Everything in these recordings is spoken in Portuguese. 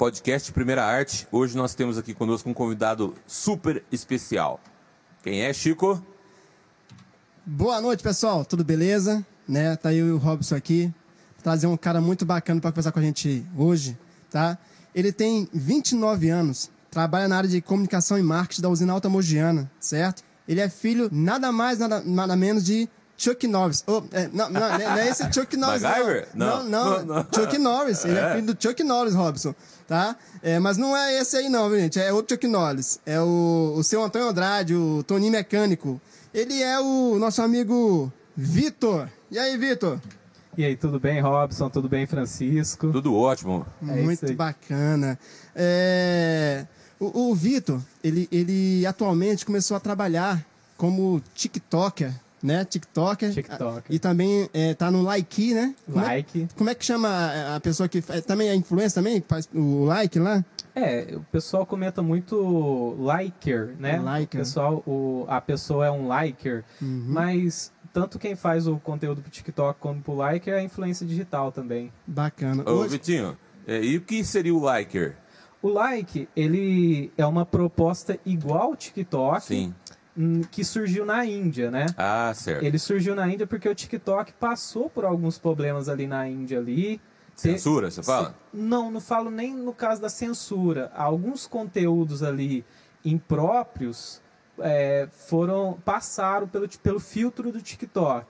podcast Primeira Arte. Hoje nós temos aqui conosco um convidado super especial. Quem é, Chico? Boa noite, pessoal. Tudo beleza? Né? Tá aí o Robson aqui. Trazer um cara muito bacana para conversar com a gente hoje, tá? Ele tem 29 anos, trabalha na área de comunicação e marketing da usina Alta Mogiana, certo? Ele é filho nada mais, nada, nada menos de Chuck Norris. Oh, é, não, não, não é esse Chuck Norris. MacGyver? Não, não, não, Chuck Norris. Ele é. é filho do Chuck Norris, Robson. Tá? É, mas não é esse aí, não, gente. É outro Chuck Norris. É o, o seu Antônio Andrade, o Toninho Mecânico. Ele é o nosso amigo Vitor. E aí, Vitor? E aí, tudo bem, Robson? Tudo bem, Francisco? Tudo ótimo. É Muito bacana. É... O, o Vitor, ele, ele atualmente começou a trabalhar como TikToker, né? TikToker. TikToker. E também é, tá no Like, né? Como like. É, como é que chama a pessoa que faz, também é influência também? Faz o like lá? É, o pessoal comenta muito liker, né? Liker. O pessoal, o, a pessoa é um liker, uhum. mas tanto quem faz o conteúdo pro TikTok como pro liker é a influência digital também. Bacana. Ô, Hoje... Vitinho, é, e o que seria o liker? O like, ele é uma proposta igual ao TikTok. Sim que surgiu na Índia, né? Ah, certo. Ele surgiu na Índia porque o TikTok passou por alguns problemas ali na Índia ali. Censura, você fala? Não, não falo nem no caso da censura. Alguns conteúdos ali impróprios é, foram passaram pelo, pelo filtro do TikTok.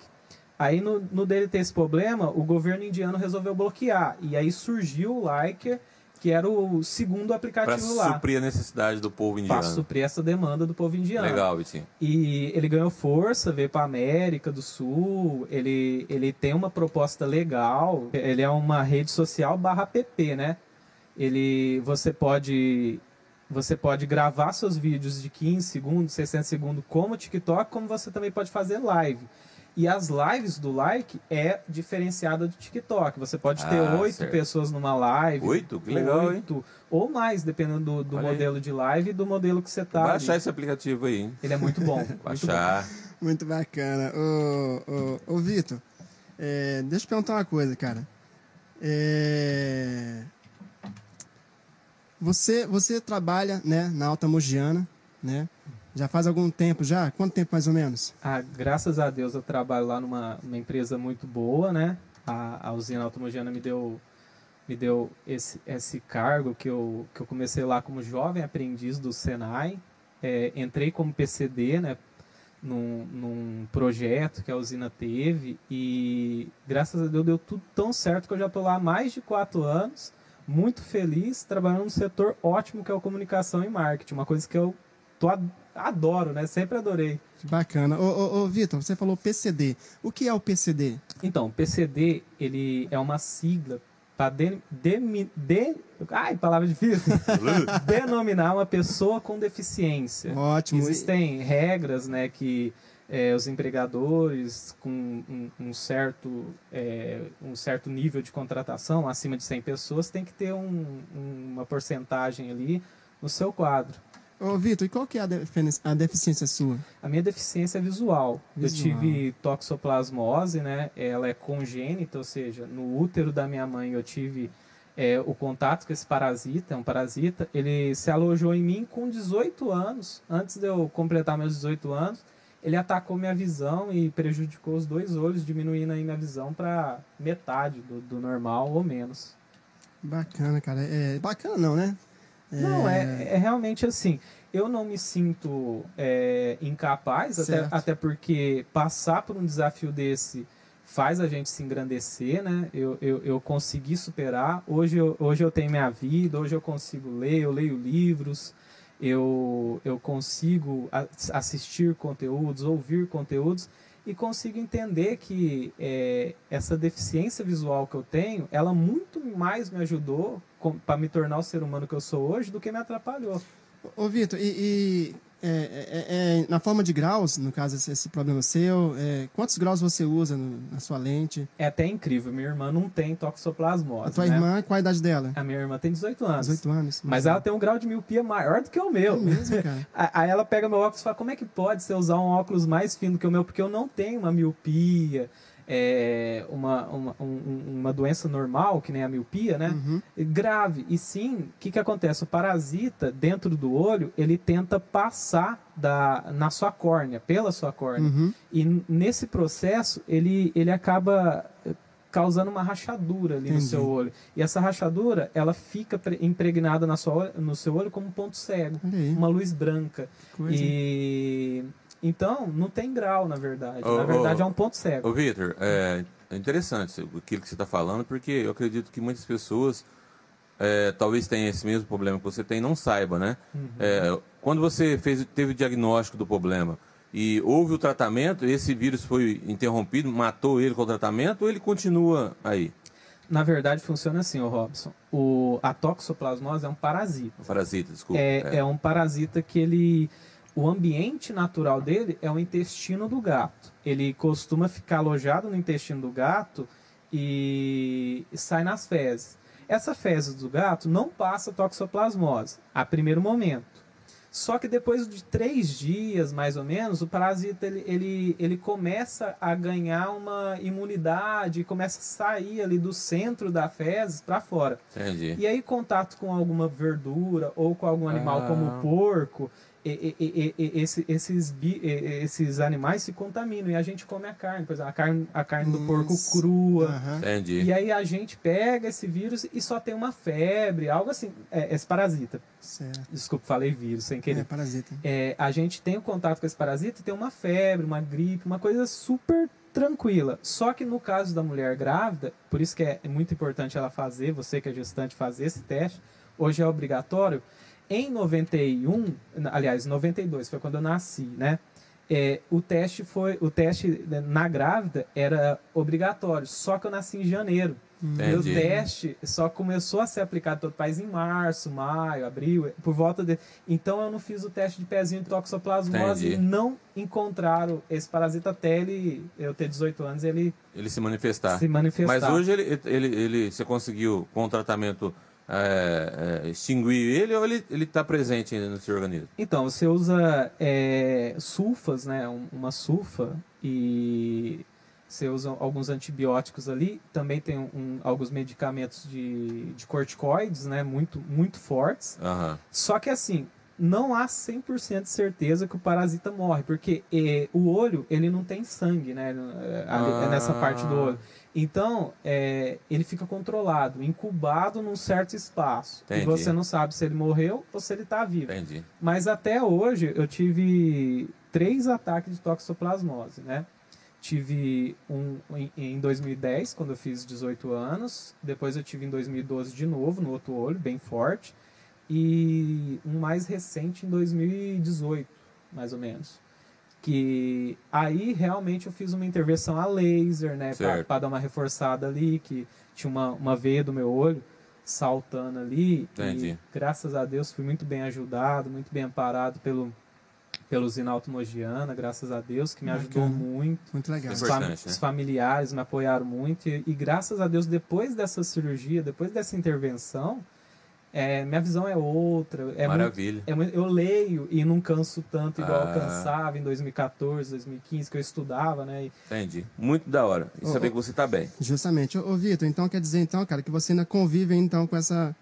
Aí no, no dele ter esse problema, o governo indiano resolveu bloquear. E aí surgiu o Liker, que era o segundo aplicativo pra lá. Para suprir a necessidade do povo indiano. Para suprir essa demanda do povo indiano. Legal, Vitinho. E ele ganhou força, veio para América do Sul, ele, ele tem uma proposta legal, ele é uma rede social barra app, né? Ele, você pode você pode gravar seus vídeos de 15 segundos, 60 segundos como TikTok, como você também pode fazer live. E as lives do like é diferenciada do TikTok. Você pode ter ah, oito pessoas numa live. Oito? Que legal, oito, hein? Ou mais, dependendo do, do modelo aí. de live e do modelo que você tá. Baixar esse aplicativo aí. Hein? Ele é muito bom. Baixar. Muito, muito bacana. Ô, ô, ô Vitor, é, deixa eu perguntar uma coisa, cara. É... Você, você trabalha né, na Alta Mogiana, né? Já faz algum tempo já? Quanto tempo mais ou menos? Ah, graças a Deus eu trabalho lá numa empresa muito boa, né? A, a usina automogiana me deu me deu esse, esse cargo que eu, que eu comecei lá como jovem aprendiz do Senai. É, entrei como PCD, né? Num, num projeto que a usina teve e graças a Deus deu tudo tão certo que eu já estou lá há mais de quatro anos, muito feliz, trabalhando num setor ótimo que é a comunicação e marketing, uma coisa que eu tô, adoro, né? Sempre adorei. Bacana. Ô, ô, ô Vitor, você falou PCD. O que é o PCD? Então, o PCD, ele é uma sigla para de, de, de, ai, palavra difícil. denominar uma pessoa com deficiência. Ótimo. Existem regras, né, que é, os empregadores com um, um certo, é, um certo nível de contratação, acima de 100 pessoas, tem que ter um, uma porcentagem ali no seu quadro. Ô, Vitor, e qual que é a, a, deficiência sua? A minha deficiência é visual. visual. Eu tive toxoplasmose, né? Ela é congênita, ou seja, no útero da minha mãe eu tive é, o contato com esse parasita, é um parasita. Ele se alojou em mim com 18 anos, antes de eu completar meus 18 anos. Ele atacou minha visão e prejudicou os dois olhos, diminuindo aí minha visão para metade do, do normal ou menos. Bacana, cara. É, bacana não, né? Não, é, é, é realmente assim. Eu não me sinto é, incapaz, até, até porque passar por um desafio desse faz a gente se engrandecer, né? Eu, eu, eu consegui superar. Hoje eu, hoje eu tenho minha vida, hoje eu consigo ler, eu leio livros, eu, eu consigo assistir conteúdos, ouvir conteúdos e consigo entender que é, essa deficiência visual que eu tenho, ela muito mais me ajudou para me tornar o ser humano que eu sou hoje do que me atrapalhou. Ô, Vitor, e, e é, é, é, na forma de graus, no caso, esse, esse problema seu, é, quantos graus você usa no, na sua lente? É até incrível. Minha irmã não tem toxoplasmose. A tua né? irmã, qual a idade dela? A minha irmã tem 18 anos. 18 anos. Mas ela tem um grau de miopia maior do que o meu. É mesmo, cara? Aí ela pega meu óculos e fala: como é que pode você usar um óculos mais fino que o meu? Porque eu não tenho uma miopia é, uma, uma, um, uma doença normal, que nem a miopia, né? Uhum. Grave. E sim, o que, que acontece? O parasita, dentro do olho, ele tenta passar da, na sua córnea, pela sua córnea. Uhum. E nesse processo, ele, ele acaba causando uma rachadura ali Entendi. no seu olho. E essa rachadura, ela fica impregnada na sua, no seu olho como um ponto cego, uma luz branca. E então, não tem grau, na verdade. na verdade, é um ponto cego. Ô, Vitor, é interessante aquilo que você está falando, porque eu acredito que muitas pessoas é, talvez tenham esse mesmo problema que você tem e não saiba, né? Uhum. É, quando você fez, teve o diagnóstico do problema e houve o tratamento, esse vírus foi interrompido, matou ele com o tratamento ou ele continua aí? Na verdade, funciona assim, o Robson. O, a toxoplasmose é um parasita. Um parasita, desculpa. É, é. é um parasita que ele o ambiente natural dele é o intestino do gato. Ele costuma ficar alojado no intestino do gato e sai nas fezes. Essa fezes do gato não passa toxoplasmose a primeiro momento. Só que depois de três dias, mais ou menos, o parasita ele, ele, ele começa a ganhar uma imunidade, começa a sair ali do centro da fezes para fora. Entendi. E aí, contato com alguma verdura ou com algum animal ah. como o porco, e, e, e, esse, esses, esses animais se contaminam e a gente come a carne, por exemplo, a carne, a carne do porco crua. Uhum. Entendi. E aí a gente pega esse vírus e só tem uma febre, algo assim. É, esse parasita. Certo. Desculpa, falei vírus sem querer. É, parasita. É, a gente tem o contato com esse parasita e tem uma febre, uma gripe, uma coisa super tranquila. Só que no caso da mulher grávida, por isso que é muito importante ela fazer, você que é gestante, fazer esse teste, hoje é obrigatório em 91, aliás, 92 foi quando eu nasci, né? É, o teste foi, o teste na grávida era obrigatório, só que eu nasci em janeiro. Entendi. o teste só começou a ser aplicado em todo o país em março, maio, abril, por volta de. Então eu não fiz o teste de pezinho de toxoplasmose Entendi. e não encontraram esse parasita até ele, eu ter 18 anos ele. Ele se manifestar. Se manifestar. Mas hoje ele, ele, ele, você conseguiu, com o tratamento é, é, extinguir ele ou ele está presente ainda no seu organismo? Então, você usa é, sulfas, né, uma sulfa, e você usa alguns antibióticos ali. Também tem um, alguns medicamentos de, de corticoides, né, muito, muito fortes. Uhum. Só que assim, não há 100% de certeza que o parasita morre, porque é, o olho, ele não tem sangue, né, ali, ah. nessa parte do olho. Então, é, ele fica controlado, incubado num certo espaço. Entendi. E você não sabe se ele morreu ou se ele está vivo. Entendi. Mas até hoje eu tive três ataques de toxoplasmose, né? Tive um em 2010, quando eu fiz 18 anos. Depois eu tive em 2012 de novo, no outro olho, bem forte. E um mais recente em 2018, mais ou menos que aí realmente eu fiz uma intervenção a laser, né, para dar uma reforçada ali, que tinha uma, uma veia do meu olho saltando ali. Entendi. E graças a Deus fui muito bem ajudado, muito bem amparado pelo pelo Zinalto Mogiana, graças a Deus, que me ajudou muito. Muito legal. Os, fam né? os familiares me apoiaram muito e, e graças a Deus depois dessa cirurgia, depois dessa intervenção, é, minha visão é outra. É Maravilha. Muito, é, eu leio e não canso tanto igual ah. eu cansava em 2014, 2015, que eu estudava, né? E... Entendi. Muito da hora. E saber que você está bem. Justamente. Ô, ô Vitor, então quer dizer, então, cara, que você ainda convive então com essa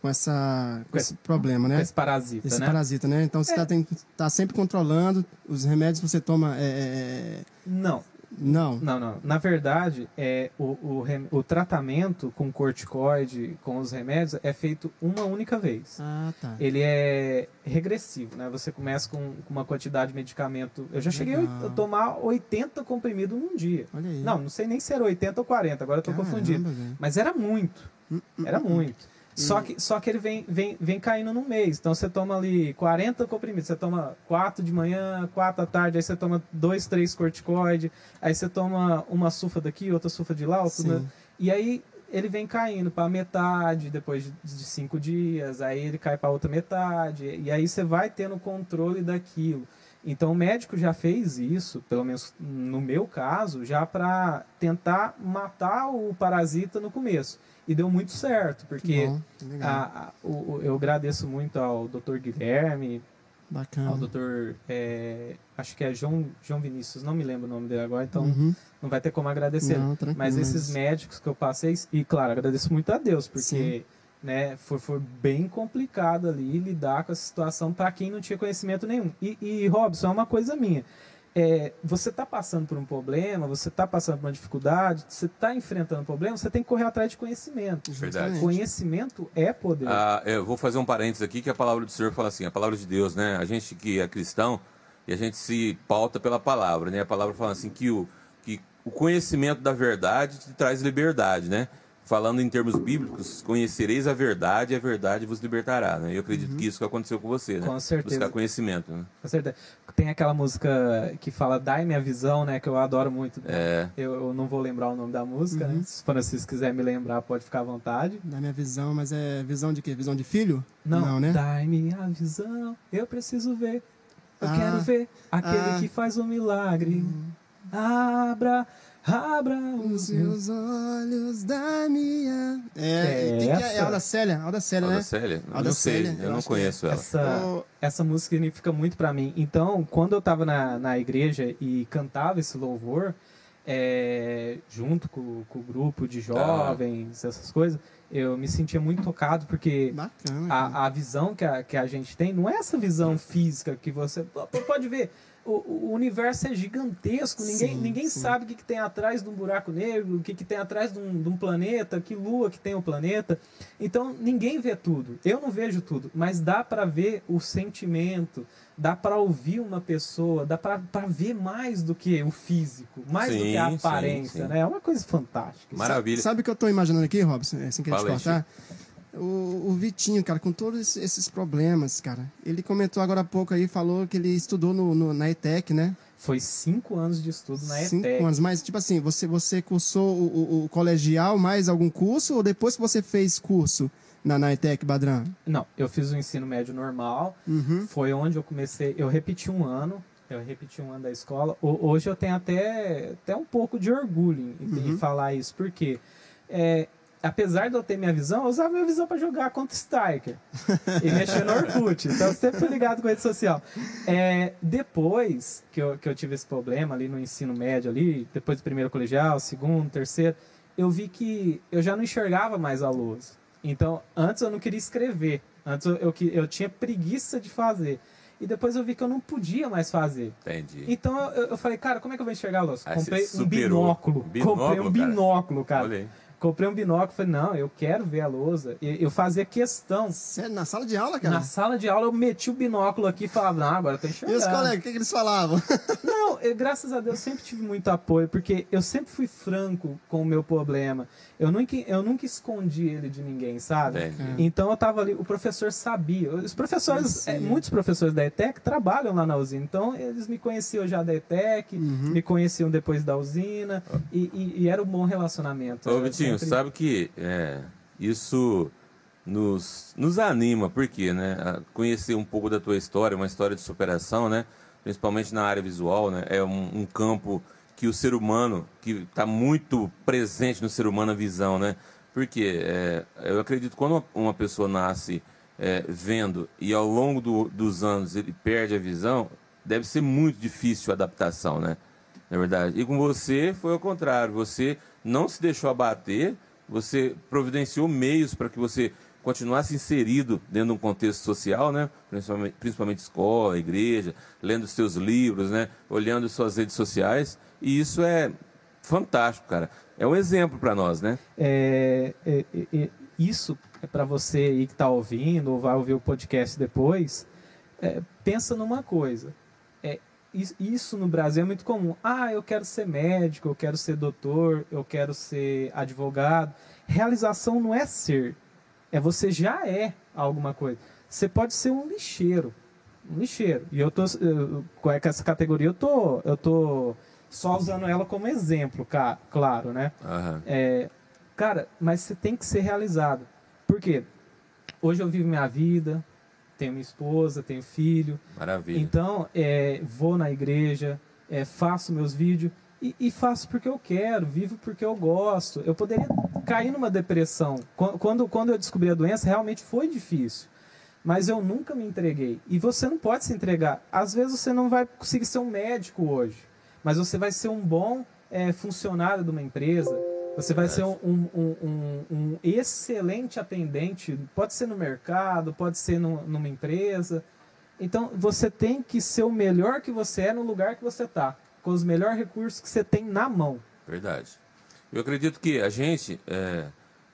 com, essa, com esse problema, né? Com esse parasita, esse né? parasita, né? Então você está é. tá sempre controlando, os remédios que você toma... É, é... é não, não. Não, não. Na verdade, é, o, o, o, tratamento com corticoide, com os remédios, é feito uma única vez. Ah, tá. Ele é regressivo, né? Você começa com, com uma quantidade de medicamento. Eu já cheguei Legal. a tomar 80 comprimidos num dia. Olha aí. Não, não sei nem se era 80 ou 40, agora eu tô Caramba, confundido. Velho. Mas era muito. Hum, hum, era hum. muito. Só que, só que ele vem, vem, vem caindo no mês. Então você toma ali 40 comprimidos. Você toma 4 de manhã, 4 à tarde, aí você toma 2, 3 corticoide, aí você toma uma sulfa daqui, outra sulfa de lá, né? e aí ele vem caindo para metade depois de 5 dias, aí ele cai para outra metade, e aí você vai tendo controle daquilo. Então o médico já fez isso, pelo menos no meu caso, já para tentar matar o parasita no começo. E deu muito certo, porque Bom, a, a, o, eu agradeço muito ao Dr. Guilherme, Bacana. O doutor, é, acho que é João, João Vinícius, não me lembro o nome dele agora, então uhum. não vai ter como agradecer. Não, mas esses médicos que eu passei, e claro, agradeço muito a Deus, porque né, foi, foi bem complicado ali lidar com essa situação para quem não tinha conhecimento nenhum. E, e Robson, é uma coisa minha é, você está passando por um problema, você está passando por uma dificuldade, você está enfrentando um problema, você tem que correr atrás de conhecimento. Verdade. Conhecimento é poder. Ah, eu vou fazer um parênteses aqui que a palavra do Senhor fala assim, a palavra de Deus, né? A gente que é cristão e a gente se pauta pela palavra, né? A palavra fala assim que o, que o conhecimento da verdade te traz liberdade, né? Falando em termos bíblicos, conhecereis a verdade e a verdade vos libertará. Né? Eu acredito uhum. que isso que aconteceu com você, né? Com certeza. Buscar conhecimento. Né? Com certeza. Tem aquela música que fala Dai-me a visão, né? Que eu adoro muito. É. Eu, eu, não vou lembrar o nome da música, né? uhum. né? Se o Francisco quiser me lembrar, pode ficar à vontade. Dai-me a visão, mas é visão de quê? Visão de filho? Não, não né? Dai-me a visão, eu preciso ver. Eu ah, quero ver aquele ah, que faz o um milagre. Hum. Abra Abra os meus olhos da minha. É, é, essa... é a Alda Célia, Alda Célia, Alda né? Célia? Alda não sei, Célia, eu, eu não conheço ela. Essa, essa música significa muito para mim. Então, quando eu tava na, na igreja e cantava esse louvor, é, junto com, com, o grupo de jovens, ah. essas coisas, eu me sentia muito tocado, porque Bacana, a, a visão que a, que a gente tem não é essa visão física que você pode ver o, o, universo é gigantesco, ninguém, sim, ninguém sim. sabe o que, que, tem atrás de um buraco negro, o que, que tem atrás de um, de um, planeta, que lua que tem o planeta. Então ninguém vê tudo. Eu não vejo tudo, mas dá para ver o sentimento, dá para ouvir uma pessoa, dá para ver mais do que o físico, mais sim, do que a aparência, né? É uma coisa fantástica. Maravilha. Sabe o que eu estou imaginando aqui, Robson? É, sem querer te cortar? O, o, Vitinho, cara, com todos esses problemas, cara, ele comentou agora há pouco aí, falou que ele estudou no, no na ETEC, né? Foi cinco anos de estudo na cinco ETEC. Cinco anos, mas tipo assim, você, você cursou o, o, o, colegial mais algum curso ou depois que você fez curso na, na ETEC, Badran? Não, eu fiz o ensino médio normal, uhum. foi onde eu comecei, eu repeti um ano, eu repeti um ano da escola. Hoje eu tenho até, até um pouco de orgulho em, uhum. em falar isso, porque é, apesar de eu ter minha visão, eu usava minha visão para jogar contra Striker e mexer no Orkut. Então eu sempre fui ligado com rede social. É, depois que eu, que eu tive esse problema ali no ensino médio, ali, depois do primeiro colegial, segundo, terceiro, eu vi que eu já não enxergava mais a luz. Então, antes eu não queria escrever. Antes eu, eu, eu tinha preguiça de fazer. E depois eu vi que eu não podia mais fazer. Entendi. Então eu, eu falei, cara, como é que eu vou enxergar a luz? Comprei um binóculo. binóculo. Comprei um binóculo, cara. cara. Comprei um binóculo, falei, não, eu quero ver a lousa. E eu fazia questão. Sério, na sala de aula, cara? Na sala de aula eu meti o binóculo aqui e falava, não, agora eu tô enxergando. E os colegas, o que, que eles falavam? Não, eu, graças a Deus sempre tive muito apoio, porque eu sempre fui franco com o meu problema. Eu nunca, eu nunca escondi ele de ninguém, sabe? É. Então eu tava ali, o professor sabia. Os professores, é, muitos professores da ETEC trabalham lá na usina. Então eles me conheciam já da ETEC, uhum. me conheciam depois da usina, e, e, e, era um bom relacionamento. Ô, Vitinho, sempre... sabe que é, isso nos, nos anima, porque, né? Conhecer um pouco da tua história, uma história de superação, né? Principalmente na área visual, né? É um, um campo que o ser humano, que está muito presente no ser humano a visão, né? Porque é, eu acredito que quando uma pessoa nasce é, vendo e ao longo do, dos anos ele perde a visão, deve ser muito difícil a adaptação, né? Na verdade. E com você foi ao contrário. Você não se deixou abater, você providenciou meios para que você continuasse inserido dentro de um contexto social, né? Principalmente, principalmente escola, igreja, lendo seus livros, né? Olhando suas redes sociais. E isso é fantástico, cara. É um exemplo para nós, né? É, é, é, isso é para você aí que está ouvindo ou vai ouvir o podcast depois. É, pensa numa coisa. É, isso no Brasil é muito comum. Ah, eu quero ser médico, eu quero ser doutor, eu quero ser advogado. Realização não é ser, é você já é alguma coisa. Você pode ser um lixeiro, um lixeiro. E eu tô eu, com essa categoria eu tô eu tô só usando ela como exemplo, claro, né? Uhum. É, cara, mas você tem que ser realizado. Por quê? Hoje eu vivo minha vida, tenho minha esposa, tenho filho. Maravilha. Então, é, vou na igreja, é, faço meus vídeos e, e, faço porque eu quero, vivo porque eu gosto. Eu poderia cair numa depressão. Quando, quando eu descobri a doença, realmente foi difícil. mas eu nunca me entreguei. E você não pode se entregar. Às vezes você não vai conseguir ser um médico hoje, mas você vai ser um bom é, funcionário de uma empresa. Você vai ser um, um, um, um, excelente atendente, pode ser no mercado, pode ser no, numa empresa. Então você tem que ser o melhor que você é no lugar que você está, com os melhores recursos que você tem na mão. Verdade. Eu acredito que a gente é,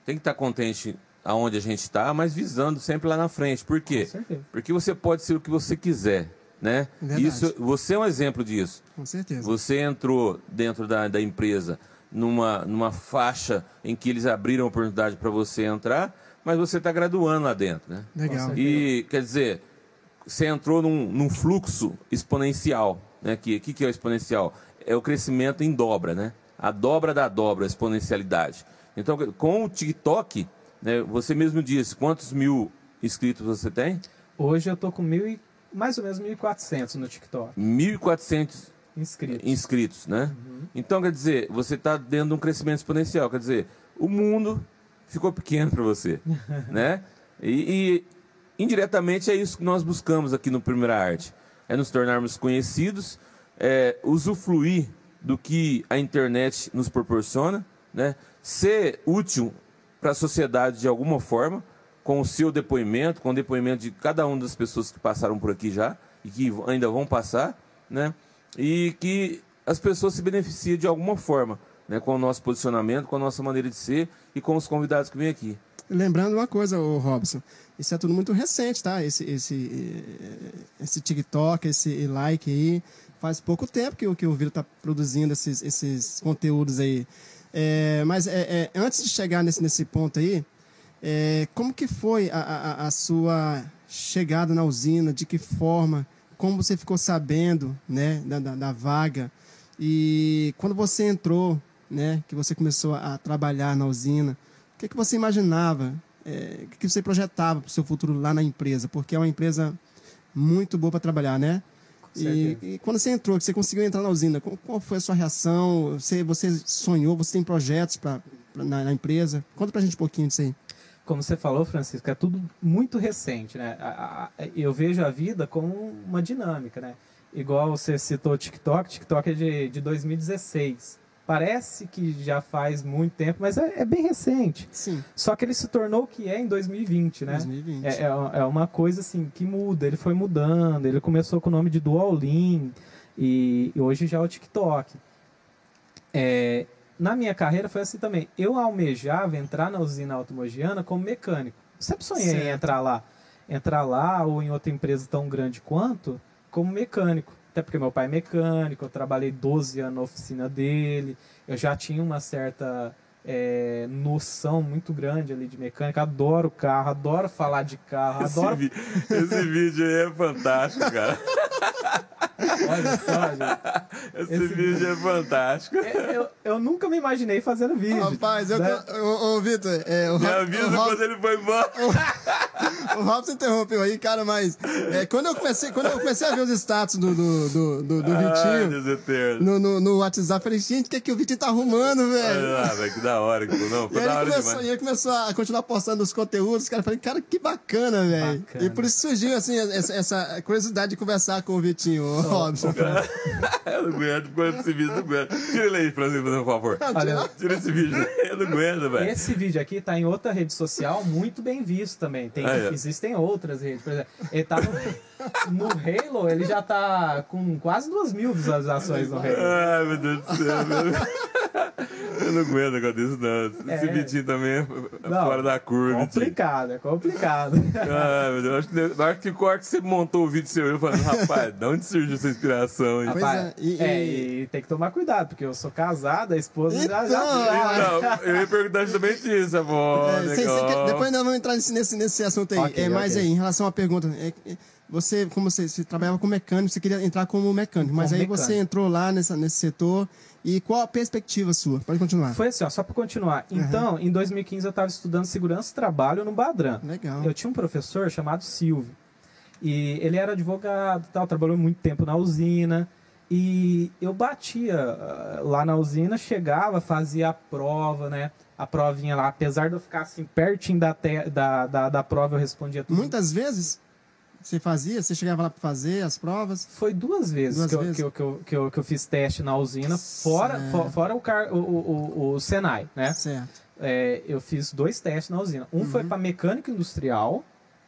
tem que estar contente aonde a gente está, mas visando sempre lá na frente. Por quê? Porque você pode ser o que você quiser. Né? Isso, você é um exemplo disso. Com certeza. Você entrou dentro da, da empresa numa, numa faixa em que eles abriram a oportunidade para você entrar, mas você está graduando lá dentro. Né? Legal. E, quer dizer, você entrou num, num fluxo exponencial. Né? O que, que, que é o exponencial? É o crescimento em dobra, né? A dobra da dobra, a exponencialidade. Então, com o TikTok, né, você mesmo disse, quantos mil inscritos você tem? Hoje eu estou com mil e, mais ou menos 1.400 no TikTok. 1.400 inscritos. inscritos, né? Uhum. Então, quer dizer, você está dentro de um crescimento exponencial. Quer dizer, o mundo ficou pequeno para você, né? E, e, indiretamente é isso que nós buscamos aqui no Primeira Arte. É nos tornarmos conhecidos, é, usufruir do que a internet nos proporciona, né? ser útil para a sociedade de alguma forma, com o seu depoimento, com o depoimento de cada uma das pessoas que passaram por aqui já e que ainda vão passar, né? E que as pessoas se beneficiem de alguma forma, né? Com o nosso posicionamento, com a nossa maneira de ser e com os convidados que vêm aqui. Lembrando uma coisa, o Robson, isso é tudo muito recente, tá? Esse, esse, esse TikTok, esse like aí, faz pouco tempo que, que o Vitor está produzindo esses, esses conteúdos aí. É, mas é, é, antes de chegar nesse, nesse ponto aí, é, como que foi a, a, a, sua chegada na usina? De que forma? Como você ficou sabendo né, da, da, da vaga? E quando você entrou, né, que você começou a trabalhar na usina, o que, que você imaginava? É, o que você projetava para o seu futuro lá na empresa? Porque é uma empresa muito boa para trabalhar, né? E, e, quando você entrou, que você conseguiu entrar na usina, qual, qual foi a sua reação? Você, você sonhou? Você tem projetos pra, pra na, na, empresa? Conta pra gente um pouquinho disso aí. Como você falou, Francisco, é tudo muito recente, né? Eu vejo a vida como uma dinâmica, né? Igual você citou o TikTok, TikTok é de, de 2016 parece que já faz muito tempo, mas é, é, bem recente. Sim. Só que ele se tornou o que é em 2020, né? 2020. É, é, é, uma coisa assim que muda, ele foi mudando, ele começou com o nome de Duolingo e, e hoje já é o TikTok. É, na minha carreira foi assim também. Eu almejava entrar na usina automogiana como mecânico. Sempre sonhei certo. em entrar lá. Entrar lá ou em outra empresa tão grande quanto como mecânico. Até porque meu pai é mecânico, eu trabalhei 12 anos na oficina dele, eu já tinha uma certa é, noção muito grande ali de mecânica, adoro carro, adoro falar de carro, esse adoro... Vi... Esse vídeo aí é fantástico, cara. Olha só, gente. Esse, Esse vídeo é fantástico. Eu, eu, eu, nunca me imaginei fazendo vídeo. Rapaz, eu, né? ô, Vitor, é, o Me avisa quando ele foi embora. O, o Robson interrompeu aí, cara, mas é, quando, eu comecei, quando eu comecei a ver os status do, do, do, do, do Vitinho no, no, no, WhatsApp, eu falei, gente, o que, é que o Vitinho tá arrumando, velho? Ah, velho, que da hora. Que, não, e, ele começou, e ele começou a continuar postando os conteúdos, cara, eu falei, cara, que bacana, velho. E por isso surgiu, assim, essa, essa curiosidade de conversar com o Vitinho, Robson. eu não aguento, por esse vídeo, não aguento. Tira ele aí, Francisco, por favor. Olha, Tira esse vídeo. Eu não aguento, velho. Esse vídeo aqui tá em outra rede social muito bem visto também. Tem, ah, é. Existem outras redes. Por exemplo, ele tá no, no Halo, ele já tá com quase duas mil visualizações no Halo. Ai, meu Deus do céu, meu. Eu não aguento negócio disso, não. Esse é. Também é não, fora da curva. Complicado, é complicado. Ai, meu Deus. Acho que, na hora que o que você montou o vídeo seu, eu falei, rapaz, de onde surgiu essa inspiração aí? Rapaz, é, e, é, e, tem que tomar cuidado, porque eu sou casado, a esposa então, já, já. Não, eu ia perguntar justamente isso, amor. É, depois nós vamos entrar nesse, nesse, nesse assunto aí. Okay, é, mas okay. aí, em relação à pergunta. É, você, como você, você, trabalhava como mecânico, você queria entrar como mecânico, mas como aí mecânico. você entrou lá nessa, nesse setor e qual a perspectiva sua? Pode continuar. Foi assim, ó, só para continuar. Então, uhum. em 2015 eu estava estudando segurança e trabalho no Badran. Legal. Eu tinha um professor chamado Silvio. E ele era advogado, tal, trabalhou muito tempo na usina. E eu batia uh, lá na usina, chegava, fazia a prova, né? a provinha lá, apesar de eu ficar assim pertinho da, te, da, da, da prova, eu respondia tudo. Muitas vezes você fazia? Você chegava lá para fazer as provas? Foi duas vezes, duas que, vezes? Eu, que, eu, que, eu, que, eu, fiz teste na usina, fora, for, fora o, car, o, o, o, Senai, né? Certo. É, eu fiz dois testes na usina. Um uhum. foi para mecânica industrial,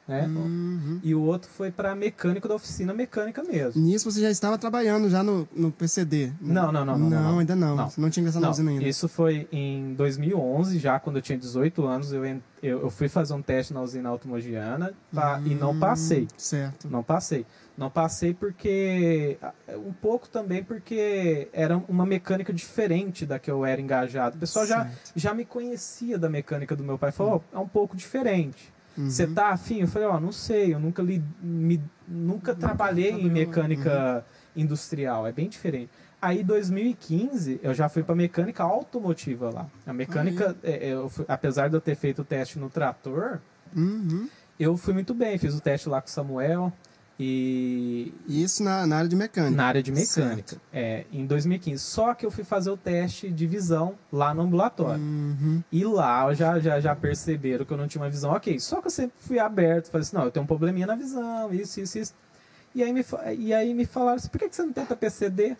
né? Uhum. E o outro foi para mecânico da oficina mecânica mesmo. Nisso você já estava trabalhando já no, no PCD? Não, não, não, não. Não, não ainda não. não. Você não tinha ingressado na usina ainda. Isso foi em 2011, já quando eu tinha 18 anos, eu, eu, eu fui fazer um teste na usina automogiana pra, uhum. e não hum, passei. Certo. Não passei. Não passei porque. Um pouco também porque era uma mecânica diferente da que eu era engajado. O pessoal já, já me conhecia da mecânica do meu pai. Falou: uhum. oh, é um pouco diferente. Você uhum. tá afim? Eu falei, ó, oh, não sei, eu nunca li, me, nunca trabalhei em mecânica uhum. industrial, é bem diferente. Aí, 2015, eu já fui para mecânica automotiva lá. A mecânica, é, é fui, apesar de eu ter feito o teste no trator, uhum. eu fui muito bem. Fiz o teste lá com o Samuel. E isso na, na, área de mecânica. Na área de mecânica. Certo. É, em 2015. Só que eu fui fazer o teste de visão lá no ambulatório. Uhum. E lá já, já, já perceberam que eu não tinha uma visão ok. Só que eu sempre fui aberto. Falei assim, não, eu tenho um probleminha na visão, isso, isso, isso. E aí me, e aí me falaram assim, por que, que você não tenta PCD?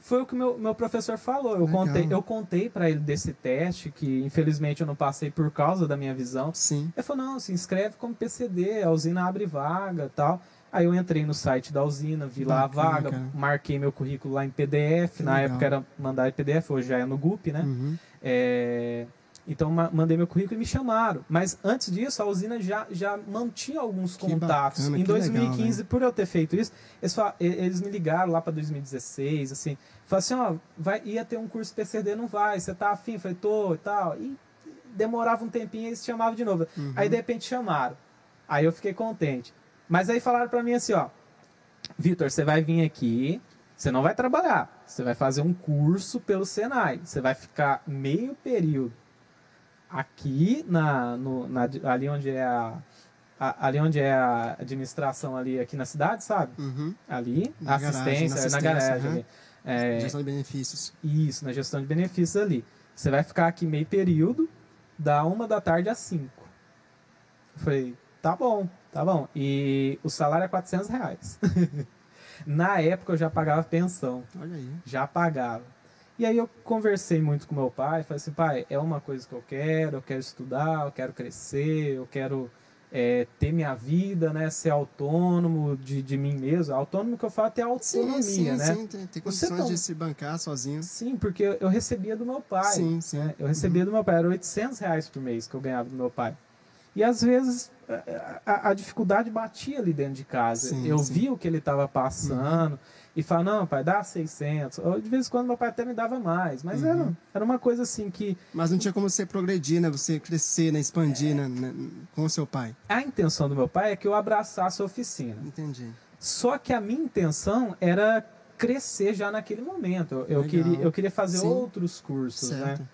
Foi o que meu, meu professor falou. Eu Legal. contei, eu contei para ele desse teste, que infelizmente eu não passei por causa da minha visão. Sim. Ele falou, não, se inscreve como PCD, a usina abre vaga tal. Aí eu entrei no site da usina, vi lá a vaga, cara. marquei meu currículo lá em PDF. Que na legal. época era mandar em PDF, hoje já é no GUP, né? Uhum. É... Então mandei meu currículo e me chamaram. Mas antes disso, a usina já, já mantinha alguns que contatos. Bacana, em 2015, legal, por eu ter feito isso, eles, eles me ligaram lá para 2016, assim, falaram assim, ó, vai, ia ter um curso PCD, não vai, você tá afim? Eu falei, tô e tal. E demorava um tempinho e eles chamavam de novo. Uhum. Aí de repente chamaram. Aí eu fiquei contente. Mas aí falaram para mim assim, ó, Vitor, você vai vir aqui, você não vai trabalhar, você vai fazer um curso pelo Senai, você vai ficar meio período aqui na, no, na ali onde é a, a, ali onde é a administração ali aqui na cidade, sabe? Uhum. Ali, na assistência, garagem, na, na garagem. Uhum. É, gestão de benefícios. Isso, na gestão de benefícios ali. Você vai ficar aqui meio período, da uma da tarde às cinco. Eu falei, tá bom. Tá bom. E o salário é 400 reais. Na época eu já pagava pensão. Olha aí. Já pagava. E aí eu conversei muito com meu pai, falei assim, pai, é uma coisa que eu quero, eu quero estudar, eu quero crescer, eu quero é, ter minha vida, né, ser autônomo de, de mim mesmo. Autônomo que eu falo é ter autonomia, sim, sim, né? Sim, tem, tem condições de se bancar sozinho. Sim, porque eu recebia do meu pai. Sim, sim. Né? Eu recebia uhum. do meu pai, era 800 reais por mês que eu ganhava do meu pai. E às vezes a, a, dificuldade batia ali dentro de casa. Sim, eu sim. vi o que ele estava passando uhum. e falava, não, pai, dá 600. Ou, de vez em quando meu pai até me dava mais, mas uhum. era, era uma coisa assim que... Mas não tinha como você progredir, né? Você crescer, né? expandir é... né? com o seu pai. A intenção do meu pai é que eu abraçasse a oficina. Entendi. Só que a minha intenção era crescer já naquele momento. Eu, queria, eu queria fazer Sim. outros cursos, né? certo. né?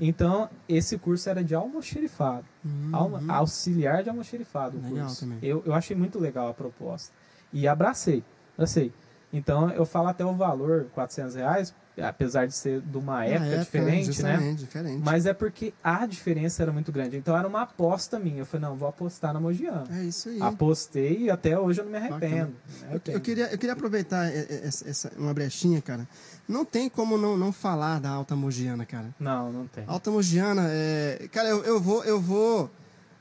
Então, esse curso era de almoxerifado. Uhum. auxiliar de almoxerifado. Legal curso. também. Eu, eu achei muito legal a proposta. E abracei. Abracei. Então, eu falo até o valor, 400 reais, apesar de ser de uma época, época diferente, né? Diferente. Mas é porque a diferença era muito grande. Então era uma aposta minha. Eu falei, não, vou apostar na Mogiana. É isso aí. Apostei e até hoje eu não me arrependo. Eu, eu, queria, eu queria aproveitar essa, essa, uma brechinha, cara. Não tem como não, não falar da Alta Mogiana, cara. Não, não tem. Alta Mogiana, é... cara, eu, eu vou, eu vou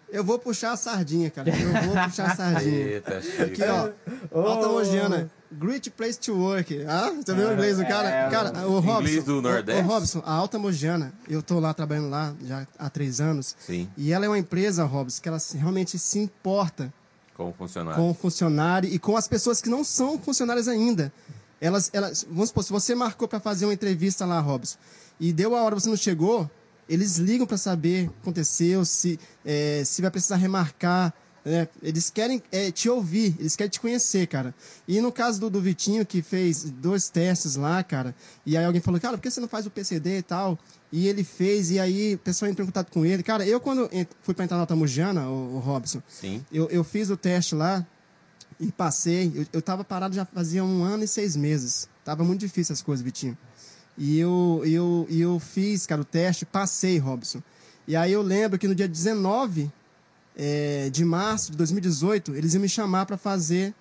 eu vou puxar a sardinha, cara. Eu vou puxar a sardinha. Eita, Aqui, ó. Oh. Alta Mogiana. Great place to work. Ah, você viu o inglês do cara? É, cara, o Robson. Inglês do Nordeste. O, o, Robson, a Alta Mogiana, eu tô lá trabalhando lá já há três anos. Sim. E ela é uma empresa, Robson, que ela realmente se importa com o funcionário. Com o funcionário e com as pessoas que não são funcionárias ainda. Elas, elas, vamos supor, se você marcou para fazer uma entrevista lá, Robson, e deu a hora você não chegou, eles ligam para saber o que aconteceu, se, é, se vai precisar remarcar. Né? Eles querem é, te ouvir, eles querem te conhecer, cara. E no caso do, do, Vitinho, que fez dois testes lá, cara, e aí alguém falou, cara, por que você não faz o PCD e tal? E ele fez, e aí o pessoal entrou em contato com ele. Cara, eu quando fui para entrar na Altamugiana, o, o Robson, Sim. Eu, eu fiz o teste lá e passei. Eu, eu tava parado já fazia um ano e seis meses. Tava muito difícil as coisas, Vitinho. E eu, eu, eu fiz, cara, o teste, passei, Robson. E aí eu lembro que no dia 19 é, de março de 2018, eles iam me chamar para fazer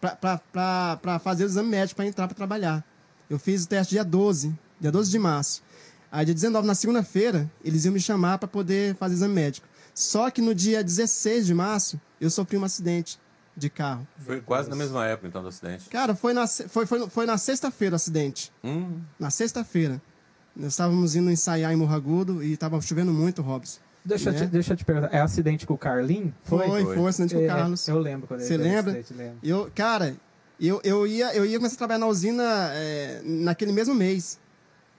para fazer o exame médico para entrar para trabalhar. Eu fiz o teste dia 12, dia 12 de março. Aí dia 19, na segunda-feira, eles iam me chamar para poder fazer o exame médico. Só que no dia 16 de março, eu sofri um acidente de carro. Foi quase na mesma época, então, do acidente. Cara, foi na, foi, foi, foi na sexta-feira o acidente. Hum. Na sexta-feira. Nós estávamos indo ensaiar em Morro Agudo e estava chovendo muito, Robson. Deixa, né? te, deixa eu te perguntar, é acidente com o Carlin? Foi, foi, foi, foi acidente com o é, Carlos. eu lembro quando Você lembra? Acidente, lembro. Eu, cara, eu, eu, ia, eu ia começar a trabalhar na usina é, naquele mesmo mês.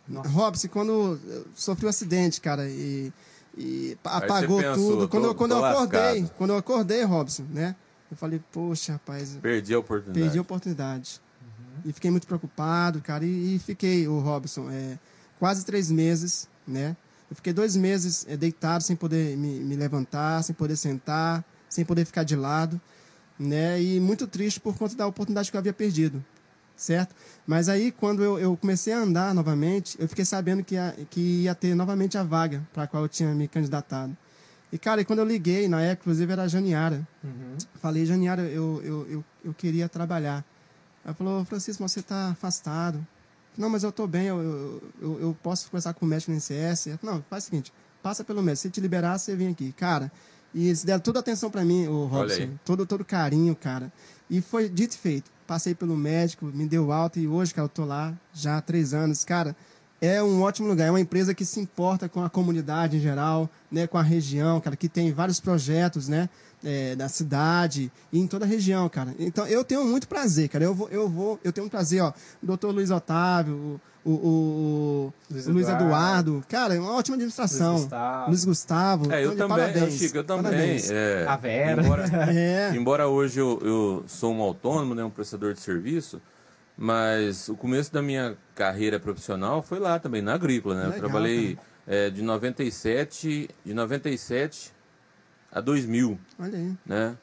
Nossa. Robson, quando sofri um acidente, cara, e, e apagou pensou, tudo. Quando, eu, quando eu acordei, quando eu acordei, Robson, né? Eu falei, poxa, rapaz. Perdi a oportunidade. Perdi a oportunidade. Uhum. E fiquei muito preocupado, cara. E, e fiquei, o Robson, é, quase três meses, né? Eu fiquei dois meses é, deitado, sem poder me, me, levantar, sem poder sentar, sem poder ficar de lado, né? E muito triste por conta da oportunidade que eu havia perdido, certo? Mas aí, quando eu, eu comecei a andar novamente, eu fiquei sabendo que ia, que ia ter novamente a vaga para a qual eu tinha me candidatado. E, cara, e quando eu liguei, na época, inclusive, era a Janiara. Uhum. Falei, Janiara, eu, eu, eu, eu queria trabalhar. Ela falou, Francisco, você está afastado. Não, mas eu estou bem, eu, eu, eu, posso conversar com o médico no NCS. Não, faz o seguinte, passa pelo médico. Se te liberar, você vem aqui. Cara, e eles deram toda a atenção para mim, o Robson. Todo, todo carinho, cara. E foi dito e feito. Passei pelo médico, me deu alta e hoje, cara, eu tô lá já há três anos. Cara, é um ótimo lugar. É uma empresa que se importa com a comunidade em geral, né, com a região, cara, que tem vários projetos, né, é, da cidade e em toda a região, cara. Então eu tenho muito prazer, cara. Eu vou, eu vou, eu tenho um prazer, ó, o doutor Luiz Otávio, o, o, o Luiz, Luiz Eduardo. Eduardo. cara, é uma ótima administração. Luiz Gustavo. Luiz Gustavo. É, eu então, também, eu, Chico, eu também. É, a Vera. Embora, é. embora hoje eu, eu sou um autônomo, né, um prestador de serviço, mas o começo da minha carreira profissional foi lá também, na agrícola, né? Legal, eu trabalhei é, de 97, de 97 a 2000. Olha aí. Né?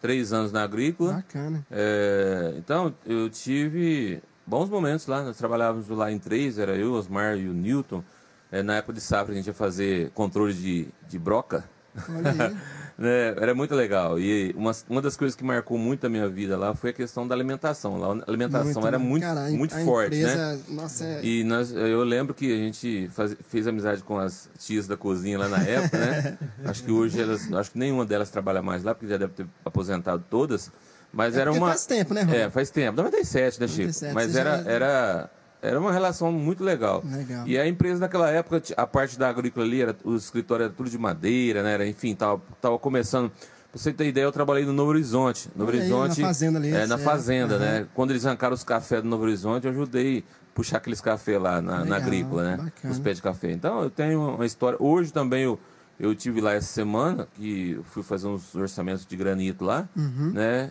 Três anos na agrícola. Bacana. É, então, eu tive bons momentos lá. Nós trabalhávamos lá em três, era eu, Osmar e o Newton. É, na época de safra, a gente ia fazer controle de, de broca. Olha aí. né, era muito legal. E uma, uma das coisas que marcou muito a minha vida lá foi a questão da alimentação. Lá, a alimentação muito, era muito, cara, muito forte, né? empresa, né? Nossa, é... E nós, eu lembro que a gente faz, fez amizade com as tias da cozinha lá na época, né? acho que hoje elas, acho que nenhuma delas trabalha mais lá, porque já deve ter aposentado todas. Mas é era uma. Faz tempo, né, Rô? É, faz tempo. 97, né, Chico? 97, Mas era, já... era era uma relação muito legal. legal. E a empresa naquela época, a parte da agrícola ali, era, o escritório era tudo de madeira, né? Era, enfim, tava, tava começando. Pra você ter ideia, eu trabalhei no Novo Horizonte. Novo Aí, Horizonte. Na fazenda ali. É, na é. fazenda, uhum. né? Quando eles arrancaram os cafés do Novo Horizonte, eu ajudei a puxar aqueles cafés lá na, Legal, na agrícola, né? Bacana. Os pés de café. Então, eu tenho uma história. Hoje também eu, eu tive lá essa semana, que fui fazer uns orçamentos de granito lá, uhum. né?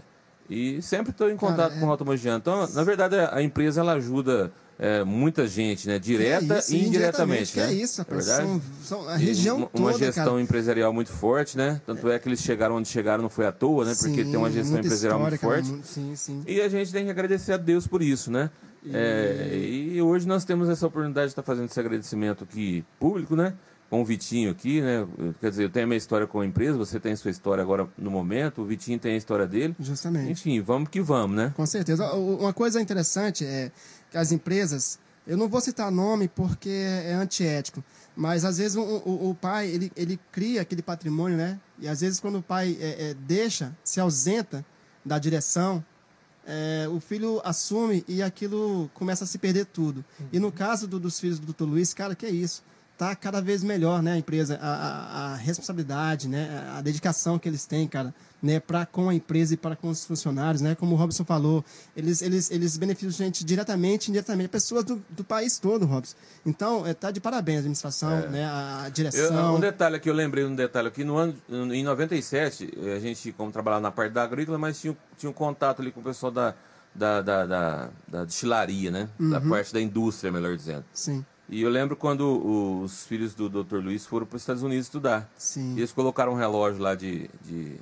E sempre estou em contato Cara, com o Automogiano. Então, na verdade, a empresa ela ajuda é, muita gente, né? Direta é isso, e indiretamente. Né? é isso, rapaz. É são, são, a região uma, toda, uma gestão cara. empresarial muito forte, né? Tanto é que eles chegaram onde chegaram não foi à toa, né? Porque tem uma gestão empresarial muito forte. Cara, sim, sim. E a gente tem que agradecer a Deus por isso, né? E... É, e hoje nós temos essa oportunidade de estar fazendo esse agradecimento aqui público, né? Com o Vitinho aqui, né? Quer dizer, eu tenho a minha história com a empresa, você tem a sua história agora no momento, o Vitinho tem a história dele. Justamente. Enfim, vamos que vamos, né? Com certeza. Uma coisa interessante é as empresas eu não vou citar nome porque é antiético, mas às vezes o, o, o pai ele, ele cria aquele patrimônio, né? E às vezes quando o pai é, é, deixa, se ausenta da direção, é, o filho assume e aquilo começa a se perder tudo. Uhum. E no caso do, dos filhos do Dr. Luiz, cara, que é isso? Tá cada vez melhor, né, a empresa, a, a, a, responsabilidade, né, a dedicação que eles têm, cara, né, para com a empresa e para com os funcionários, né, como o Robson falou, eles, eles, eles beneficiam a gente diretamente, indiretamente, pessoas do, do país todo, Robson. Então, é, tá de parabéns a administração, é. né, a, direção. Eu, um detalhe aqui, eu lembrei um detalhe aqui, no ano, em 97, a gente, como trabalhava na parte da agrícola, mas tinha, tinha um contato ali com o pessoal da, da, da, da, da destilaria, né, uhum. da parte da indústria, melhor dizendo. Sim. E eu lembro quando os filhos do Dr. Luiz foram para os Estados Unidos estudar. Sim. E eles colocaram um relógio lá de, de,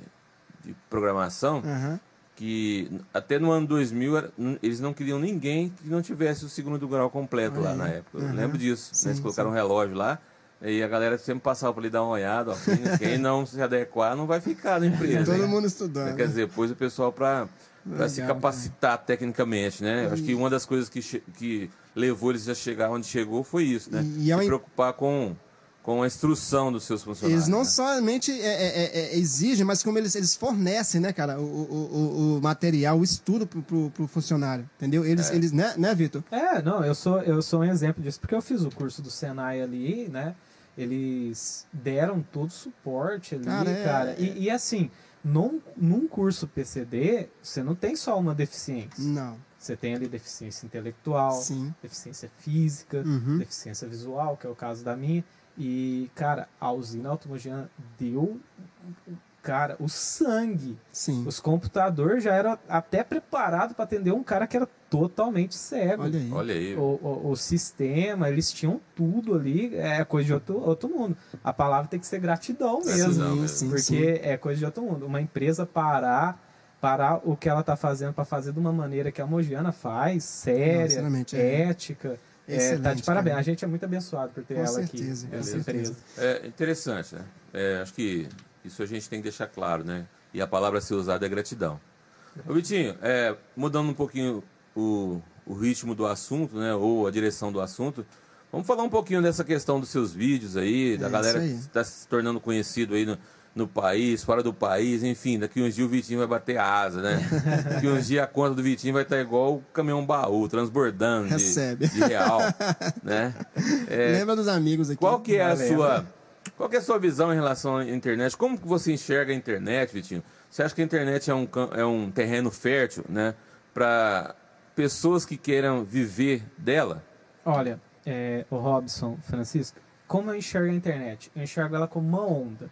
de programação uhum. que até no ano 2000 eles não queriam ninguém que não tivesse o segundo grau completo lá na época. Eu lembro disso. Sim, né? Eles colocaram sim. um relógio lá E a galera sempre passava por ali dar uma olhada. Ó, quem, não se adequar não vai ficar na empresa. Todo hein? mundo estudando. Quer dizer, pôs o pessoal para se capacitar tecnicamente, né? Acho que uma das coisas que, que levou eles a chegar onde chegou foi isso, né? E, e é se preocupar com com a instrução dos seus funcionários. Eles não né? somente é, é, é, exigem, mas como eles, eles fornecem, né, cara, o, o, o material, o estudo pro, pro, pro funcionário, entendeu? Eles, eles né, né Vitor? É, não, eu sou, eu sou um exemplo disso, porque eu fiz o curso do Senai ali, né, eles deram todo o suporte ali, cara. cara. E, e, assim, num, num curso PCD, você não tem só uma deficiência. Não. Você tem ali deficiência intelectual, Sim. deficiência física, uhum. deficiência visual, que é o caso da minha. E, cara, a usina automogiana deu, cara, o sangue. Sim. Os computadores já eram até preparados para atender um cara que era totalmente cego. Olha aí. Olha aí. O, o, o, sistema, eles tinham tudo ali, é coisa de outro, outro mundo. A palavra tem que ser gratidão mesmo. Sim, sim, porque sim. é coisa de outro mundo. Uma empresa parar parar o que ela está fazendo para fazer de uma maneira que a Mogiana faz, séria, Não, é. ética. É, tá de parabéns. Cara. A gente é muito abençoado por ter com ela certeza, aqui. Com certeza. É interessante, né? É, acho que isso a gente tem que deixar claro, né? E a palavra a ser usada é gratidão. Ô, Vitinho, é, mudando um pouquinho o, o ritmo do assunto, né? Ou a direção do assunto, vamos falar um pouquinho dessa questão dos seus vídeos aí, da é galera que está se tornando conhecido aí no, no país, fora do país, enfim, daqui uns dias o Vitinho vai bater asa, né? daqui uns dias a conta do Vitinho vai estar igual o caminhão baú, transbordando. De, de real, né? É, Lembra dos amigos aqui. Qual que é a sua... Qual é a sua visão em relação à internet? Como que você enxerga a internet, Vitinho? Você acha que a internet é um, é um terreno fértil, né? Para pessoas que queiram viver dela? Olha, é, o Robson, Francisco, como eu enxergo a internet? Eu enxergo ela como uma onda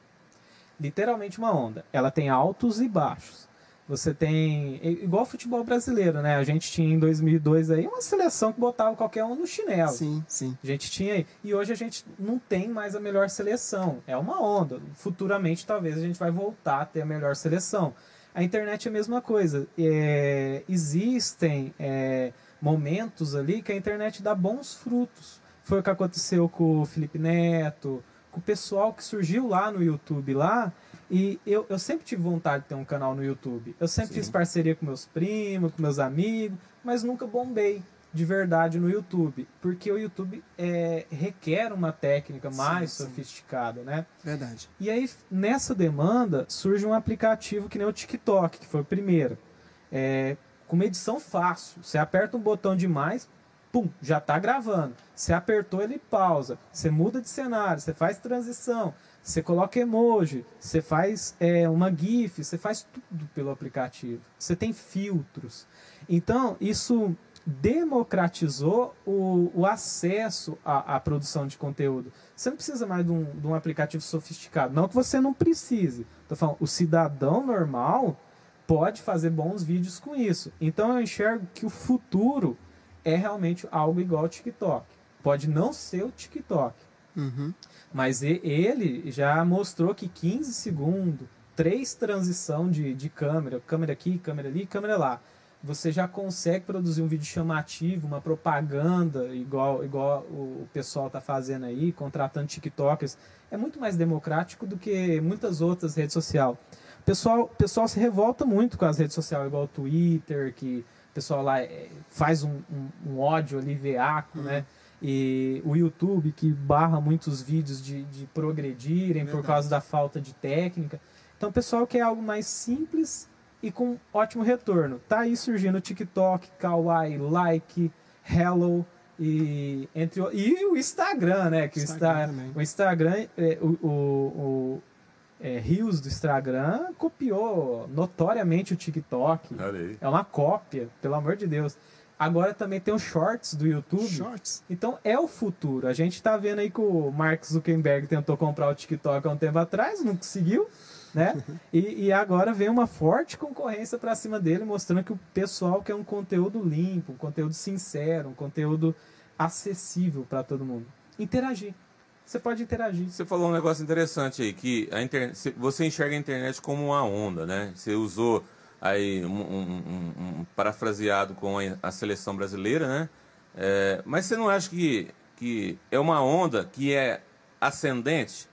literalmente uma onda. Ela tem altos e baixos. Você tem. Igual futebol brasileiro, né? A gente tinha em 2002 aí uma seleção que botava qualquer um no chinelo. Sim, sim. A gente tinha aí. E hoje a gente não tem mais a melhor seleção. É uma onda. Futuramente, talvez, a gente vai voltar a ter a melhor seleção. A internet é a mesma coisa. É, existem é, momentos ali que a internet dá bons frutos. Foi o que aconteceu com o Felipe Neto, com o pessoal que surgiu lá no YouTube lá. E eu, eu sempre tive vontade de ter um canal no YouTube. Eu sempre Sim. fiz parceria com meus primos, com meus amigos, mas nunca bombei de verdade no YouTube, porque o YouTube é, requer uma técnica mais sim, sofisticada, né? Verdade. E aí, nessa demanda, surge um aplicativo que nem o TikTok, que foi o primeiro. É, com uma edição fácil. Você aperta um botão demais, pum, já está gravando. Você apertou, ele pausa. Você muda de cenário, você faz transição, você coloca emoji, você faz é, uma GIF, você faz tudo pelo aplicativo. Você tem filtros. Então, isso democratizou o, o acesso à, à, produção de conteúdo. Você não precisa mais de um, de um aplicativo sofisticado. Não que você não precise. Estou falando, o cidadão normal pode fazer bons vídeos com isso. Então eu enxergo que o futuro é realmente algo igual ao TikTok. Pode não ser o TikTok, uhum. mas ele já mostrou que 15 segundos, três transição de, de câmera, câmera aqui, câmera ali, câmera lá, você já consegue produzir um vídeo chamativo, uma propaganda, igual, igual o pessoal está fazendo aí, contratando TikTokers. É muito mais democrático do que muitas outras redes sociais. O pessoal, pessoal se revolta muito com as redes sociais, igual o Twitter, que o pessoal lá é, faz um, um, um ódio ali veaco, uhum. né? E o YouTube que barra muitos vídeos de, de progredirem Verdade. por causa da falta de técnica. Então o pessoal quer algo mais simples e com ótimo retorno. Tá aí surgindo o TikTok, Kawaii, Like, Hello e entre e o Instagram, né? Que Instagram o, o Instagram, é, o, o, o é, Rios do Instagram copiou notoriamente o TikTok. É uma cópia, pelo amor de Deus. Agora também tem os shorts do YouTube. Shorts. Então é o futuro. A gente tá vendo aí que o Mark Zuckerberg tentou comprar o TikTok há um tempo atrás, não conseguiu, né? e, e, agora vem uma forte concorrência para cima dele, mostrando que o pessoal quer um conteúdo limpo, um conteúdo sincero, um conteúdo acessível para todo mundo. Interagir você pode interagir. Você falou um negócio interessante aí, que a internet, você enxerga a internet como uma onda, né? Você usou aí um, um, um parafraseado com a, a, seleção brasileira, né? É, mas você não acha que, que é uma onda que é ascendente,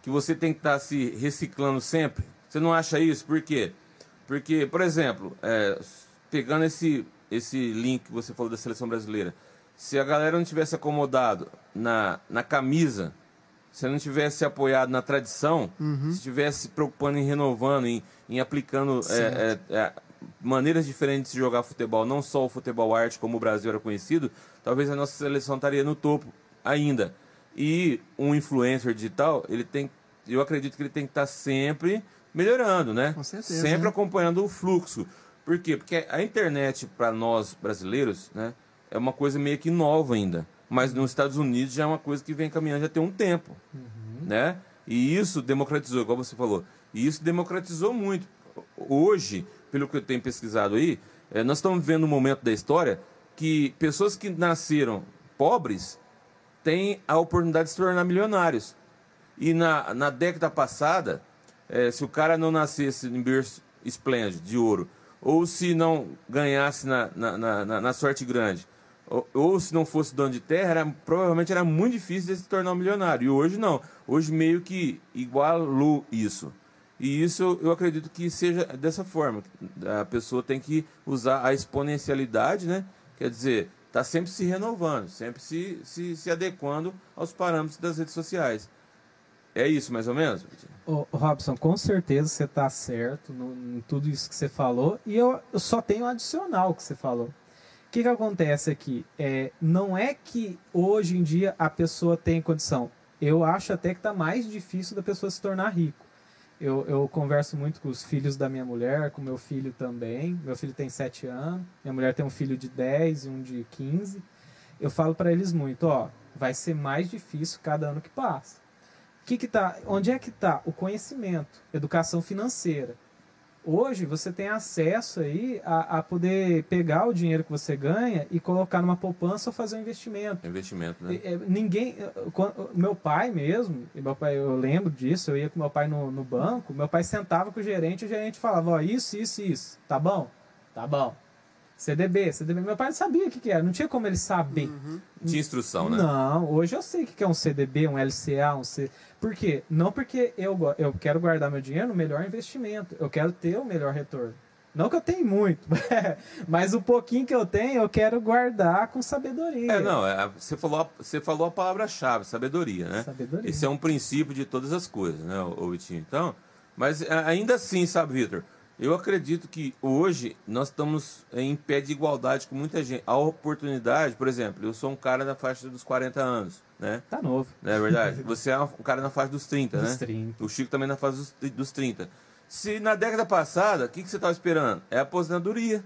que você tem que estar tá se reciclando sempre. Você não acha isso? Por quê? Porque, por exemplo, é, pegando esse, esse link que você falou da seleção brasileira, se a galera não tivesse acomodado na, na camisa, se não tivesse apoiado na tradição, uhum. se tivesse se preocupando em renovando, em, em aplicando é, é, é, maneiras diferentes de jogar futebol, não só o futebol arte como o Brasil era conhecido, talvez a nossa seleção estaria no topo ainda. E um influencer digital, ele tem, eu acredito que ele tem que estar sempre melhorando, né? Com certeza. Sempre né? acompanhando o fluxo. Por quê? Porque a internet, para nós brasileiros, né, é uma coisa meio que nova ainda. Mas nos Estados Unidos já é uma coisa que vem caminhando já tem um tempo. Uhum. Né? E isso democratizou, igual você falou. E isso democratizou muito. Hoje, pelo que eu tenho pesquisado aí, é, nós estamos vivendo um momento da história que pessoas que nasceram pobres têm a oportunidade de se tornar milionários. E na, na década passada, é, se o cara não nascesse em berço esplêndido, de ouro, ou se não ganhasse na, na, na, na sorte grande, ou, ou, se não fosse dono de terra, era, provavelmente era muito difícil de se tornar um milionário. E hoje não. Hoje meio que igualou isso. E isso eu acredito que seja dessa forma. A pessoa tem que usar a exponencialidade, né? Quer dizer, está sempre se renovando, sempre se, se, se adequando aos parâmetros das redes sociais. É isso, mais ou menos? Ô, Robson, com certeza você está certo no, em tudo isso que você falou. E eu, eu só tenho um adicional que você falou. Que, que acontece aqui? É, não é que hoje em dia a pessoa tem condição. Eu acho até que está mais difícil da pessoa se tornar rico. Eu, eu, converso muito com os filhos da minha mulher, com meu filho também. Meu filho tem 7 anos, minha mulher tem um filho de 10 e um de 15. Eu falo para eles muito, ó, vai ser mais difícil cada ano que passa que que tá, onde é que está o conhecimento, educação financeira? Hoje você tem acesso aí a, a, poder pegar o dinheiro que você ganha e colocar numa poupança ou fazer um investimento. Investimento, né? É, ninguém, meu pai mesmo, meu pai, eu lembro disso, eu ia com meu pai no, no banco, meu pai sentava com o gerente e o gerente falava, ó, isso, isso, isso, tá bom? Tá bom. CDB, CDB. Meu pai não sabia o que, que era, não tinha como ele saber. Uhum. Tinha instrução, né? Não, hoje eu sei o que é um CDB, um LCA, um C. Por quê? Não porque eu, eu quero guardar meu dinheiro no melhor investimento, eu quero ter o melhor retorno. Não que eu tenho muito, mas o pouquinho que eu tenho eu quero guardar com sabedoria. É, não, é, você, falou, você falou a palavra-chave, sabedoria, né? Sabedoria. Esse é um princípio de todas as coisas, né, o Vitinho? Então, mas ainda assim, sabe, Vitor? Eu acredito que hoje nós estamos em pé de igualdade com muita gente. A oportunidade, por exemplo, eu sou um cara na faixa dos 40 anos, né? Tá novo. Não é verdade? Você é um cara na faixa dos 30, dos né? 30. O Chico também na faixa dos, dos 30. Se na década passada, o que, que você estava esperando? É a aposentadoria.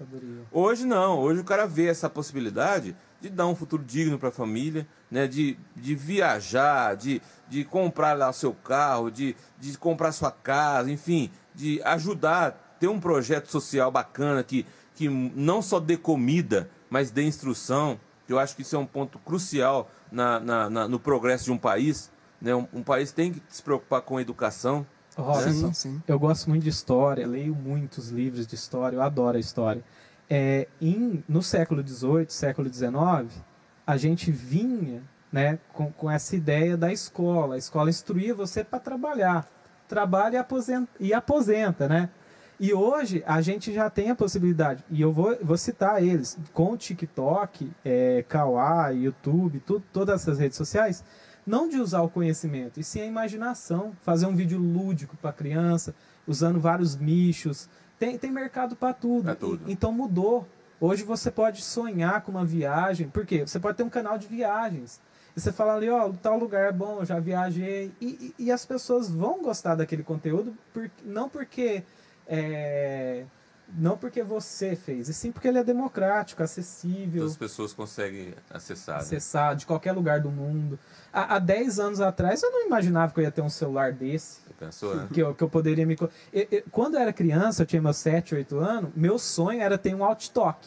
aposentadoria. Hoje não. Hoje o cara vê essa possibilidade de dar um futuro digno para a família, né? de, de viajar, de, de comprar lá o seu carro, de, de comprar sua casa, enfim, de ajudar, ter um projeto social bacana que, que não só dê comida, mas dê instrução. Eu acho que isso é um ponto crucial na, na, na no progresso de um país. Né? Um, um, país tem que se preocupar com a educação. Robson, né? sim. eu gosto muito de história, leio muitos livros de história, eu adoro a história. É, em, no século XVIII, século XIX, a gente vinha né, com, com essa ideia da escola. A escola instruía você para trabalhar trabalha e aposenta, e aposenta, né? E hoje a gente já tem a possibilidade, e eu vou, vou citar eles, com o TikTok, é, Kawaii, YouTube, tudo, todas essas redes sociais, não de usar o conhecimento, e sim a imaginação, fazer um vídeo lúdico para criança, usando vários nichos. Tem, tem mercado para tudo. É tudo. Então mudou. Hoje você pode sonhar com uma viagem, porque você pode ter um canal de viagens. E você fala ali, ó, oh, tal lugar é bom, eu já viajei. E, e, e, as pessoas vão gostar daquele conteúdo, por, não porque. É, não porque você fez, e sim porque ele é democrático, acessível. As pessoas conseguem acessar. Né? Acessar né? de qualquer lugar do mundo. Há, há 10 anos atrás eu não imaginava que eu ia ter um celular desse. Você pensou, né? Que eu, que eu poderia me. Eu, eu, quando eu era criança, eu tinha meus 7, 8 anos, meu sonho era ter um alt-talk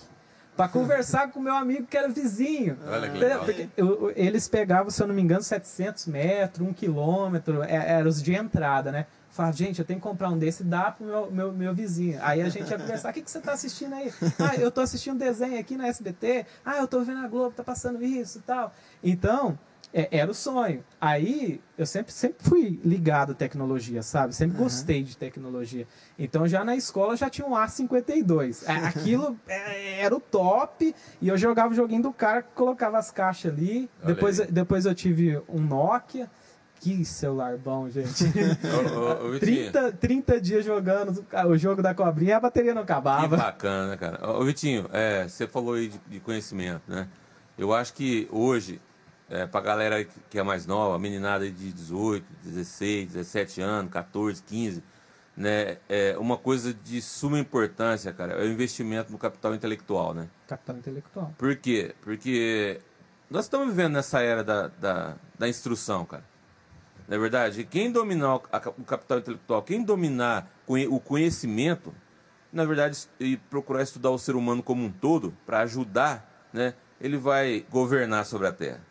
para conversar com meu amigo que era vizinho. Olha que legal. Porque eles pegavam, se eu não me engano, 700 metros, um quilômetro, é, eram os de entrada, né? Falava, gente, eu tenho que comprar um desse e dar pro meu, meu, meu vizinho. Aí a gente ia conversar, o que, que você está assistindo aí? Ah, eu estou assistindo desenho aqui na SBT. Ah, eu estou vendo a Globo, tá passando isso e tal. Então, é, era o sonho. Aí eu sempre, sempre fui ligado à tecnologia, sabe? Sempre uhum. gostei de tecnologia. Então já na escola já tinha um A52. É, aquilo é, era o top. E eu jogava o joguinho do cara, colocava as caixas ali. depois, depois eu tive um Nokia. Que celular bom, gente. ô, ô, ô, 30, 30 dias jogando o jogo da cobrinha e a bateria não acabava. Que bacana, cara. Ô, Vitinho, é, você falou aí de, de conhecimento, né? Eu acho que hoje é, para a galera que é mais nova, meninada de 18, 16, 17 anos, 14, 15, né? É uma coisa de suma importância, cara, é o investimento no capital intelectual, né? Capital intelectual. Por quê? Porque nós estamos vivendo nessa era da, da, da instrução, cara. Na é verdade, quem dominar o capital intelectual, quem dominar o conhecimento, na verdade, e procurar estudar o ser humano como um todo, para ajudar, né? Ele vai governar sobre a Terra.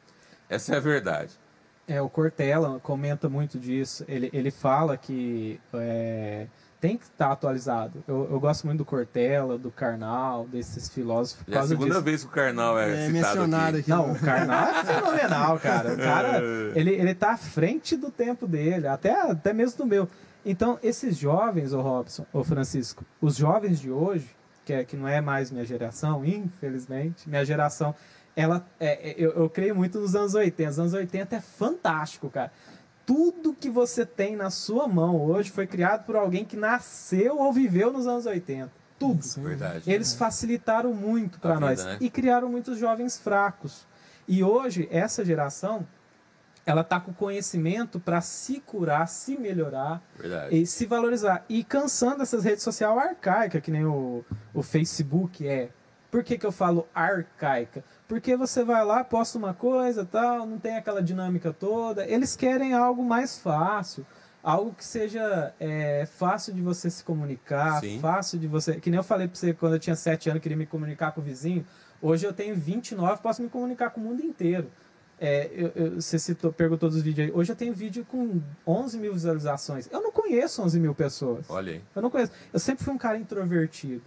Essa é a verdade. É, o Cortella comenta muito disso. Ele, ele fala que é, tem que estar atualizado. Eu, eu, gosto muito do Cortella, do Karnal, desses filósofos. É a segunda disso. vez que o Karnal é, é mencionado aqui. aqui. Não, o Karnal é fenomenal, cara. O cara, ele, ele tá à frente do tempo dele, até, até mesmo do meu. Então, esses jovens, o Robson, o Francisco, os jovens de hoje, que, é, que não é mais minha geração, infelizmente, minha geração ela é, é, eu, eu creio muito nos anos 80. Os anos 80 é fantástico, cara. Tudo que você tem na sua mão hoje foi criado por alguém que nasceu ou viveu nos anos 80. Tudo. Sim, verdade. Eles facilitaram muito para nós vida, né? e criaram muitos jovens fracos. E hoje essa geração ela tá com conhecimento para se curar, se melhorar Verdade. e se valorizar. E cansando essas redes sociais arcaicas, que nem o, o Facebook é. Por que, que eu falo arcaica? Porque você vai lá, posta uma coisa, tal, não tem aquela dinâmica toda. Eles querem algo mais fácil, algo que seja é, fácil de você se comunicar, Sim. fácil de você. Que nem eu falei para você quando eu tinha 7 anos, queria me comunicar com o vizinho. Hoje eu tenho 29, posso me comunicar com o mundo inteiro. É, eu, eu, você citou, perguntou dos vídeos aí. Hoje eu tenho vídeo com 11 mil visualizações. Eu não conheço 11 mil pessoas. Olha aí. Eu não conheço. Eu sempre fui um cara introvertido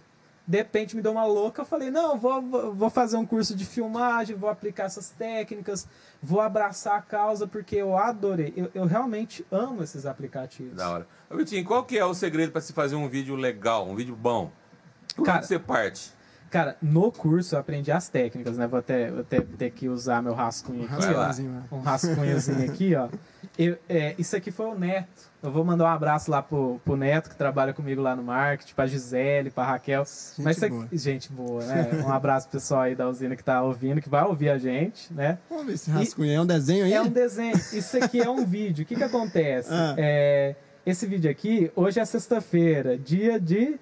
de repente me deu uma louca, eu falei, não, vou, vou fazer um curso de filmagem, vou aplicar essas técnicas, vou abraçar a causa, porque eu adorei. Eu, eu realmente amo esses aplicativos. Da hora. Vitinho, qual que é o segredo para se fazer um vídeo legal, um vídeo bom? Por Cara, que você parte? Cara, no curso eu aprendi as técnicas, né? Vou até, vou até ter que usar meu rascunho aqui, ó. Um rascunhozinho aqui, ó. Eu, é, isso aqui foi o Neto. Eu vou mandar um abraço lá pro, pro Neto, que trabalha comigo lá no marketing, pra Gisele, pra Raquel. Gente Mas boa. Aqui, gente boa, né? Um abraço pro pessoal aí da usina que tá ouvindo, que vai ouvir a gente, né? Vamos ver esse rascunho. E, é um desenho aí? É um desenho. Isso aqui é um vídeo. O que que acontece? Ah. É, esse vídeo aqui, hoje é sexta-feira, dia de,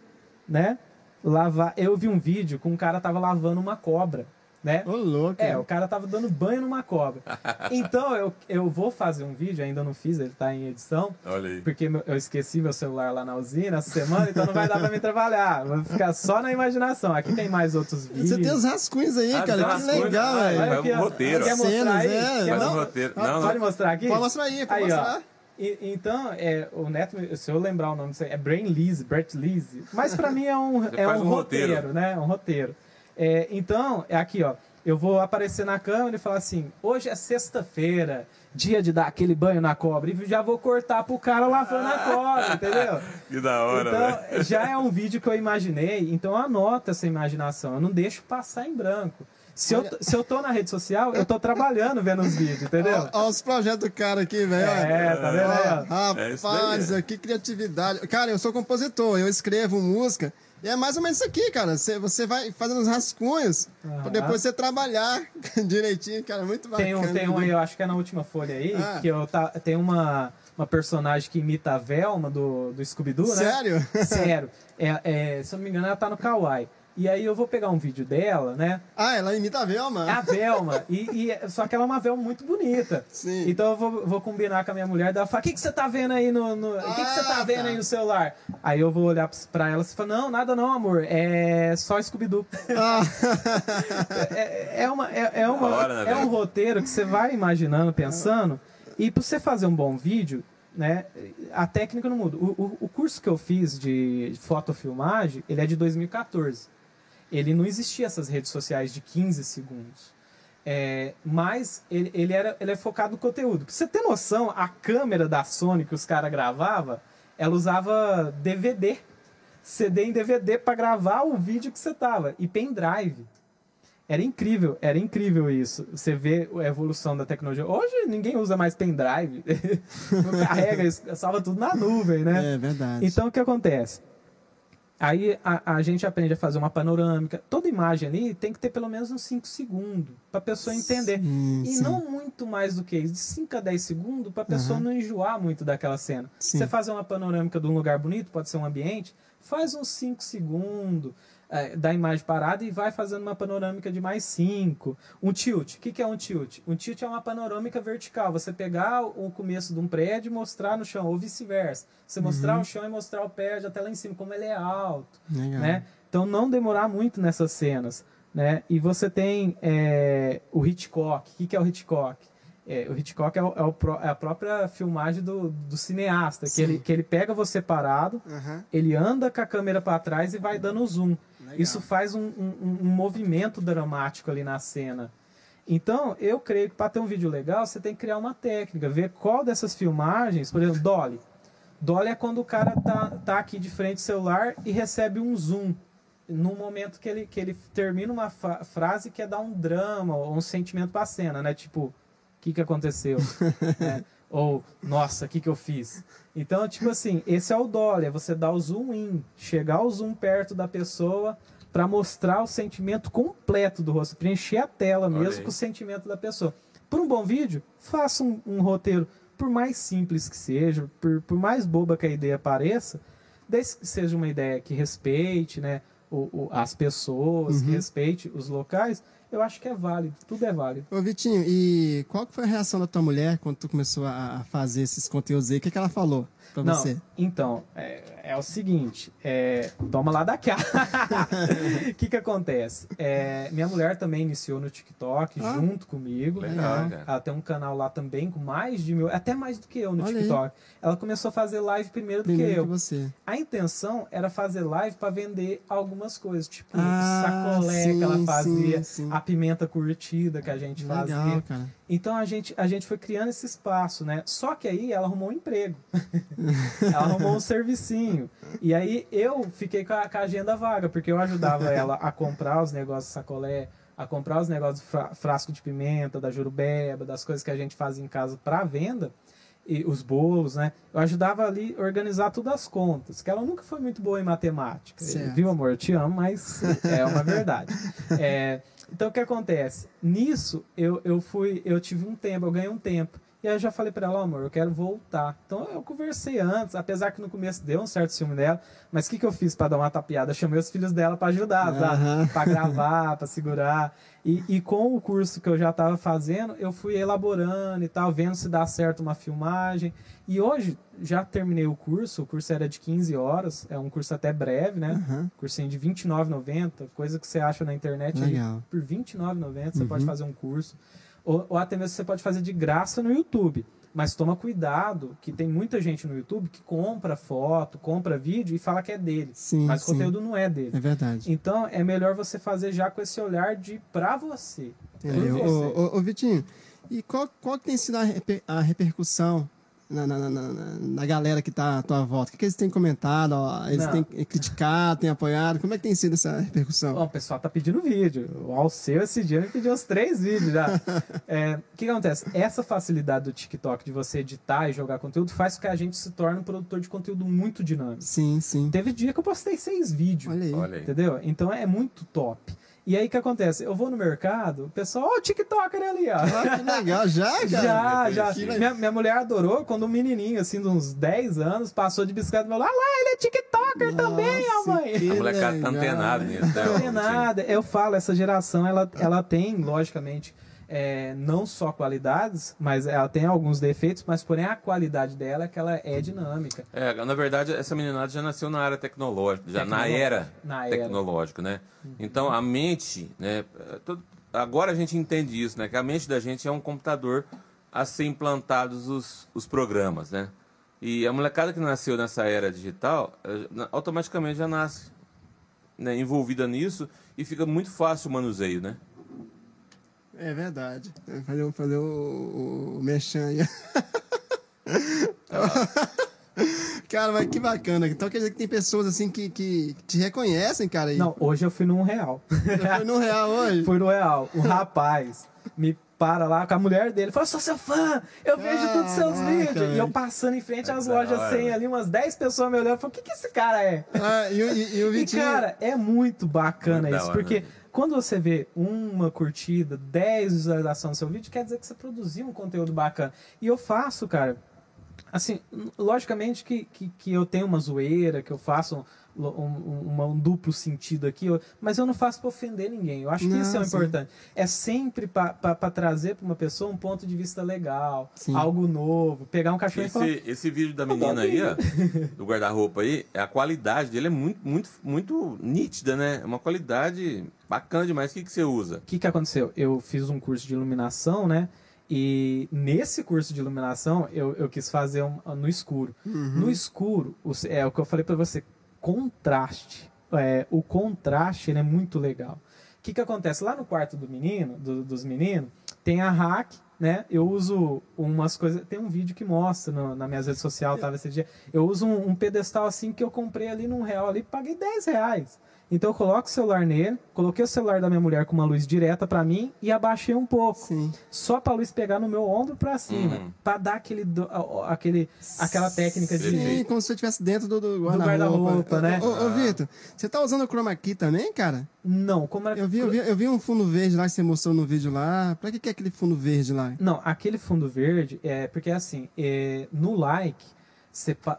né? Lavar. Eu vi um vídeo com um cara tava lavando uma cobra. Né? Ô, louco. É, o cara tava dando banho numa cobra. Então, eu, eu vou fazer um vídeo, ainda não fiz, ele tá em edição. Olha aí. Porque eu esqueci meu celular lá na usina essa semana, então não vai dar pra me trabalhar. Vou ficar só na imaginação. Aqui tem mais outros vídeos. Você tem os rascunhos aí, ah, cara. Que legal, velho. Vai um roteiro. Quer mostrar aí? É, Quer um roteiro. Não, pode mostrar aqui? Pode mostrar aí, pode aí, mostrar. Ó. E, então, é, o Neto, se eu lembrar o nome disso aí, é Brain Lise, Brett Lise. Mas para mim é um, é um, um roteiro, roteiro, né? Um roteiro. É, então, é aqui, ó. Eu vou aparecer na câmera e falar assim: hoje é sexta-feira, dia de dar aquele banho na cobra. E já vou cortar pro cara lavando a cobra, entendeu? Que da hora, Então, véio. já é um vídeo que eu imaginei, então anota essa imaginação. Eu não deixo passar em branco. Se eu, se eu tô na rede social, eu tô trabalhando vendo os vídeos, entendeu? Olha os projetos do cara aqui, velho. É, tá vendo aí? Rapaz, é que criatividade. Cara, eu sou compositor, eu escrevo música. E é mais ou menos isso aqui, cara. Você, você vai fazendo os rascunhos uhum. pra depois você trabalhar direitinho, cara. Muito bacana. Tem um, tem um aí, eu acho que é na última folha aí, ah. que eu tá, tem uma, uma personagem que imita a Velma do, do Scooby-Doo, né? Sério? Sério. É, é, se eu não me engano, ela tá no Kawaii. E aí eu vou pegar um vídeo dela, né? Ah, ela imita a Velma. É a Velma. e, e, só que ela é uma Velma muito bonita. Sim. Então eu vou, vou combinar com a minha mulher e ela fala, o que, que você tá vendo aí no. no... O que, que você tá ah, vendo tá. aí no celular? Aí eu vou olhar pra ela e fala, não, nada não, amor. É só Scooby-Doo. Ah. é, é, uma, é, é, uma, hora, né, é um roteiro que você vai imaginando, pensando. E pra você fazer um bom vídeo, né, a técnica não muda. O, o, o curso que eu fiz de fotofilmagem, ele é de 2014 ele não existia essas redes sociais de 15 segundos. É, mas ele, ele, era, ele é focado no conteúdo. Pra você ter noção, a câmera da Sony que os caras gravavam, ela usava DVD. CD em DVD para gravar o vídeo que você tava. E pendrive. Era incrível, era incrível isso. Você vê a evolução da tecnologia. Hoje ninguém usa mais pendrive. carrega, salva tudo na nuvem, né? É verdade. Então o que acontece? Aí a, a, gente aprende a fazer uma panorâmica. Toda imagem ali tem que ter pelo menos uns 5 segundos para a pessoa entender. Sim, e sim. não muito mais do que isso, de 5 a 10 segundos para a pessoa uhum. não enjoar muito daquela cena. Sim. Você fazer uma panorâmica de um lugar bonito, pode ser um ambiente, faz uns 5 segundos é, da imagem parada e vai fazendo uma panorâmica de mais 5. Um tilt. O que, que é um tilt? Um tilt é uma panorâmica vertical. Você pegar o começo de um prédio e mostrar no chão, ou vice-versa. Você uhum. mostrar o chão e mostrar o prédio até lá em cima, como ele é alto. Legal. Né? Então não demorar muito nessas cenas. Né? E você tem é, o Hitchcock. O que, que é o Hitchcock? É, o Hitchcock é, o, é, o, é, a própria filmagem do, do cineasta, que ele, que ele pega você parado, uhum. ele anda com a câmera para trás e vai dando zoom. Legal. Isso faz um, um, um, movimento dramático ali na cena. Então, eu creio que para ter um vídeo legal, você tem que criar uma técnica, ver qual dessas filmagens, por exemplo, Dolly. Dolly é quando o cara tá, tá aqui de frente ao celular e recebe um zoom. No momento que ele, que ele termina uma frase que é dar um drama ou um sentimento para a cena, né? Tipo, que, que aconteceu? é, ou, nossa, o que, que eu fiz? Então, tipo assim, esse é o dolly, é você dar o zoom in, chegar o zoom perto da pessoa para mostrar o sentimento completo do rosto, preencher a tela mesmo com o sentimento da pessoa. Por um bom vídeo, faça um, um roteiro, por mais simples que seja, por, por mais boba que a ideia pareça, desde que seja uma ideia que respeite né, o, o as pessoas, uhum. que respeite os locais, eu acho que é válido, tudo é válido. Ô Vitinho, e qual foi a reação da tua mulher quando tu começou a fazer esses conteúdos aí? O que, que ela falou pra Não, você? Então, é, é o seguinte, é, toma lá da cá. O que que acontece? É, minha mulher também iniciou no TikTok ah, junto comigo. Legal, né? Ela tem um canal lá também com mais de mil, até mais do que eu no Olha TikTok. Aí. Ela começou a fazer live primeiro do primeiro que eu. Que você. A intenção era fazer live para vender algumas coisas, tipo ah, sacolé sim, que ela fazia, sim, sim. a pimenta curtida que a gente Legal, fazia. Cara. Então a gente, a gente foi criando esse espaço, né? Só que aí ela arrumou um emprego. ela arrumou um servicinho. E aí eu fiquei com a, com a, agenda vaga, porque eu ajudava ela a comprar os negócios de sacolé, a comprar os negócios de fra frasco de pimenta, da jurubeba, das coisas que a gente faz em casa para venda e os bolos, né? Eu ajudava ali a organizar todas as contas, que ela nunca foi muito boa em matemática. Certo. Viu, amor? Eu te amo, mas é uma verdade. É, então, o que acontece? Nisso, eu, eu fui, eu tive um tempo, eu ganhei um tempo. E aí eu já falei para ela, oh, amor, eu quero voltar. Então eu conversei antes, apesar que no começo deu um certo ciúme dela, mas o que, que eu fiz para dar uma tapiada? Eu chamei os filhos dela para ajudar, uhum. para gravar, para segurar. E, e, com o curso que eu já estava fazendo, eu fui elaborando e tal, vendo se dá certo uma filmagem. E hoje já terminei o curso, o curso era de 15 horas, é um curso até breve, né? Uhum. Cursinho de R$29,90, coisa que você acha na internet Legal. por R$29,90 você pode uhum. fazer um curso ou, ou até mesmo você pode fazer de graça no YouTube. Mas toma cuidado, que tem muita gente no YouTube que compra foto, compra vídeo e fala que é dele. Sim, mas sim. o conteúdo não é dele. É verdade. Então é melhor você fazer já com esse olhar de pra você. Ô, ô, Vitinho, e qual, qual tem sido a, reper, a repercussão na, na, na, na, galera que está à tua volta? O que, que eles têm comentado? Ó, eles Não. têm criticado, têm apoiado? Como é que tem sido essa repercussão? o pessoal tá pedindo vídeo. O Alceu esse dia me pediu uns três vídeos já. é, o que, que acontece? Essa facilidade do TikTok de você editar e jogar conteúdo faz com que a gente se torne um produtor de conteúdo muito dinâmico. Sim, sim. Teve dia que eu postei seis vídeos. Olha aí. Olha aí. Entendeu? Então é muito top. E aí o que acontece? Eu vou no mercado, o pessoal, ó, oh, o TikToker ali, ó. Ah, que legal, já, cara? Já, já. Minha, minha mulher adorou quando um menininho, assim, de uns 10 anos, passou de bicicleta e falou, ah lá, ele é TikToker Nossa, também, ó, mãe. A molecada tá antenada nisso, né? Antenada. Eu falo, essa geração, ela, ela tem, logicamente, é, não só qualidades, mas ela tem alguns defeitos, mas porém a qualidade dela é que ela é dinâmica. É, na verdade, essa meninada já nasceu na área tecnológica, já na era na tecnológica, né? Uhum. Então a mente, né? Todo, agora a gente entende isso, né? Que a mente da gente é um computador a ser implantados os, os programas, né? E a molecada que nasceu nessa era digital, eh, automaticamente já nasce né, envolvida nisso e fica muito fácil o manuseio, né? É verdade. Fazer, fazer o, o, o aí. Cara, mas que bacana. Então quer dizer que tem pessoas assim que, que te reconhecem, cara. Não, hoje eu fui num real. Foi no real hoje? Fui no real. Um rapaz me para lá com a mulher dele. Falou, sou seu fã, eu vejo todos os seus vídeos. E eu passando em frente às lojas sem ali, umas 10 pessoas me olhando. Falei, o que, que esse cara é? Ah, e, e, e o Vitinho... E, cara, é muito bacana muito isso, porque quando você vê uma curtida, 10 visualizações no seu vídeo, quer dizer que você produziu um conteúdo bacana. E eu faço, cara, assim, logicamente que, que, que eu tenho uma zoeira, que eu faço um, um, um, duplo sentido aqui, mas eu não faço para ofender ninguém. Eu acho que não, isso é o importante. É sempre para trazer para uma pessoa um ponto de vista legal, sim. algo novo, pegar um cachorro esse, e falar, Esse vídeo da menina aí, ó, do guarda-roupa aí, a qualidade dele é muito, muito, muito nítida, né? É uma qualidade bacana demais. O que, que você usa? O que, que aconteceu? Eu fiz um curso de iluminação, né? E nesse curso de iluminação eu, eu quis fazer um, no escuro. Uhum. No escuro, é o que eu falei para você, contraste. É, o contraste é muito legal. O que, que acontece? Lá no quarto do menino, do, dos meninos, tem a hack, né? Eu uso umas coisas. Tem um vídeo que mostra no, na minha rede social, tava esse dia. Eu uso um, um pedestal assim que eu comprei ali num real ali, paguei 10 reais. Então eu coloco o celular nele, coloquei o celular da minha mulher com uma luz direta para mim e abaixei um pouco. Sim. Só para a luz pegar no meu ombro para cima, uhum. para dar aquele, aquele aquela técnica de Sim, como se você estivesse dentro do, do guarda-roupa, guarda né? Ô, ô, ô Vitor, você tá usando o chroma key também, cara? Não, como era... eu vi, eu vi, eu vi um fundo verde lá que você mostrou no vídeo lá. Para que que é aquele fundo verde lá? Não, aquele fundo verde é porque assim, é, no like,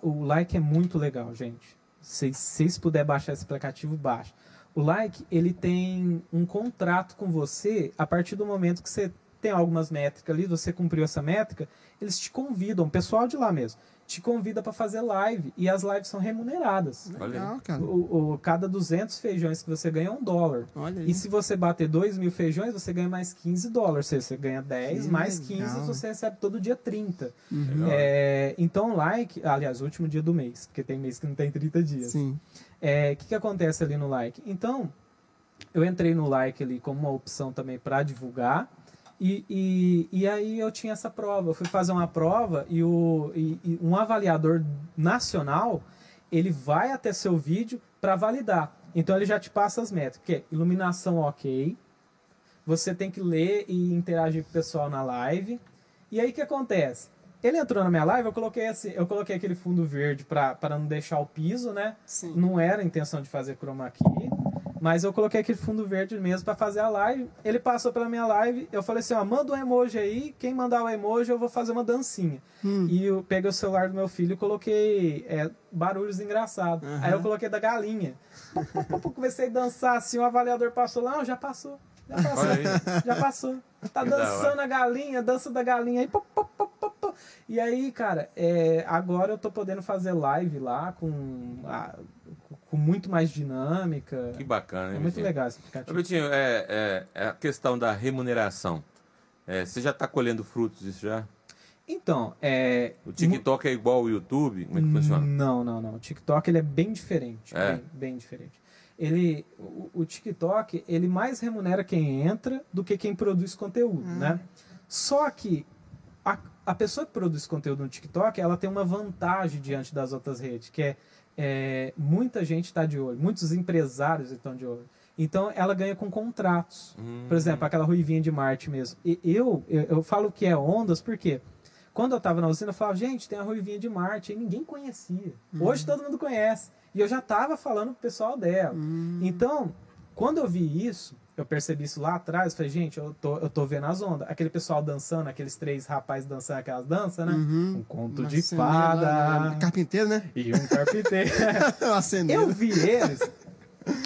o like é muito legal, gente se vocês puder baixar esse aplicativo, baixa. O Like, ele tem um contrato com você a partir do momento que você tem algumas métricas ali, você cumpriu essa métrica, eles te convidam, o pessoal de lá mesmo, te convida para fazer live e as lives são remuneradas. Legal, cara. O, o, cada 200 feijões que você ganha é um dólar. Olha e se você bater 2 mil feijões, você ganha mais 15 dólares. Seja, você ganha 10, que mais legal. 15, você recebe todo dia 30. Uhum. É, então, like, aliás, o último dia do mês, porque tem mês que não tem 30 dias. Sim. O é, que, que acontece ali no like? Então, eu entrei no like ali como uma opção também para divulgar. E, e, e, aí eu tinha essa prova. Eu fui fazer uma prova e, o, e, e um avaliador nacional ele vai até seu vídeo para validar. Então ele já te passa as métricas, que é iluminação ok, você tem que ler e interagir com o pessoal na live. E aí o que acontece? Ele entrou na minha live, eu coloquei assim, eu coloquei aquele fundo verde para não deixar o piso, né? Sim. Não era a intenção de fazer chroma key. Mas eu coloquei aquele fundo verde mesmo para fazer a live. Ele passou pela minha live. Eu falei assim: ó, manda um emoji aí. Quem mandar o emoji, eu vou fazer uma dancinha. Hum. E eu peguei o celular do meu filho e coloquei é, barulhos engraçados. Uhum. Aí eu coloquei da galinha. Comecei a dançar assim. O avaliador passou lá. Não, já passou. Já passou. já passou. Tá dançando a galinha, dança da galinha aí. Pop, pop, pop, e aí, cara, é, agora eu tô podendo fazer live lá com. A, com muito mais dinâmica. Que bacana, hein, É muito Vitinho? legal esse aplicativo. Vitinho, é, é, é, a questão da remuneração. É, você já está colhendo frutos disso já? Então, é... O TikTok é igual ao YouTube? Como é que funciona? Não, não, não. O TikTok ele é bem diferente. É. Bem, bem diferente. Ele, o, o, TikTok, ele mais remunera quem entra do que quem produz conteúdo, hum. né? Só que a, a pessoa que produz conteúdo no TikTok, ela tem uma vantagem diante das outras redes, que é é, muita gente está de olho, muitos empresários estão de olho. Então ela ganha com contratos. Hum. Por exemplo, aquela ruivinha de Marte mesmo. E eu, eu, eu falo que é ondas porque quando eu estava na usina, eu falava, gente, tem a ruivinha de Marte, e ninguém conhecia. Hum. Hoje todo mundo conhece. E eu já estava falando pro pessoal dela. Hum. Então, quando eu vi isso, eu percebi isso lá atrás, falei, gente, eu tô, eu tô vendo as ondas. Aquele pessoal dançando, aqueles três rapazes dançando aquelas danças, né? Uhum. Um conto de fada. Lá, né? carpinteiro, né? E um carpinteiro. eu vi eles.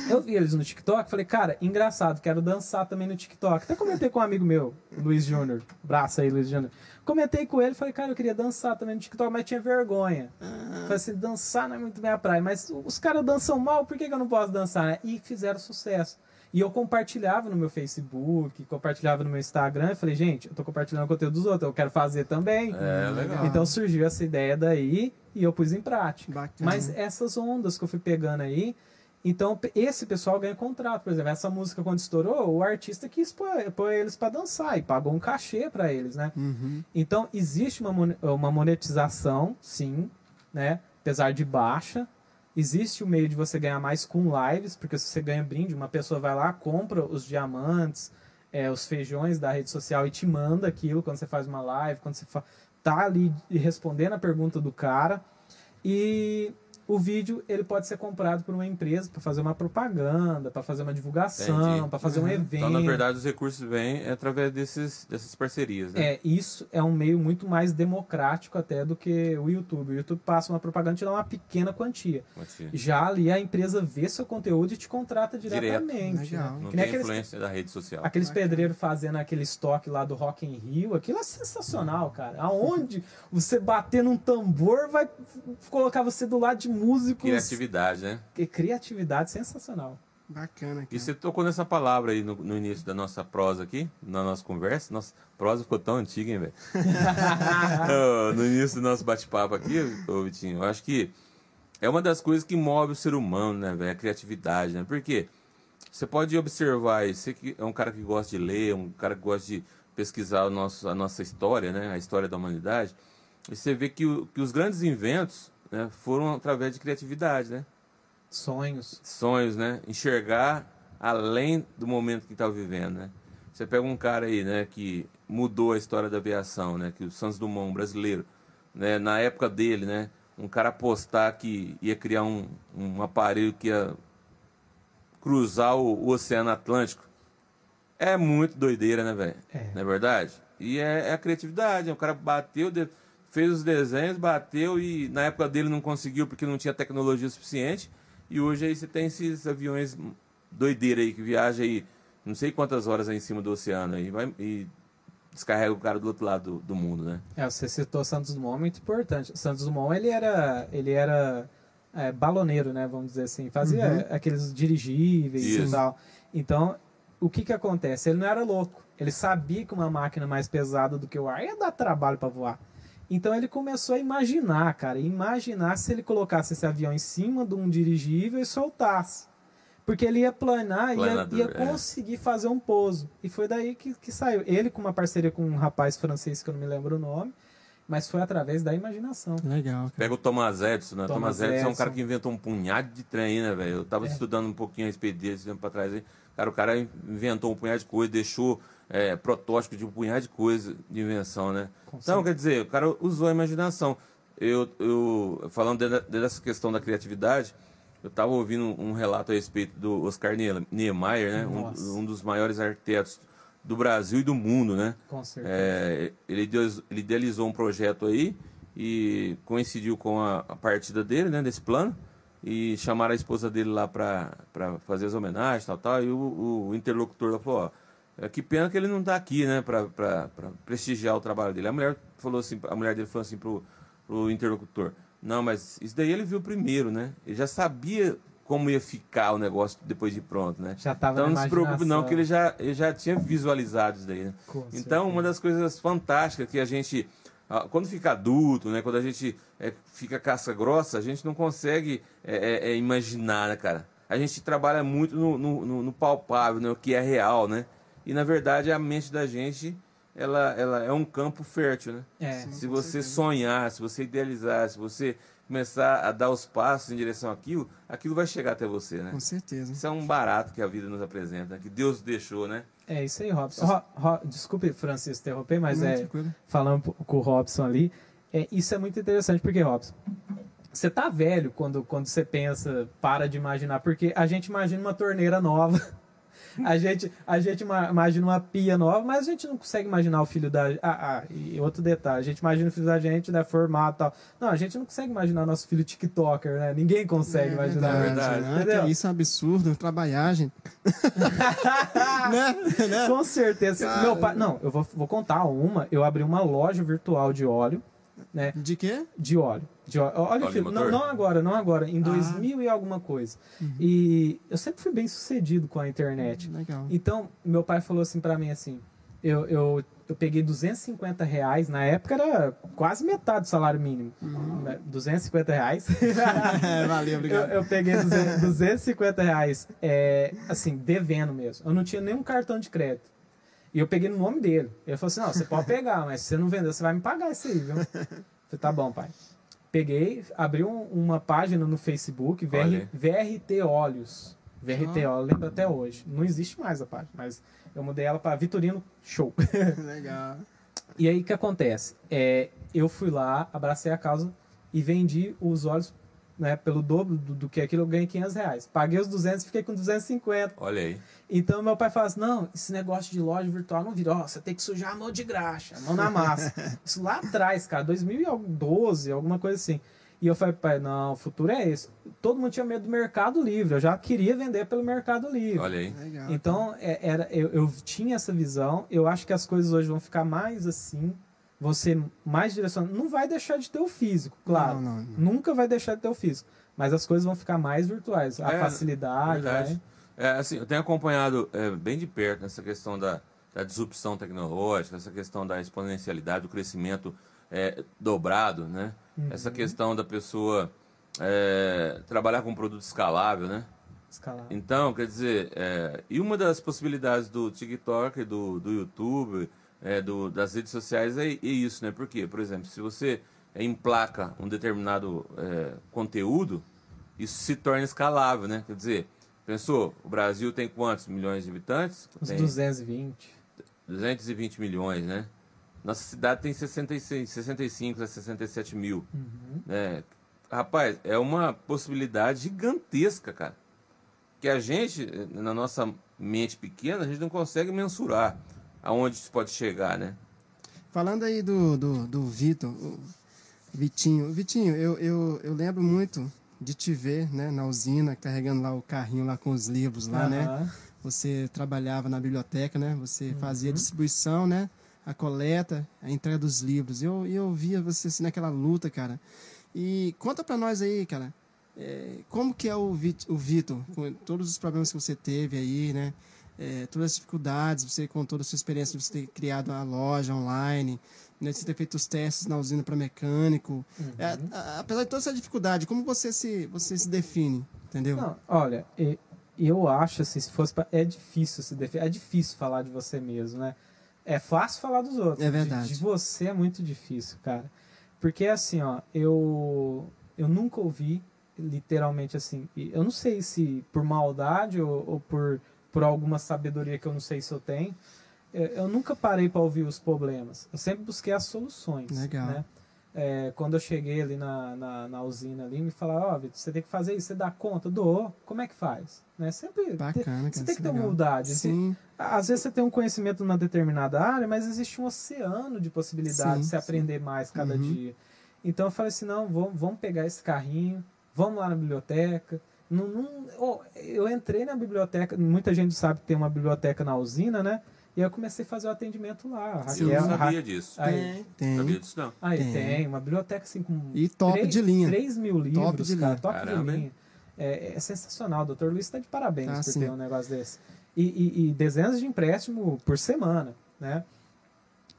Eu vi eles no TikTok, falei, cara, engraçado, quero dançar também no TikTok. Até comentei com um amigo meu, Luiz Júnior. Braço aí, Luiz Júnior. Comentei com ele, falei, cara, eu queria dançar também no TikTok, mas tinha vergonha. Ah. Falei assim, dançar não é muito minha praia, mas os caras dançam mal, por que, que eu não posso dançar, né? E fizeram sucesso. E eu compartilhava no meu Facebook, compartilhava no meu Instagram. Falei, gente, eu tô compartilhando o conteúdo dos outros, eu quero fazer também. É, legal. Então surgiu essa ideia daí e eu pus em prática. Bacana. Mas essas ondas que eu fui pegando aí, Então, esse pessoal ganha contrato. Por exemplo, essa música quando estourou, o artista quis pôr, pôr eles para dançar e pagou um cachê para eles, né? Uhum. Então, existe uma, uma monetização, sim, né? Apesar de baixa. Existe o meio de você ganhar mais com lives, porque se você ganha brinde, uma pessoa vai lá, compra os diamantes, é, os feijões da rede social e te manda aquilo quando você faz uma live, quando você fa... tá ali respondendo a pergunta do cara. E o vídeo ele pode ser comprado por uma empresa para fazer uma propaganda, para fazer uma divulgação, para fazer uhum. um evento. Então, na verdade, os recursos vêm através desses, dessas parcerias. Né? É, isso é um meio muito mais democrático até do que o YouTube. O YouTube passa uma propaganda e te dá uma pequena quantia. quantia. Já ali a empresa vê seu conteúdo e te contrata diretamente. Direto. Né? Não que tem aqueles, influência da rede social. Aqueles pedreiros fazendo aquele estoque lá do Rock in Rio, aquilo é sensacional, cara. Aonde você bater num tambor vai colocar você do lado de músicos. Criatividade, né? E criatividade sensacional. Bacana. Cara. E você tocou nessa palavra aí no, no, início da nossa prosa aqui, na nossa conversa. Nossa prosa ficou tão antiga, hein, velho? no início do nosso bate-papo aqui, ô Vitinho, eu acho que é uma das coisas que move o ser humano, né, velho? A criatividade, né? Porque você pode observar aí, você que é um cara que gosta de ler, um cara que gosta de pesquisar o nosso, a nossa história, né? A história da humanidade. E você vê que, o, que os grandes inventos né, foram através de criatividade, né? Sonhos. Sonhos, né? Enxergar além do momento que está vivendo, né? Você pega um cara aí, né, que mudou a história da aviação, né? Que o Santos Dumont, um brasileiro, né? Na época dele, né? Um cara apostar que ia criar um, um aparelho que ia cruzar o, o Oceano Atlântico. É muito doideira, né, velho? É. Não é verdade? E é, é a criatividade. Né? O cara bateu... De fez os desenhos, bateu e na época dele não conseguiu porque não tinha tecnologia suficiente. E hoje aí você tem esses aviões doideira aí que viaja aí não sei quantas horas aí em cima do oceano aí vai, e descarrega o cara do outro lado do, do mundo, né? É, você citou Santos Dumont, muito importante. Santos Dumont, ele era, ele era é, baloneiro, né, vamos dizer assim, fazia uhum. aqueles dirigíveis Isso. e tal. Então, o que que acontece? Ele não era louco. Ele sabia que uma máquina mais pesada do que o ar ia dar trabalho para voar. Então ele começou a imaginar, cara, imaginar se ele colocasse esse avião em cima de um dirigível e soltasse. Porque ele ia planar e ia, ia, é. conseguir fazer um pouso. E foi daí que, que saiu. Ele com uma parceria com um rapaz francês que eu não me lembro o nome, mas foi através da imaginação. Legal. Cara. Pega o Thomas Edison, né? Thomas, Thomas Edison, Edison é um cara que inventou um punhado de trem, né, velho? Eu tava é. estudando um pouquinho a esse tempo pra trás. Hein? Cara, o cara inventou um punhado de coisa, deixou é, protótipo de um punhado de coisa de invenção, né? então, quer dizer, o cara usou a imaginação. Eu, eu falando dessa questão da criatividade, eu estava ouvindo um relato a respeito do Oscar Niemeyer, né? Um, um, dos maiores arquitetos do Brasil e do mundo, né? Com certeza. É, ele, ele idealizou um projeto aí e coincidiu com a, a partida dele, né? Desse plano e chamaram a esposa dele lá para fazer as homenagens tal, tal. E o, o interlocutor lá falou, ó, é, que pena que ele não está aqui, né, para prestigiar o trabalho dele. A mulher falou assim, a mulher dele falou assim pro, pro interlocutor: "Não, mas isso daí ele viu primeiro, né? Ele já sabia como ia ficar o negócio depois de pronto, né? Já tava então não se preocupe não, que ele já, ele já tinha visualizado isso daí, né? então, uma das coisas fantásticas que a gente quando fica adulto, né, quando a gente é, fica casca grossa, a gente não consegue é, é, é imaginar, né, cara? A gente trabalha muito no, no, no palpável, né, o que é real, né? E na verdade a mente da gente ela, ela é um campo fértil, né? É, se você sonhar, se você idealizar, se você começar a dar os passos em direção àquilo, aquilo vai chegar até você, né? Com certeza. Isso é um barato que a vida nos apresenta, que Deus deixou, né? É isso aí, Robson. Ro, Ro, desculpe, Francisco, interromper, mas Não, é tranquilo. falando com o Robson ali, é, isso é muito interessante, porque, Robson, você tá velho quando, quando você pensa, para de imaginar, porque a gente imagina uma torneira nova a gente, a gente imagina uma pia nova, mas a gente não consegue imaginar o filho da. Ah, ah, e outro detalhe, a gente imagina o filho da gente, né, formado e tal. Não, a gente não consegue imaginar nosso filho TikToker, né? Ninguém consegue é imaginar. É verdade, né? Entendeu? Isso é um absurdo, trabalhar, gente. né? né? Com certeza. Cara... Meu pai. Não, eu vou, vou contar uma. Eu abri uma loja virtual de óleo. Né? De quê? De óleo. De óleo. Olha, filho, não, não, agora, não agora, em 2000 ah. e alguma coisa. Uhum. E eu sempre fui bem sucedido com a internet. Legal. Então, meu pai falou assim para mim assim: eu, eu, eu peguei 250 reais, na época era quase metade do salário mínimo. Uhum. 250 né, reais. Valeu, obrigado. Eu, eu peguei 200, 250 reais, é, assim, devendo mesmo. Eu não tinha nenhum cartão de crédito. E eu peguei no nome dele. Ele falou assim: não, você pode pegar, mas se você não vender, você vai me pagar isso aí, viu? Eu falei, tá bom, pai. Peguei, abri um, uma página no Facebook, VR, VRT Olhos. VRT, ah. ó, lembro até hoje. Não existe mais a página, mas eu mudei ela para Vitorino Show. Legal. e aí o que acontece? É, eu fui lá, abracei a causa e vendi os olhos né, pelo dobro do, do, que aquilo, eu ganhei 500 reais. Paguei os 200 e fiquei com 250. Olha aí. Então meu pai fala assim: não, esse negócio de loja virtual não vira. Ó, você tem que sujar a mão de graxa, a mão na massa. Isso lá atrás, cara, 2012, alguma coisa assim. E eu falei, pai, não, o futuro é esse. Todo mundo tinha medo do Mercado Livre, eu já queria vender pelo Mercado Livre. Olha aí. Legal, então, é, era, eu, eu tinha essa visão, eu acho que as coisas hoje vão ficar mais assim, ser mais direcionadas. Não vai deixar de ter o físico, claro. Não, não, não. Nunca vai deixar de ter o físico. Mas as coisas vão ficar mais virtuais. A é, facilidade. Né? É, assim, eu tenho acompanhado é, bem de perto essa questão da, da disrupção tecnológica, essa questão da exponencialidade, do crescimento é, dobrado, né? Uhum. Essa questão da pessoa é, trabalhar com um produto escalável, né? Escalável. Então, quer dizer, é, e uma das possibilidades do TikTok, do, do YouTube, é, do, das redes sociais é, é, isso, né? Por quê? Por exemplo, se você emplaca um determinado é, conteúdo, isso se torna escalável, né? Quer dizer, pensou, o Brasil tem quantos milhões de habitantes? Uns tem 220. 220 milhões, né? Nossa cidade tem 66, 65 a 67 mil. Uhum. É, rapaz, é uma possibilidade gigantesca, cara. Que a gente, na nossa mente pequena, a gente não consegue mensurar aonde isso pode chegar, né? Falando aí do, do, do Vitor, Vitinho. Vitinho, eu, eu, eu lembro muito de te ver né, na usina, carregando lá o carrinho lá com os livros lá, uhum. né? Você trabalhava na biblioteca, né? Você uhum. fazia distribuição, né? a coleta, a entrega dos livros. Eu, eu via você assim naquela luta, cara. E conta para nós aí, cara, é, como que é o Vitor, com todos os problemas que você teve aí, né? É, todas as dificuldades, você com toda a sua experiência de você ter criado uma loja online, né, de você ter feito os testes na usina para mecânico. Uhum. É, a, apesar de toda essa dificuldade, como você se, você se define, entendeu? Não, olha, eu acho assim, se fosse pra, é difícil se definir, é difícil falar de você mesmo, né? É fácil falar dos outros. É verdade. De, de, você é muito difícil, cara. Porque assim, ó, eu eu nunca ouvi literalmente assim, eu não sei se por maldade ou, ou por por alguma sabedoria que eu não sei se eu tenho, eu, eu nunca parei para ouvir os problemas. Eu sempre busquei as soluções. Legal. Né? é, quando eu cheguei ali na, na, na usina ali, me falaram, ó, oh, Vitor, você tem que fazer isso, você dá conta? Dou. Como é que faz? Né? Sempre Bacana, você tem que ter legal. humildade. Sim. Você, às vezes você tem um conhecimento numa determinada área, mas existe um oceano de possibilidades de você aprender mais cada uhum. dia. Então eu falei assim, não, vamos, vamos pegar esse carrinho, vamos lá na biblioteca. Não, não, oh, eu entrei na biblioteca, muita gente sabe que tem uma biblioteca na usina, né? E eu comecei a fazer o atendimento lá. Raquel, eu não sabia disso. Aí, tem. Sabia disso não. Aí tem. tem. uma biblioteca assim com. E top 3, de linha. 3 mil livros, top de cara. Linha. Top Caramba, de linha. É, é, sensacional. O doutor Luiz está de parabéns ah, por sim. ter um negócio desse. E, e, e, dezenas de empréstimo por semana, né?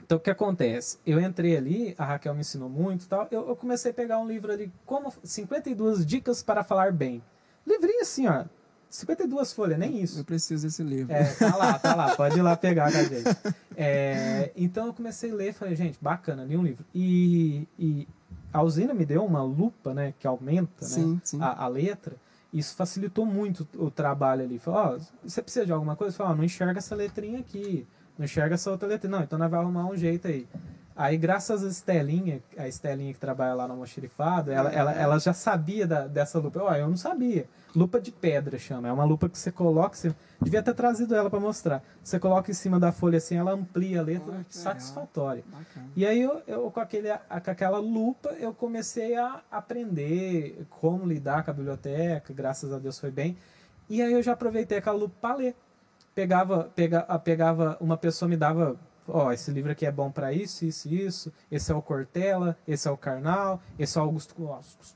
Então, o que acontece? Eu entrei ali, a Raquel me ensinou muito e tal. Eu, eu comecei a pegar um livro ali, como 52 dicas para falar bem. Livrinho assim, ó, 52 folhas, nem isso. Eu preciso desse livro. É, tá lá, tá lá, pode ir lá pegar com a gente. É, então eu comecei a ler, falei, gente, bacana, li um livro. E, e a usina me deu uma lupa, né, que aumenta sim, né, sim. A, a, letra. Isso facilitou muito o trabalho ali. Falei, oh, você precisa de alguma coisa? Falei, oh, não enxerga essa letrinha aqui, não enxerga essa outra letrinha. Não, então nós vamos arrumar um jeito aí. Aí, graças a Estelinha, a Estelinha que trabalha lá no Almoxerifado, ela, ela, ela já sabia da, dessa lupa. Ó, eu não sabia. Lupa de pedra chama. É uma lupa que você coloca. Você devia ter trazido ela para mostrar. Você coloca em cima da folha assim, ela amplia a letra oh, satisfatória. E aí, eu, eu, com, aquele, com aquela lupa, eu comecei a aprender como lidar com a biblioteca. Graças a Deus foi bem. E aí, eu já aproveitei aquela lupa para ler. Pegava, pega, pegava, uma pessoa me dava ó, esse livro aqui é bom para isso, isso e isso, esse é o Cortella, esse é o Karnal, esse é o Augusto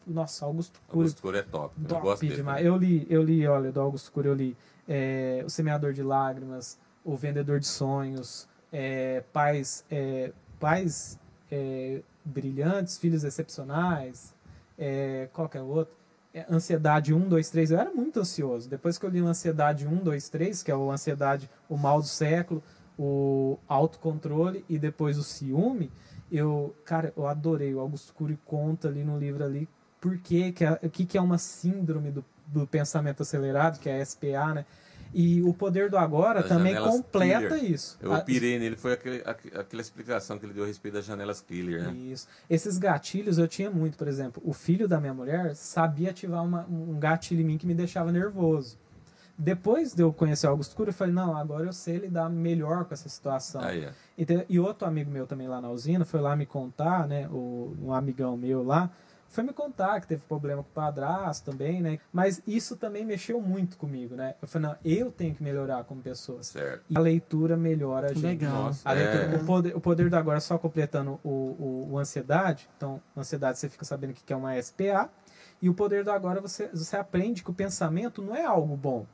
Nossa, Augusto Cury. Augusto Cury é top, top eu gosto demais. Eu li, eu li, olha, do Augusto Cury eu li é, O Semeador de Lágrimas, O Vendedor de Sonhos, é, pais, é, pais é, brilhantes, filhos excepcionais, é, qualquer outro. É, ansiedade 1, 2, 3, eu era muito ansioso. Depois que eu li o Ansiedade 1, 2, 3, que é o Ansiedade, o mal do século, o autocontrole e depois o ciúme, eu, cara, eu adorei. O Augusto Cury conta ali no livro ali por que, que é, o que, que é uma síndrome do, do pensamento acelerado, que é a SPA, né? E o poder do agora também completa killer. isso. Eu pirei nele, foi aquele, aquela explicação que ele deu a respeito das janelas killer, né? Isso. Esses gatilhos eu tinha muito, por exemplo, o filho da minha mulher sabia ativar uma, um gatilho em mim que me deixava nervoso. Depois de eu conhecer o Augusto Cura, eu falei, não, agora eu sei lidar melhor com essa situação. Ah, yeah. e, e outro amigo meu também lá na usina foi lá me contar, né, o, um amigão meu lá, foi me contar que teve problema com o padrasto também, né? Mas isso também mexeu muito comigo, né? Eu falei, não, eu tenho que melhorar como pessoa. Certo. E a leitura melhora a gente. Legal. Nossa, a leitura, é. o, poder, o poder do agora, só completando o, o, o ansiedade. Então, ansiedade você fica sabendo que é uma SPA. E o poder do agora você, você aprende que o pensamento não é algo bom.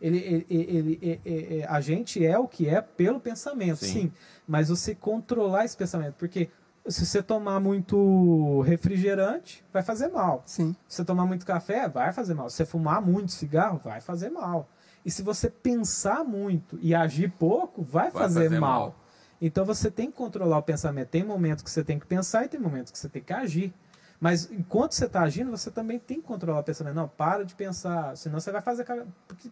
Ele, ele, ele, ele, ele, a gente é o que é pelo pensamento, sim. sim. Mas você controlar esse pensamento, porque se você tomar muito refrigerante, vai fazer mal. Sim. Se você tomar muito café, vai fazer mal. Se você fumar muito cigarro, vai fazer mal. E se você pensar muito e agir pouco, vai, vai fazer, fazer mal. mal. Então você tem que controlar o pensamento. Tem momentos que você tem que pensar e tem momentos que você tem que agir. Mas enquanto você está agindo, você também tem que controlar o pensamento. Não, para de pensar, senão você vai fazer.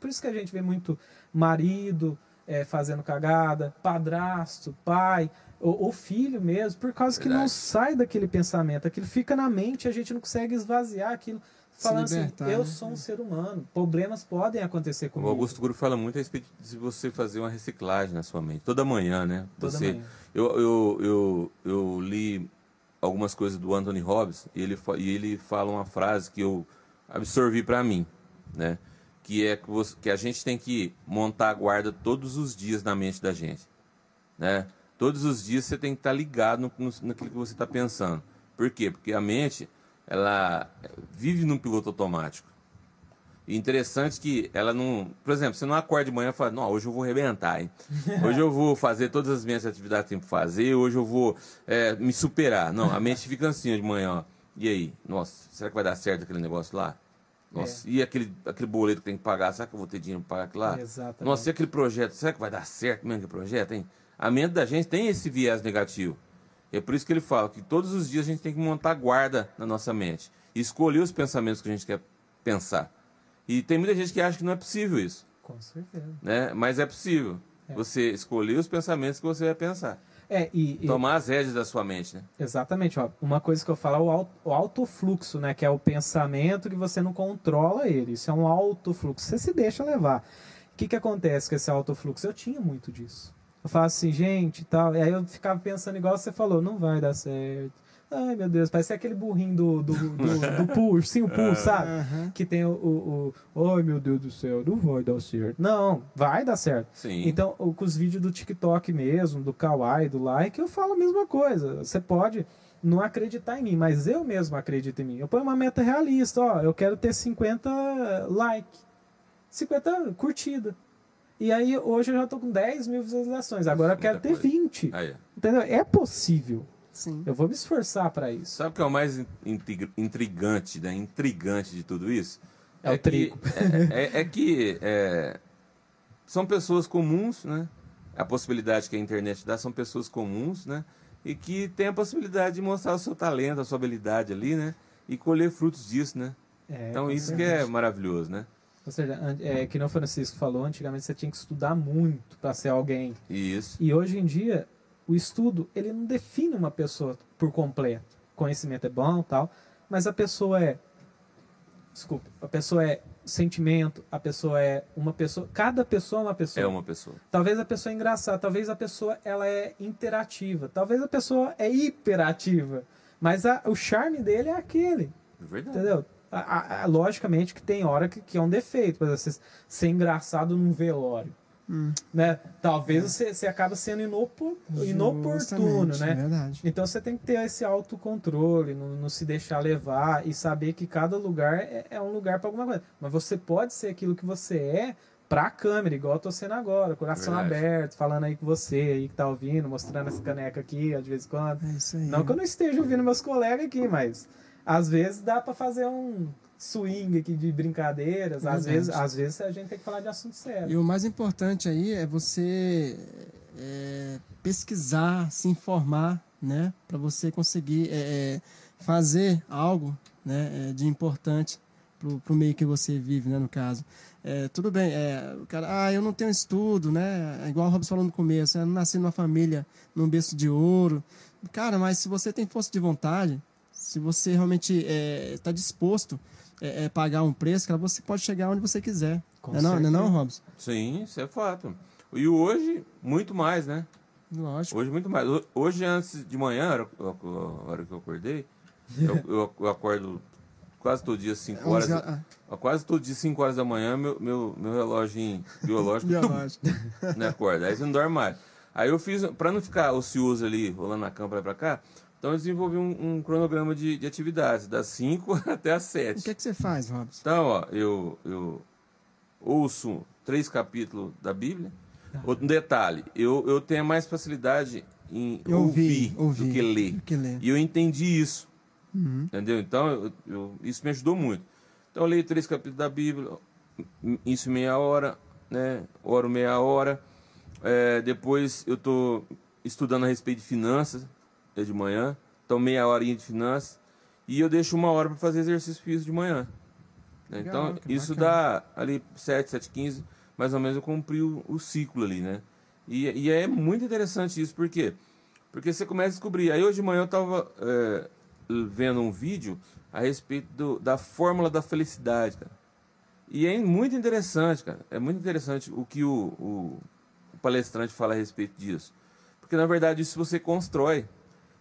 Por isso que a gente vê muito marido é, fazendo cagada, padrasto, pai o, o filho mesmo, por causa Verdade. que não sai daquele pensamento, aquilo fica na mente, a gente não consegue esvaziar aquilo. Falando assim, eu né? sou um ser humano, problemas podem acontecer comigo. O Augusto Guru fala muito a respeito de você fazer uma reciclagem na sua mente, toda manhã, né? Toda você, manhã. Eu, eu, eu, eu li algumas coisas do Anthony Robbins e ele, e ele fala uma frase que eu absorvi para mim, né? Que é que, você, que a gente tem que montar a guarda todos os dias na mente da gente, né? Todos os dias você tem que estar ligado no, no, naquilo que você está pensando. Por quê? Porque a mente, ela vive num piloto automático. E interessante que ela não. Por exemplo, você não acorda de manhã e fala, não, hoje eu vou arrebentar, hein? Hoje eu vou fazer todas as minhas atividades que tenho que fazer, hoje eu vou é, me superar. Não, a mente fica assim de manhã, ó. E aí? Nossa, será que vai dar certo aquele negócio lá? Nossa, é. e aquele, aquele boleto que tem que pagar, será que eu vou ter dinheiro para pagar aquilo lá? Exatamente. Nossa, e aquele projeto, será que vai dar certo mesmo aquele projeto, hein? a mente da gente tem esse viés negativo. É por isso que ele fala que todos os dias a gente tem que montar guarda na nossa mente e escolher os pensamentos que a gente quer pensar. E tem muita gente que acha que não é possível isso. Com certeza. Né? Mas é possível. É. Você escolher os pensamentos que você vai pensar. É, e, Tomar as rédeas da sua mente, né? Exatamente. Ó, uma coisa que eu falo é o, auto, o autofluxo, né? Que é o pensamento que você não controla ele. Isso é um autofluxo. Você se deixa levar. O que, que acontece com esse autofluxo? Eu tinha muito disso. Eu falo assim, gente e tal. E aí eu ficava pensando igual você falou, não vai dar certo. Ai, meu Deus, parece aquele burrinho do, do, do, do sim, o push, sabe? Uhum. Que tem o, o, o, Ai, meu Deus do céu, não vai dar certo. Não, vai dar certo. Sim. Então, com os vídeos do TikTok mesmo, do Kawaii, do like, eu falo a mesma coisa. Você pode não acreditar em mim, mas eu mesmo acredito em mim. Eu ponho uma meta realista, ó, eu quero ter 50 like, 50 curtida. E aí hoje eu já tô com 10 mil visualizações. Agora eu quero ter 20. Aí. Entendeu? É possível. Sim. Eu vou me esforçar para isso. Sabe o que é o mais intrigante, né? intrigante de tudo isso? É, é o trigo. É, é, é, que é, são pessoas comuns, né? A possibilidade que a internet dá são pessoas comuns, né? E que tem a possibilidade de mostrar o seu talento, a sua habilidade ali, né? E colher frutos disso, né? É, então isso que é maravilhoso, né? Ou seja, é, que não o Francisco falou, antigamente você tinha que estudar muito para ser alguém. Isso. E hoje em dia, o estudo, ele não define uma pessoa por completo. Conhecimento é bom tal, mas a pessoa é. Desculpa, a pessoa é sentimento, a pessoa é uma pessoa. Cada pessoa é uma pessoa. É uma pessoa. Talvez a pessoa é engraçada, talvez a pessoa ela é interativa, talvez a pessoa é hiperativa. Mas a, o charme dele é aquele. Verdade. Entendeu? a, a, logicamente que tem hora que, que é um defeito, por exemplo, ser engraçado num velório. Hum. Né? Talvez você, você acabe sendo inopor, inoportuno, né? Verdade. Então você tem que ter esse autocontrole, não, não se deixar levar e saber que cada lugar é, é um lugar para alguma coisa. Mas você pode ser aquilo que você é pra câmera, igual eu tô sendo agora, coração Verdade. aberto, falando aí com você aí que tá ouvindo, mostrando essa caneca aqui, de vez em quando. É isso aí. Não que eu não esteja ouvindo meus colegas aqui, mas às vezes dá para fazer um swing aqui de brincadeiras, às vezes, às vezes a gente tem que falar de assunto sério. E o mais importante aí é você é, pesquisar, se informar, né, para você conseguir é, é, fazer algo, né, é, de importante para o meio que você vive, né, no caso. É, tudo bem, é, o cara, ah, eu não tenho estudo, né? É igual o Robson falou no começo, eu nasci numa família num berço de ouro. Cara, mas se você tem força de vontade, se você realmente está é, disposto a é, é, pagar um preço, cara, você pode chegar onde você quiser. Com não, é não, não, não, Robson? Sim, isso é fato. E hoje, muito mais, né? Lógico. Hoje, muito mais. Hoje, antes de manhã, a hora que eu acordei, eu, eu acordo quase todo dia, 5 horas. Ah. Quase todo dia, 5 horas da manhã, meu, meu, meu relógio biológico, biológico. né, acorda. Aí você não dorme mais. Aí eu fiz, para não ficar ocioso ali, rolando na cama pra, pra cá, então eu desenvolvi um, um cronograma de, de, atividades, das 5 até as 7. O que, é que você faz, Robson? Então, ó, eu, eu ouço três capítulos da Bíblia. Ah. Outro detalhe, eu, eu tenho mais facilidade em ouvir, ouvir do, que ler. do que ler. E eu entendi isso. Uhum. Entendeu? Então, eu, eu, isso me ajudou muito. Então, eu leio três capítulos da Bíblia, isso meia hora, né? Oro meia hora. É, depois, eu estou estudando a respeito de finanças, é de manhã. Então, meia horinha de finanças. E eu deixo uma hora para fazer exercício físico de manhã. Né? Legal, então, isso bacana. dá ali 7, 7, 15, mais ou menos eu cumpri o, o ciclo ali, né? E, e, é muito interessante isso, por quê? Porque você começa a descobrir. Aí hoje de manhã eu estava é, vendo um vídeo a respeito do, da fórmula da felicidade, cara. E é muito interessante, cara. É muito interessante o que o, o, o palestrante fala a respeito disso. Porque, na verdade, isso você constrói.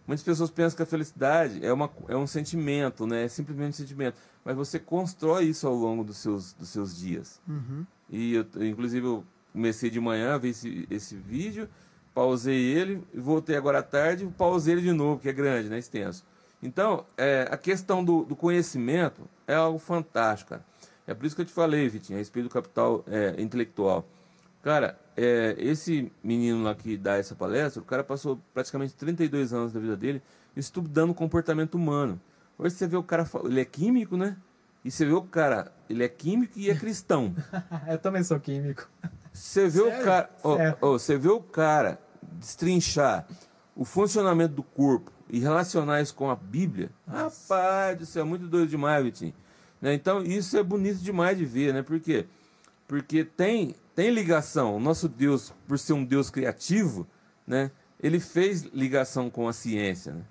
Muitas pessoas pensam que a felicidade é, uma, é um sentimento, né? É simplesmente um sentimento. Mas você constrói isso ao longo dos seus, dos seus dias. Uhum. E, eu, inclusive, eu comecei de manhã a ver esse, esse vídeo, pausei ele, voltei agora à tarde, pausei ele de novo, que é grande, né? Extenso. Então, é, a questão do, do, conhecimento é algo fantástico, cara. É por isso que eu te falei, Vitinho, a respeito do capital é, intelectual. Cara, é, esse menino lá que dá essa palestra, o cara passou praticamente 32 anos da vida dele estudando o comportamento humano. Hoje você vê o cara, ele é químico, né? E você vê o cara, ele é químico e é cristão. eu também sou químico. Você vê Sério? o cara, você vê o cara destrinchar o funcionamento do corpo, e relacionar isso com a Bíblia, Nossa. rapaz do céu, é muito doido demais, Vitinho. Né? Então, isso é bonito demais de ver, né? Por quê? Porque tem, tem ligação. O nosso Deus, por ser um Deus criativo, né? Ele fez ligação com a ciência, né?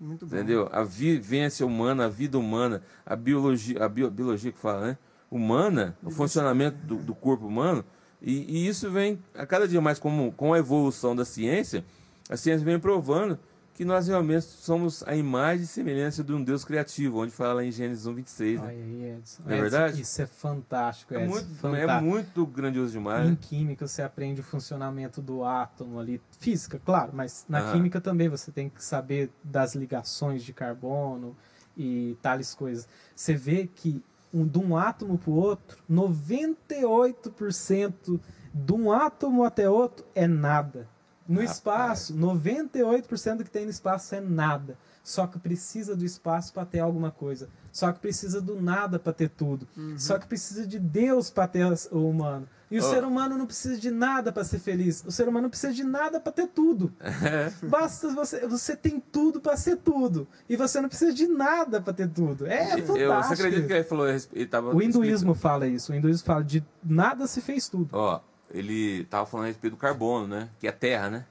Muito bom. Entendeu? A vivência humana, a vida humana, a biologia, a bio, biologia que fala, né? Humana, o funcionamento do, do corpo humano, e, e, isso vem a cada dia mais como, com a evolução da ciência, a ciência vem provando que nós realmente somos a imagem e semelhança de um Deus criativo, onde fala em Gênesis 1, 26. Né? Aí, Edson. Não é verdade? Isso é fantástico, é muito, fantástico. é muito grandioso demais. Em química você aprende o funcionamento do átomo ali, física, claro, mas na ah. química também você tem que saber das ligações de carbono e tales coisas. Você vê que um, de um átomo para o outro, 98% de um átomo até outro é nada. No Rapaz. espaço, 98% do que tem no espaço é nada. Só que precisa do espaço para ter alguma coisa. Só que precisa do nada para ter tudo. Uhum. Só que precisa de Deus para ter o humano. E o oh. ser humano não precisa de nada para ser feliz. O ser humano não precisa de nada para ter tudo. Basta você, você tem tudo para ser tudo. E você não precisa de nada para ter tudo. É fantástico. Eu, você acredita que ele falou ele tava O hinduísmo explicando. fala isso. O hinduísmo fala de nada se fez tudo. Ó, oh ele estava falando a respeito do carbono, né? Que é terra, né?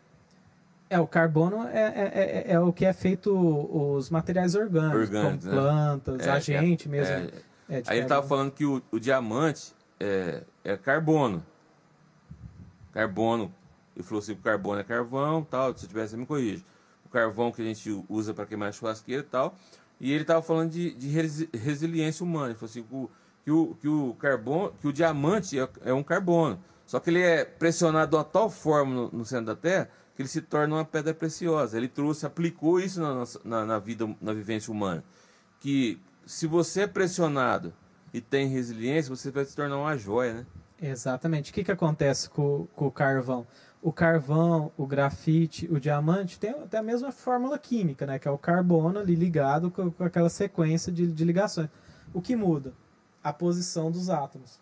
É, o carbono é, é, é, é o que é feito os materiais orgânicos, orgânicos como né? plantas, é, agente é, mesmo. É. É Aí ele estava falando que o, o diamante é, é carbono. Carbono. Ele falou assim, o carbono é carvão, tal, se tivesse me corrija. O carvão que a gente usa para queimar churrasqueira e tal. E ele estava falando de, de resiliência humana. Ele falou assim, que o, que o, que o, carbono, que o diamante é, é um carbono. Só que ele é pressionado a tal forma no, no, centro da Terra que ele se torna uma pedra preciosa. Ele trouxe, aplicou isso na, na, na vida, na vivência humana. Que se você é pressionado e tem resiliência, você vai se tornar uma joia, né? Exatamente. O que, que acontece com, com o carvão? O carvão, o grafite, o diamante tem, tem a mesma fórmula química, né? Que é o carbono ali ligado com, com aquela sequência de, de ligações. O que muda? A posição dos átomos.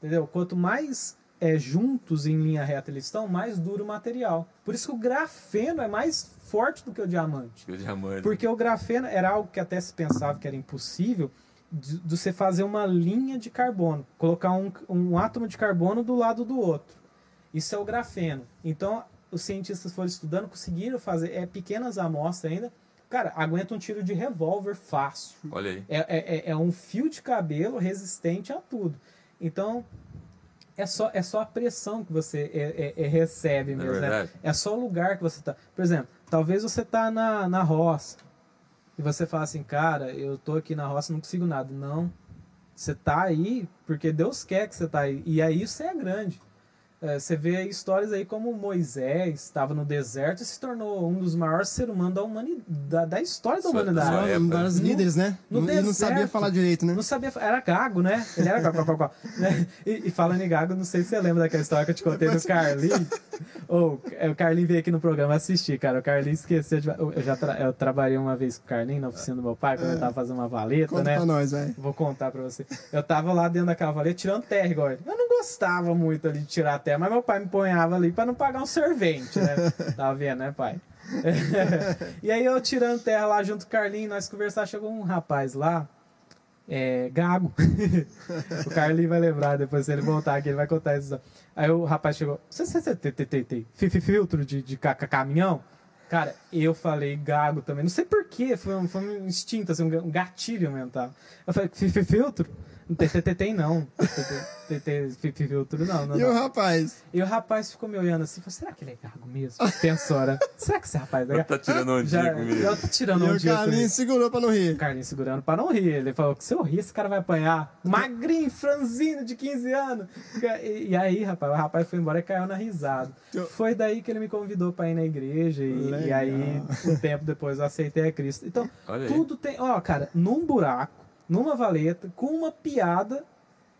Entendeu? Quanto mais é, juntos em linha reta eles estão, mais duro o material. Por isso que o grafeno é mais forte do que o diamante. O diamante. Porque o grafeno era algo que até se pensava que era impossível de, de você fazer uma linha de carbono, colocar um, um átomo de carbono do lado do outro. Isso é o grafeno. Então, os cientistas foram estudando, conseguiram fazer é, pequenas amostras ainda. Cara, aguenta um tiro de revólver fácil. Olha aí. É, é, é, é um fio de cabelo resistente a tudo. Então, é só, é só a pressão que você é, é, é recebe é mesmo. Né? É só o lugar que você está. Por exemplo, talvez você está na, na roça e você fala assim, cara, eu tô aqui na roça não consigo nada. Não. Você está aí porque Deus quer que você está aí. E aí você é grande. É, você vê histórias aí como Moisés estava no deserto e se tornou um dos maiores seres humanos da, humanidade, da, da história da humanidade. Um dos líderes, né? No e deserto, não sabia falar direito, né? Não sabia, era gago, né? Ele era gago, né? e, e falando em gago, não sei se você lembra daquela história que eu te contei do Carlinhos. Ou oh, o Carlinhos veio aqui no programa assistir, cara. O Carlinhos esqueceu de. Eu já tra... eu trabalhei uma vez com o Carlinhos na oficina do meu pai, quando é. eu tava fazendo uma valeta, Conta né? Pra nós, vai. Vou contar pra você. Eu tava lá dentro daquela valeta tirando terra, igual ele. Eu não gostava muito ali de tirar terra, mas meu pai me ponhava ali para não pagar um servente, né? Tava vendo, né, pai? e aí eu tirando terra lá junto com o Carlinhos, nós conversar, chegou um rapaz lá, é, gago. o Carlinhos vai lembrar depois, se ele voltar aqui, ele vai contar isso. Aí o rapaz chegou, você, tem, filtro de, de caminhão? Cara, eu falei gago também, não sei porquê, foi um, foi um instinto, assim, um gatilho mental. Eu falei, filtro? Não tem TTT, não. TTT filtro, não, não. E o rapaz? E o rapaz ficou me olhando assim, falou, será que ele é gago mesmo? Pensou, né? Será que esse rapaz é gago? Tá tirando um dia comigo. Já tá tirando e um dia o Carlinhos segurou pra não rir. O Carlinhos segurando pra não rir. Ele falou que se eu rir, esse cara vai apanhar. Magrinho, franzino, de 15 anos. E, e aí, rapaz, o rapaz foi embora e caiu na risada. Eu... Foi daí que ele me convidou pra ir na igreja. E, e aí, um tempo depois, eu aceitei a Cristo. Então, tudo tem... Ó, cara, num buraco, numa valeta, com uma piada,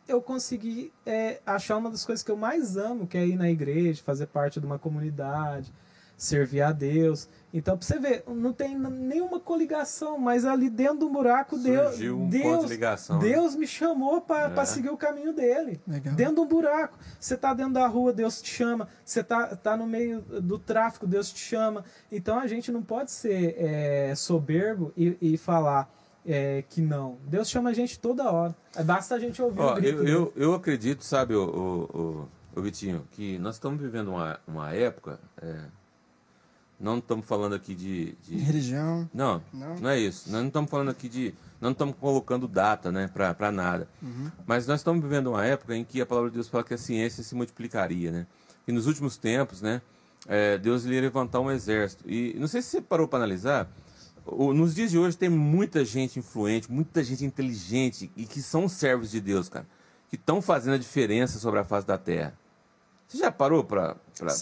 eu consegui é, achar uma das coisas que eu mais amo, que é ir na igreja, fazer parte de uma comunidade, servir a Deus. Então, pra você ver, não tem nenhuma coligação, mas ali dentro do buraco, Deus, um Deus, de ligação, né? Deus me chamou para é. seguir o caminho dele. Legal. Dentro do buraco. Você tá dentro da rua, Deus te chama. Você tá, tá no meio do tráfico, Deus te chama. Então, a gente não pode ser é, soberbo e, e falar é, que não. Deus chama a gente toda hora. Basta a gente ouvir Ó, o grito eu, eu, eu, acredito, sabe, o, o, o, o, Vitinho, que nós estamos vivendo uma, uma época. É, não estamos falando aqui de, de... religião. Não, não, não, é isso. Nós não estamos falando aqui de. Não estamos colocando data né, para nada. Uhum. Mas nós estamos vivendo uma época em que a palavra de Deus fala que a ciência se multiplicaria. Né? E nos últimos tempos, né, é, Deus iria levantar um exército. E não sei se você parou para analisar nos dias de hoje tem muita gente influente, muita gente inteligente e que são servos de Deus, cara, que estão fazendo a diferença sobre a face da terra. Você já parou para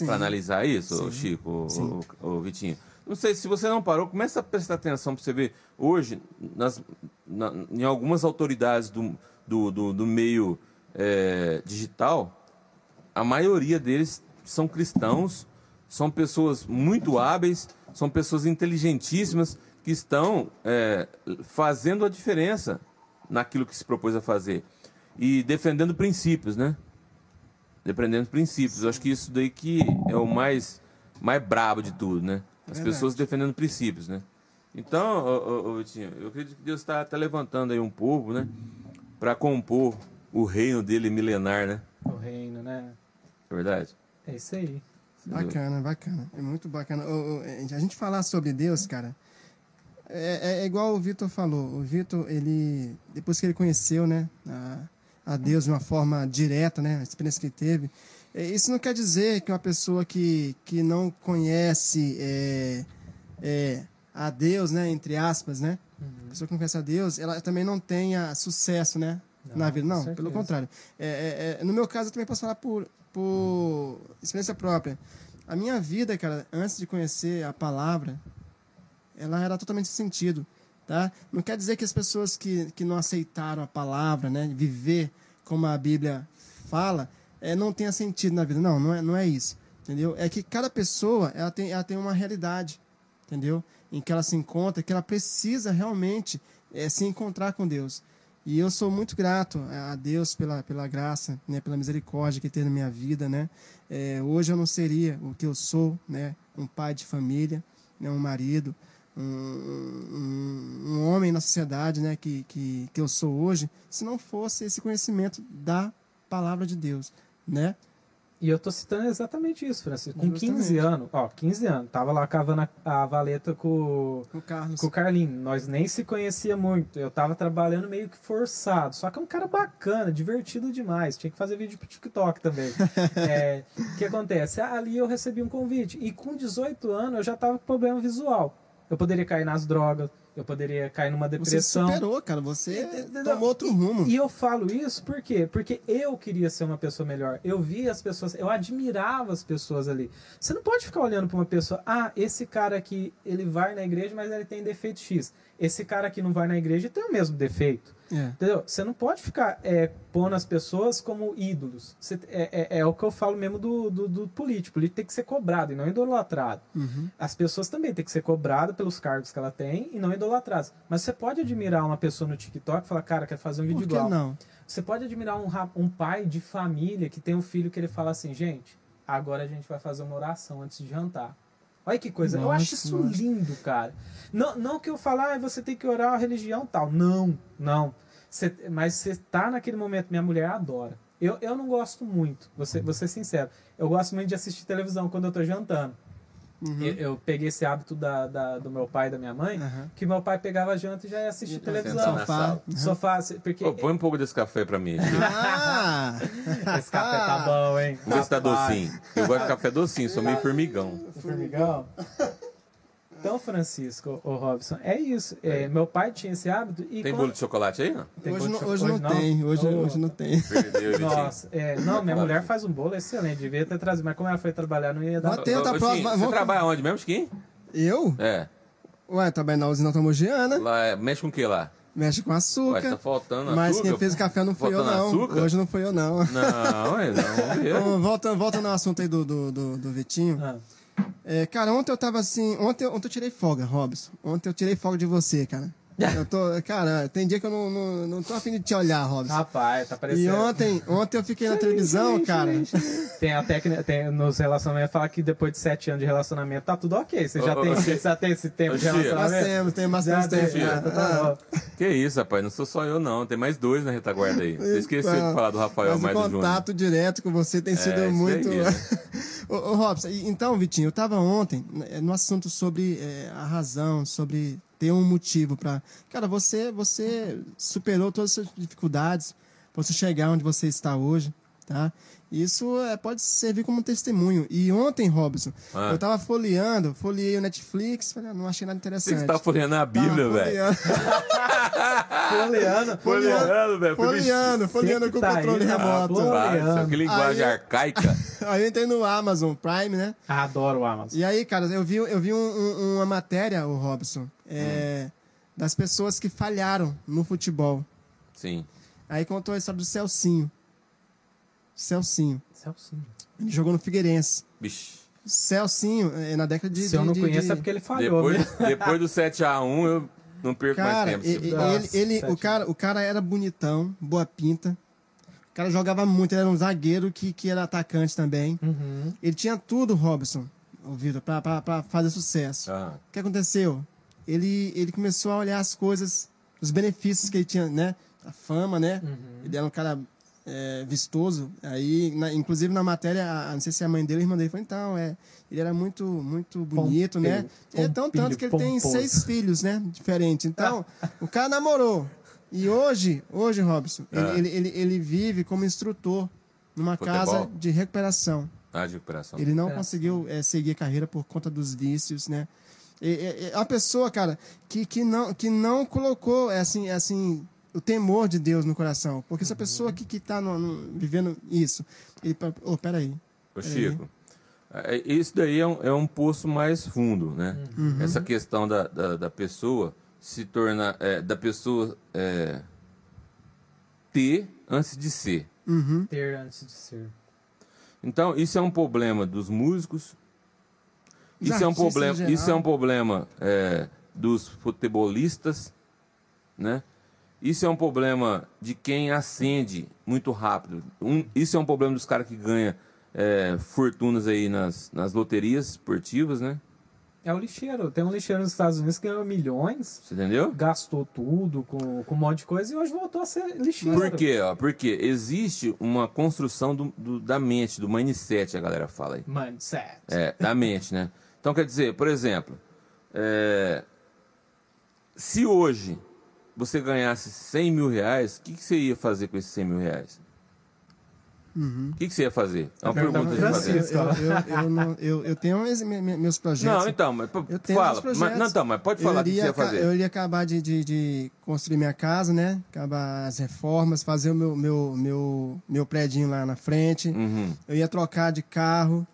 analisar isso, Sim. Chico, Sim. O, o, o, Vitinho? Não sei, se você não parou, começa a prestar atenção para você ver. Hoje, nas, na, em algumas autoridades do, do, do, do meio é, digital, a maioria deles são cristãos, são pessoas muito hábeis, são pessoas inteligentíssimas que estão é, fazendo a diferença naquilo que se propôs a fazer e defendendo princípios, né? Defendendo princípios. Eu acho que isso daí que é o mais mais brabo de tudo, né? As Verdade. pessoas defendendo princípios, né? Então, ô, Vitinho, eu acredito que Deus está tá levantando aí um povo, né? Para compor o reino dele milenar, né? O reino, né? É verdade? É isso aí. Bacana, bacana. É muito bacana. a gente falar sobre Deus, cara, é, é, é igual o Vitor falou. O Vitor, ele, depois que ele conheceu, né, a, a Deus de uma forma direta, né, a experiência que ele teve, é, isso não quer dizer que uma pessoa que, que não conhece é, é, a Deus, né, entre aspas, né, uhum. a pessoa que não conhece a Deus, ela também não tenha sucesso, né, não, na vida. Não, pelo contrário. É, é, no meu caso, eu também posso falar por, por experiência própria. A minha vida, cara, antes de conhecer a palavra, ela era totalmente sem sentido. Tá? Não quer dizer que as pessoas que, que não aceitaram a palavra, né, viver como a Bíblia fala é, não tenha sentido na vida. Não, não é, não é isso. Entendeu? É que cada pessoa ela tem, ela tem uma realidade, entendeu? Em que ela se encontra, que ela precisa realmente é, se encontrar com Deus. E eu sou muito grato a Deus pela, pela graça, né, pela misericórdia que tem na minha vida, né? É, hoje eu não seria o que eu sou, né? Um pai de família, né, um marido, um, um, homem na sociedade, né? Que, que, que eu sou hoje, se não fosse esse conhecimento da palavra de Deus, né? E eu tô citando exatamente isso, Francisco. Com Justamente. 15 anos, ó, 15 anos, tava lá cavando a, a valeta com, o Carlos. com o Carlinho. Nós nem se conhecia muito. Eu tava trabalhando meio que forçado. Só que é um cara bacana, divertido demais. Tinha que fazer vídeo pro TikTok também. é, o que acontece? Ali eu recebi um convite. E com 18 anos eu já tava com problema visual. Eu poderia cair nas drogas, eu poderia cair numa depressão. Você superou, cara. Você tomou outro rumo. E eu falo isso por quê? Porque eu queria ser uma pessoa melhor. Eu via as pessoas, eu admirava as pessoas ali. Você não pode ficar olhando para uma pessoa, ah, esse cara aqui, ele vai na igreja, mas ele tem defeito X. Esse cara aqui não vai na igreja e tem o mesmo defeito. É. Entendeu? Você não pode ficar é, pondo as pessoas como ídolos. Você, é, é, é, o que eu falo mesmo do, do, do político. Ele tem que ser cobrado e não idolatrado. Uhum. As pessoas também têm que ser cobradas pelos cargos que ela tem e não idolatradas. Mas você pode admirar uma pessoa no TikTok e falar, cara, quer fazer um vídeo Por que igual. não? Você pode admirar um, um pai de família que tem um filho que ele fala assim, gente, agora a gente vai fazer uma oração antes de jantar. Olha que coisa. Nossa, eu acho isso nossa. lindo, cara. Não, não que eu falar, ah, você tem que orar a religião tal. Não, não. Cê, mas você tá naquele momento, minha mulher adora. Eu, eu não gosto muito, vou ser, vou ser sincero. Eu gosto muito de assistir televisão quando eu tô jantando. Uhum. Eu, eu, peguei esse hábito da, da, do meu pai e da minha mãe, uhum. que meu pai pegava a janta e já ia assistir televisão. Sofá. Uhum. Sofá, porque... põe um pouco desse café pra mim. Ah! Esse café tá bom, hein? Vamos ver se tá docinho. Eu gosto de café docinho, sou meio formigão. Formigão? Então, Francisco, o Robson, é isso. É, meu pai tinha esse hábito. E tem quando... bolo de chocolate aí, não? Tem hoje, não, hoje, não, tem. Hoje, oh. hoje não tem. Perdeu, Nossa, é, não, minha mulher faz um bolo excelente. Devia ter trazido, mas como ela foi trabalhar, não ia dar. Vou tentar próxima. Você trabalha onde mesmo, Chiquinho? Eu? É. Ué, trabalho na usina automogiana. Lá, é, mexe com o que lá? Mexe com açúcar. Ué, tá faltando Mas açúcar. quem fez o café não fui eu, não. Açúcar? Hoje não fui eu, não. Não, é, não. volta, volta no assunto aí do, do, do, do Vitinho. Ah. É, cara, ontem eu tava assim. Ontem, ontem eu tirei folga, Robson. Ontem eu tirei folga de você, cara. Eu tô, cara, tem dia que eu não, não, não tô afim de te olhar, Robson. Rapaz, tá parecendo. E ontem, ontem eu fiquei na televisão, cara. Tem a técnica, tem, nos relacionamentos, fala que depois de sete anos de relacionamento tá tudo ok. Você já, tem, você já tem esse tempo de relacionamento? Nós temos, tem bastante tempo. Tá ah. Que isso, rapaz, não sou só eu não, tem mais dois na retaguarda aí. Você esqueceu então, de falar do Rafael mais o contato direto com você tem sido é, muito... Aí, né? ô, ô, Robson, então, Vitinho, eu tava ontem né, no assunto sobre é, a razão, sobre ter um motivo para. Cara, você, você superou todas as suas dificuldades para você chegar onde você está hoje, tá? Isso é, pode servir como testemunho. E ontem, Robson, ah. eu tava folheando, folhei o Netflix, falei, ah, não achei nada interessante. Você tá folheando a Bíblia, velho. folheando. Folheando, velho. Folheando, folheando com o tá controle aí, remoto. Ah, que linguagem aí, arcaica. aí eu entrei no Amazon Prime, né? Adoro o Amazon. E aí, cara, eu vi, eu vi um, um, uma matéria, o Robson, é, hum. das pessoas que falharam no futebol. Sim. Aí contou a história do Celcinho. Celcinho. Celcinho. Ele jogou no Figueirense. Bicho. Celcinho, é, na década de. Se eu não de, conheço de... é porque ele falhou. Depois, né? depois do 7x1, eu não perco cara, mais tempo. Ele, ele, ele o, cara, o cara era bonitão, boa pinta. O cara jogava muito, ele era um zagueiro que, que era atacante também. Uhum. Ele tinha tudo, Robson, ouvido, pra, pra, pra fazer sucesso. Ah. O que aconteceu? Ele, ele começou a olhar as coisas, os benefícios que ele tinha, né? A fama, né? Uhum. Ele era um cara é, vistoso. Aí, na, inclusive na matéria, a, não sei se é a mãe dele a irmã dele falou, então, é, ele era muito, muito bonito, pompilho, né? é tão tanto que ele pomposo. tem seis filhos, né? Diferentes. Então, o cara namorou. E hoje, hoje, Robson, é. ele, ele, ele, ele, vive como instrutor numa Futebol. casa de recuperação. Ah, de recuperação. Ele não conseguiu é, seguir a carreira por conta dos vícios, né? É, é, uma pessoa, cara, que, que, não, que não colocou, é assim, é assim, o temor de Deus no coração. Porque essa pessoa que está vivendo isso, ele, oh, peraí. Ô, Chico, é, isso daí é um, é um poço mais fundo, né? Uhum. Essa questão da, da, da, pessoa se tornar, é, da pessoa é, ter antes de ser. Uhum. Ter antes de ser. Então, isso é um problema dos músicos. Isso é um problema, isso é um problema é, dos futebolistas, né? Isso é um problema de quem acende muito rápido. Um, isso é um problema dos caras que ganham é, fortunas aí nas, nas loterias esportivas, né? É o lixeiro. Tem um lixeiro nos Estados Unidos que ganhou milhões. Você entendeu? Gastou tudo com, com um monte de coisa e hoje voltou a ser lixeiro. Por quê? Ó? Porque existe uma construção do, do, da mente, do mindset, a galera fala aí. Mindset. É, da mente, né? Então, quer dizer, por exemplo, é, se hoje você ganhasse 100 mil reais, o que, que você ia fazer com esses 100 mil reais? Uhum. O que, que, você ia fazer? É uma pergunta de fazer. Eu, eu, eu, não, eu, eu tenho meus projetos. Não, então, mas fala. Mas, não, então, mas pode falar o que você ia fazer. Eu iria acabar de, de, de, construir minha casa, né? Acabar as reformas, fazer o meu, meu, meu, meu prédio lá na frente. Uhum. Eu ia trocar de carro.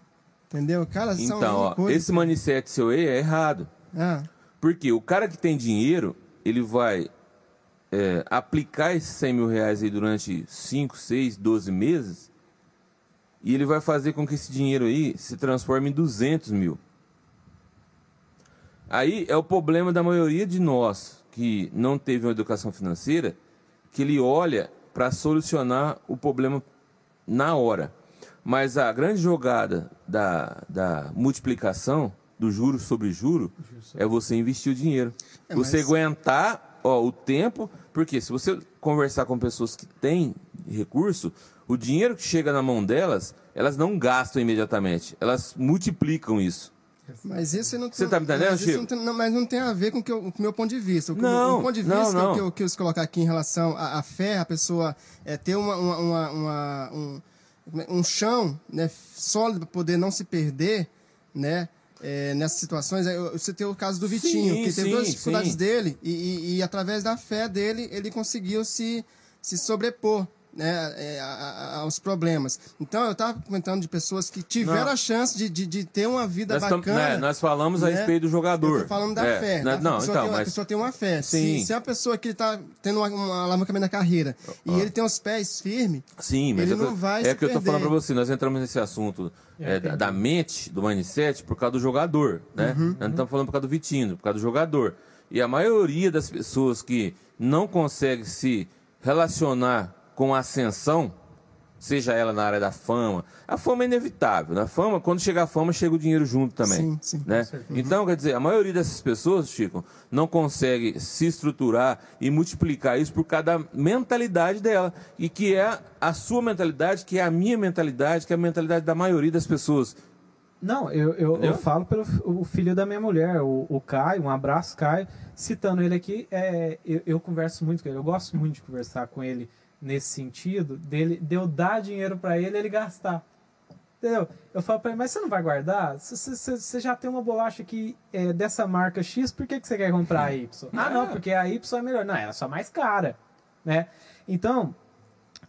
Entendeu? Cara, então, são ó, coisas... esse manifesto seu aí é errado. Ah. Porque o cara que tem dinheiro, ele vai é, aplicar esses 100 mil reais aí durante 5, 6, 12 meses e ele vai fazer com que esse dinheiro aí se transforme em 200 mil. Aí é o problema da maioria de nós que não teve uma educação financeira, que ele olha para solucionar o problema na hora. Mas a grande jogada da, da multiplicação do juro sobre juro é você investir o dinheiro. É, você mas... aguentar ó, o tempo, porque se você conversar com pessoas que têm recurso, o dinheiro que chega na mão delas, elas não gastam imediatamente, elas multiplicam isso. Mas isso não Você está me entendendo, mas Chico? Não tem, não, mas não tem a ver com, que eu, com o meu ponto de vista. O, não, o ponto de vista não, não. Que, eu, que eu quis colocar aqui em relação à, à fé, a pessoa é, ter uma, uma, uma, uma um, um chão né, sólido para poder não se perder, né? É, nessas situações, você tem o caso do Vitinho, sim, que teve duas dificuldades sim. dele, e, e, e, através da fé dele, ele conseguiu se, se sobrepor né, é, aos problemas. Então, eu estava comentando de pessoas que tiveram não. a chance de, de, de, ter uma vida nós bacana. Tam, né, nós falamos né? a respeito do jogador. Falando da é, fé. Né, não, a, então, tem, mas... a pessoa tem uma fé. Sim. Se, se a pessoa que está tendo uma, uma alavancamento na carreira e ele tem os pés firmes, Sim, mas ele tô, não vai É que eu estou falando para você, nós entramos nesse assunto é, da, da, mente, do mindset, por causa do jogador. Né? Uhum, nós não estamos falando por causa do Vitinho, por causa do jogador. E a maioria das pessoas que não consegue se relacionar com a ascensão, seja ela na área da fama. A fama é inevitável. Na fama, quando chega a fama, chega o dinheiro junto também. Sim, sim. Né? Então, quer dizer, a maioria dessas pessoas, Chico, não consegue se estruturar e multiplicar isso por cada mentalidade dela. E que é a sua mentalidade, que é a minha mentalidade, que é a mentalidade da maioria das pessoas. Não, eu, eu, eu, falo pelo o filho da minha mulher, o, o Caio, um abraço, Caio. Citando ele aqui, é, eu, eu converso muito com ele, eu gosto muito de conversar com ele nesse sentido, dele, de eu dar dinheiro para ele ele gastar. Entendeu? Eu falo para ele, mas você não vai guardar? Você já tem uma bolacha aqui é, dessa marca X, por que, que você quer comprar a Y? Ah, não, porque a Y é melhor. Não, ela é só mais cara. Né? Então,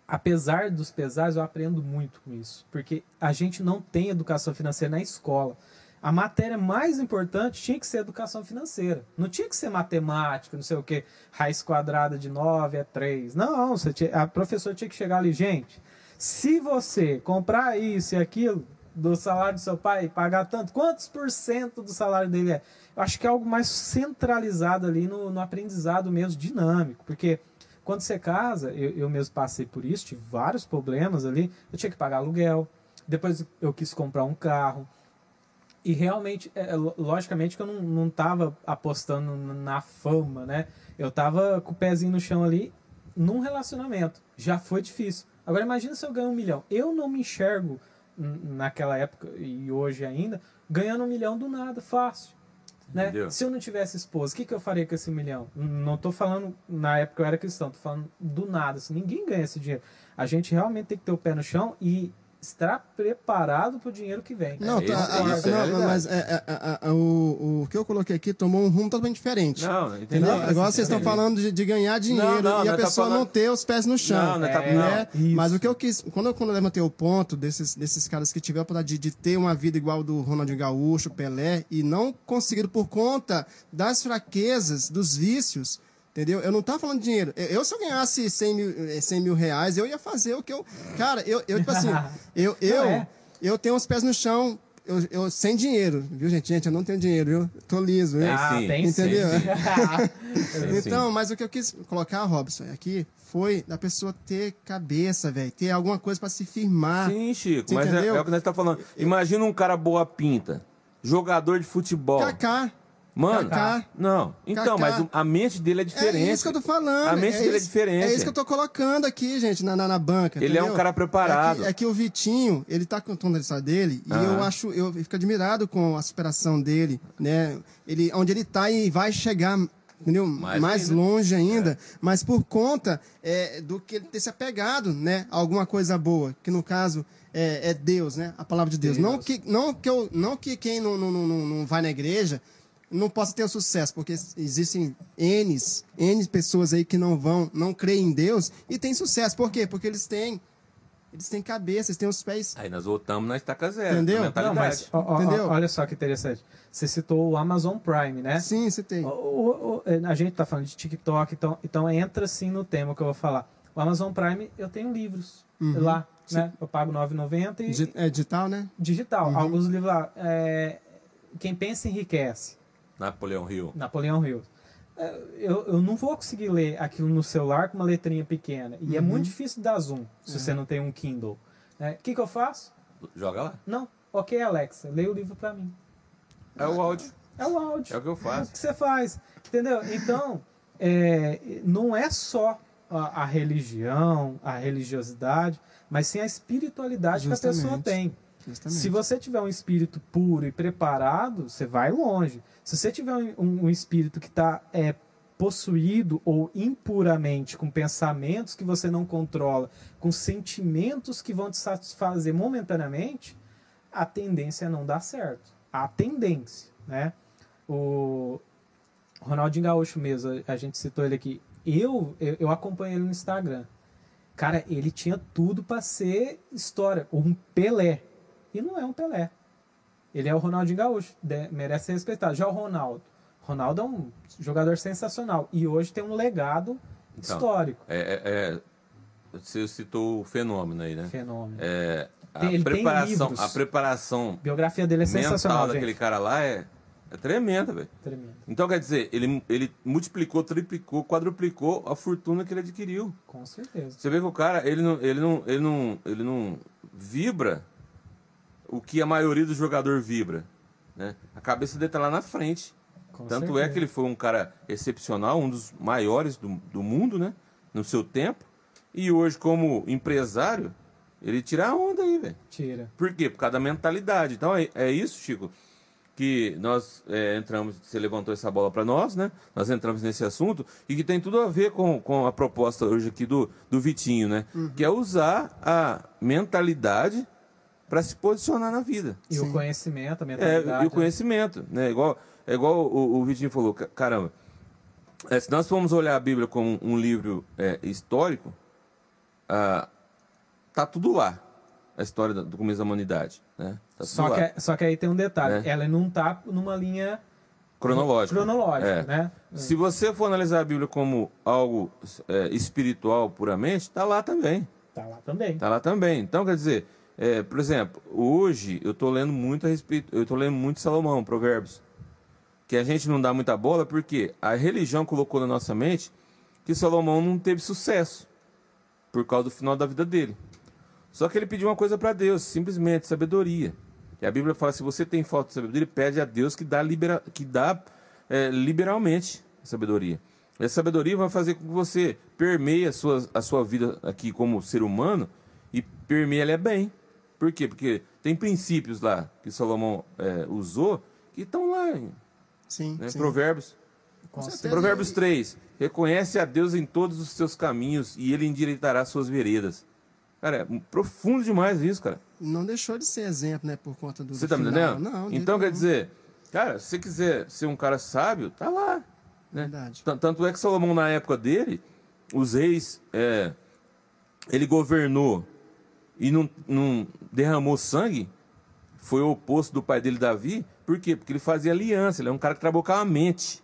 apesar dos pesares, eu aprendo muito com isso. Porque a gente não tem educação financeira na escola a matéria mais importante tinha que ser educação financeira. Não tinha que ser matemática, não sei o que, raiz quadrada de 9 é 3. Não, você tinha, a professora tinha que chegar ali, gente. Se você comprar isso e aquilo do salário do seu pai, pagar tanto, quantos por cento do salário dele é? Eu acho que é algo mais centralizado ali no, no aprendizado mesmo, dinâmico. Porque quando você casa, eu, eu mesmo passei por isso, tive vários problemas ali. Eu tinha que pagar aluguel. Depois eu quis comprar um carro e realmente, é, é logicamente que eu não, não tava apostando na fama, né? Eu tava com o pezinho no chão ali num relacionamento. Já foi difícil. Agora imagina se eu ganho um milhão. Eu não me enxergo naquela época e hoje ainda ganhando um milhão do nada, fácil. Né? Se eu não tivesse esposa, o que, que eu faria com esse milhão? Não estou falando na época eu era cristão, estou falando do nada. Assim, ninguém ganha esse dinheiro. A gente realmente tem que ter o pé no chão e estar preparado para o dinheiro que vem. Não, tá, a, a, não mas é, é, é, o, o que eu coloquei aqui tomou um rumo totalmente diferente. Não, entendeu? Agora vocês estão falando de, de, ganhar dinheiro não, não, e a tá pessoa tá falando... não ter os pés no chão. Não, tá, né? Mas o que eu quis, quando eu, quando eu levantei o ponto desses, desses caras que tiveram para de, de ter uma vida igual do Ronaldinho Gaúcho, Pelé, e não conseguiram por conta das fraquezas, dos vícios, Entendeu? Eu não tava falando de dinheiro. Eu, se eu ganhasse 100 mil, 100 mil reais, eu ia fazer o que eu. Cara, eu, eu tipo assim, eu, eu, é. eu tenho os pés no chão eu, eu, sem dinheiro, viu, gente? Gente, eu não tenho dinheiro, viu? Tô liso, viu? Ah, sim. tem Entendeu? Sim, então, mas o que eu quis colocar, Robson, aqui foi da pessoa ter cabeça, velho. Ter alguma coisa para se firmar. Sim, Chico, mas é, é, o que nós tá falando. Imagina um cara boa pinta, jogador de futebol. Kaká. Mano, Kaká. não. Então, Kaká. mas a mente dele é diferente. É isso que eu tô falando. A mente é dele é isso, é diferente. É isso que eu tô colocando aqui, gente, na, na, na banca. Ele entendeu? é um cara preparado. É que, é que, o Vitinho, ele tá contando a história dele e eu acho, eu fico admirado com a superação dele, né? Ele, onde ele tá e vai chegar entendeu? Mais, mais ainda. longe ainda, é. mas por conta é, do que ele ter se apegado, né, a alguma coisa boa, que no caso é, é Deus, né, a palavra de Deus. Deus. Não que não que eu, não que quem não, não, não, não vai na igreja não possa ter o sucesso, porque existem N, N pessoas aí que não vão, não creem em Deus e tem sucesso. Por quê? Porque eles têm eles têm cabeça, eles têm os pés. Aí nós voltamos na estaca zero. Entendeu? Não, mas, ó, Entendeu? Ó, olha só que interessante. Você citou o Amazon Prime, né? Sim, citei. O, o, o, a gente tá falando de TikTok, então, então entra sim no tema que eu vou falar. O Amazon Prime, eu tenho livros uhum. lá, sim. né? Eu pago R$ 9,90 e... É digital, né? Digital. Uhum. Alguns livros lá. É... Quem pensa enriquece. Napoleão Hill. Napoleão Hill. É, eu, eu não vou conseguir ler aquilo no celular com uma letrinha pequena. E é uhum. é muito difícil dar zoom se você não tem um Kindle. O é, que, que eu faço? Joga lá. Não. Ok, Alexa, leia o livro para mim. É o áudio. É o áudio. É o que eu faço. É o que você faz. Entendeu? Então, é, não é só a, a, religião, a religiosidade, mas sim a espiritualidade Justamente. que a pessoa tem. Justamente. Se você tiver um espírito puro e preparado, você vai longe. Se você tiver um, um espírito que está é, possuído ou impuramente com pensamentos que você não controla, com sentimentos que vão te satisfazer momentaneamente, a tendência é não dar certo. A tendência, né? O Ronaldinho Gaúcho mesmo, a gente citou ele aqui. Eu, eu, eu acompanho ele no Instagram. Cara, ele tinha tudo para ser história, um Pelé. E não é um Pelé. Ele é o Ronaldinho Gaúcho, merece ser respeitado. Já o Ronaldo. Ronaldo é um jogador sensacional e hoje tem um legado então, histórico. É, é, é, você citou o fenômeno aí, né? Fenômeno. É, a tem, preparação, a preparação. A biografia dele é sensacional. daquele gente. cara lá é, é tremenda, velho. Então quer dizer, ele, ele multiplicou, triplicou, quadruplicou a fortuna que ele adquiriu. Com certeza. Você vê que o cara, ele não, ele não, ele não, ele não vibra o que a maioria do jogador vibra. Né? A cabeça dele tá lá na frente. Com Tanto certeza. é que ele foi um cara excepcional, um dos maiores do, do mundo, né? No seu tempo. E hoje, como empresário, ele tira a onda aí, velho. Tira. Por quê? Por causa da mentalidade. Então é, é isso, Chico, que nós é, entramos, você levantou essa bola para nós, né? Nós entramos nesse assunto e que tem tudo a ver com, com a proposta hoje aqui do, do Vitinho, né? Uhum. Que é usar a mentalidade para se posicionar na vida. E Sim. o conhecimento, a mentalidade. É, e o né? conhecimento, né? Igual, é igual o, o Vitinho falou, caramba, é, se nós formos olhar a Bíblia como um livro é, histórico, ah, tá tudo lá, a história do começo da humanidade, né? Tá só, que, é, só que aí tem um detalhe, é. ela não tá numa linha cronológica. Cronológica, é. né? Se você for analisar a Bíblia como algo é, espiritual puramente, tá lá também. Tá lá também. Tá lá também. Então, quer dizer, é, por exemplo, hoje eu estou lendo muito a respeito, eu estou lendo muito Salomão, Provérbios, que a gente não dá muita bola porque a religião colocou na nossa mente que Salomão não teve sucesso por causa do final da vida dele. Só que ele pediu uma coisa para Deus, simplesmente sabedoria. E a Bíblia fala: se você tem falta de sabedoria, pede a Deus que dá, libera, que dá é, liberalmente sabedoria. Essa sabedoria vai fazer com que você permeie a sua, a sua vida aqui como ser humano e permeie ela bem. Por quê? Porque tem princípios lá que Salomão é, usou que estão lá em sim, né? sim. Provérbios. Provérbios 3. Reconhece a Deus em todos os seus caminhos e ele endireitará suas veredas. Cara, é profundo demais isso, cara. Não deixou de ser exemplo, né, por conta do. Você tá me entendendo? Não, Então quer dizer, cara, se você quiser ser um cara sábio, tá lá. Né? Verdade. Tanto é que Salomão, na época dele, os reis, é, ele governou e não, não derramou sangue, foi o oposto do pai dele, Davi. Por quê? Porque ele fazia aliança, ele é um cara que trabalhava a mente.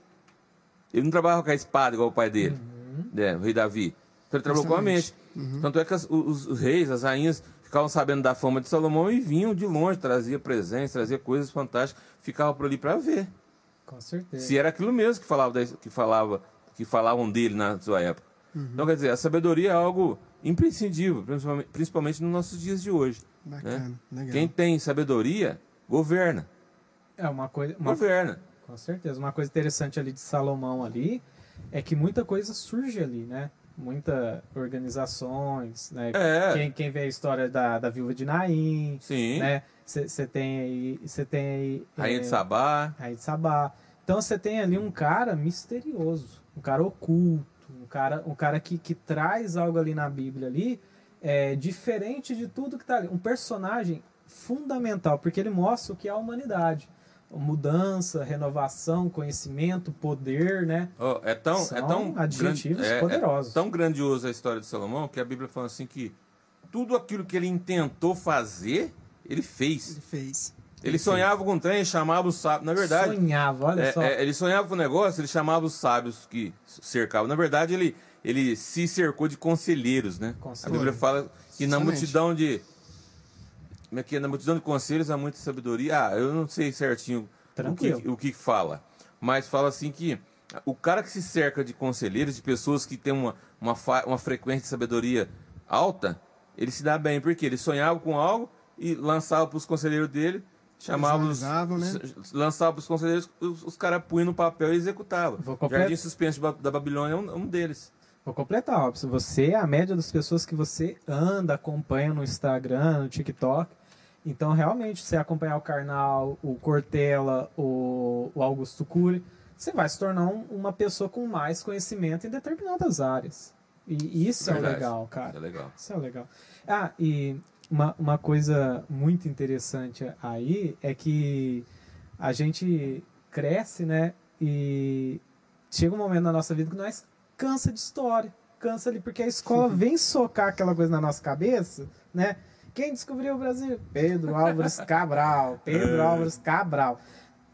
ele não trabalhava com a espada igual o pai dele, Uhum. é, o rei Davi. Então ele trabalhou com a mente. Uhum. Tanto é que as- os, os reis, as rainhas, ficavam sabendo da fama de Salomão e vinham de longe, trazia presentes, trazia coisas fantásticas, ficavam por ali para ver Com certeza. se era aquilo mesmo que falava, que falava que falavam dele na sua época. Uhum. Então, quer dizer, a sabedoria é algo imprescindível, principalmente, principalmente nos nossos dias de hoje. Bacana, legal. Quem tem sabedoria, governa. É uma coisa. Uma, Governa. com certeza. Uma coisa interessante ali de Salomão ali é que muita coisa surge ali, né? Muita organizações, né? É. Quem, quem vê a história da, da viúva de Naim, Sim. né? Você tem aí. Você tem aí. Rainha é, de Sabá. Rainha de Sabá. Então você tem ali um cara misterioso, um cara oculto, um cara, um cara que, que traz algo ali na Bíblia ali, é, diferente de tudo que tá ali. Um personagem fundamental, porque ele mostra o que é a humanidade. Mudança, renovação, conhecimento, poder, né? Ó, é tão, São é tão adjetivos grande- é- poderosos. É tão grandioso a história de Salomão que a Bíblia fala assim que tudo aquilo que ele intentou fazer, ele fez. Ele fez. Ele sonhava com um trem, chamava os sábios. Na verdade, Sonhava, olha É, só. é, ele sonhava com o negócio, ele chamava os sábios que cercavam. Na verdade, ele, ele se cercou de conselheiros, né? A Conselheiros. Bíblia fala que na multidão de. Como é que é? Na multidão de conselhos há muita sabedoria. Ah, eu não sei certinho o que, o que fala. Mas fala assim que o cara que se cerca de conselheiros, de pessoas que têm uma, uma, uma frequência de sabedoria alta, ele se dá bem. Porque ele sonhava com algo e lançava para os conselheiros dele, chamava os, né? s- lançava para os conselheiros, os, os caras punham no papel e executavam. Vou O complet- Jardim Suspenso da Babilônia é um, um deles. Vou completar, ó. Se você é a média das pessoas que você anda, acompanha no Instagram, no TikTok. Então, realmente, se você acompanhar o Karnal, o Cortella, o, o Augusto Cury, você vai se tornar um- uma pessoa com mais conhecimento em determinadas áreas. E isso é Verdade. legal, cara. É legal. Isso é legal. Ah, e uma, uma coisa muito interessante aí é que a gente cresce, né? E chega um momento na nossa vida que nós cansa de história. Cansa ali, porque a escola vem socar aquela coisa na nossa cabeça, né? Quem descobriu o Brasil? Pedro Álvares Cabral. Pedro É. Álvares Cabral.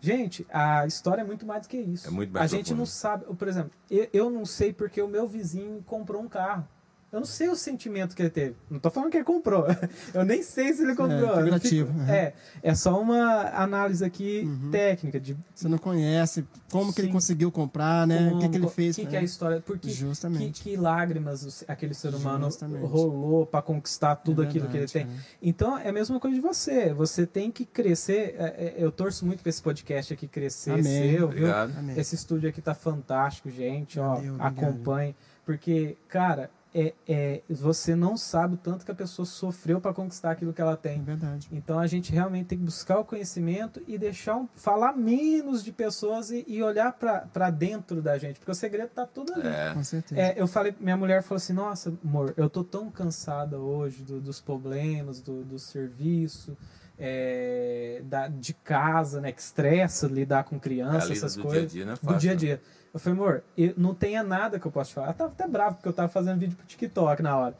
Gente, a história é muito mais do que isso. É muito A mais gente profundo. não sabe, por exemplo, eu, eu não sei porque o meu vizinho comprou um carro. Eu não sei o sentimento que ele teve. Não tô falando que ele comprou. Eu nem sei se ele comprou. Figurativo, fico- uhum. É, é só uma análise aqui Uhum. técnica de Você não conhece como que ele Sim. conseguiu comprar, né? o que, que ele como- fez. que, né? que é a história, porque que, Justamente. que lágrimas o- aquele ser humano Justamente. rolou para conquistar tudo É aquilo que ele verdade, tem. né? Então é a mesma coisa de você. Você tem que crescer. é, é, Eu torço muito para esse podcast aqui crescer, Amém. seu. Amém. Esse estúdio aqui tá fantástico, gente. Ó, Valeu, obrigado. acompanhe. Porque, cara, é, é, você não sabe o tanto que a pessoa sofreu para conquistar aquilo que ela É tem. verdade. Então a gente realmente tem que buscar o conhecimento e deixar um, falar menos de pessoas e, e olhar para dentro da gente, porque o segredo tá tudo ali. É. Com certeza. É, eu falei, minha mulher falou assim: Nossa, amor, eu tô tão cansada hoje do- dos problemas, do, do serviço, é, da, de casa, né? Que estressa lidar com É criança, ali essas do coisas. dia a dia, né? do dia a dia. Eu falei, amor, eu, não tenha nada que eu possa te falar. Ela tava até brava, porque eu tava fazendo vídeo pro TikTok na hora.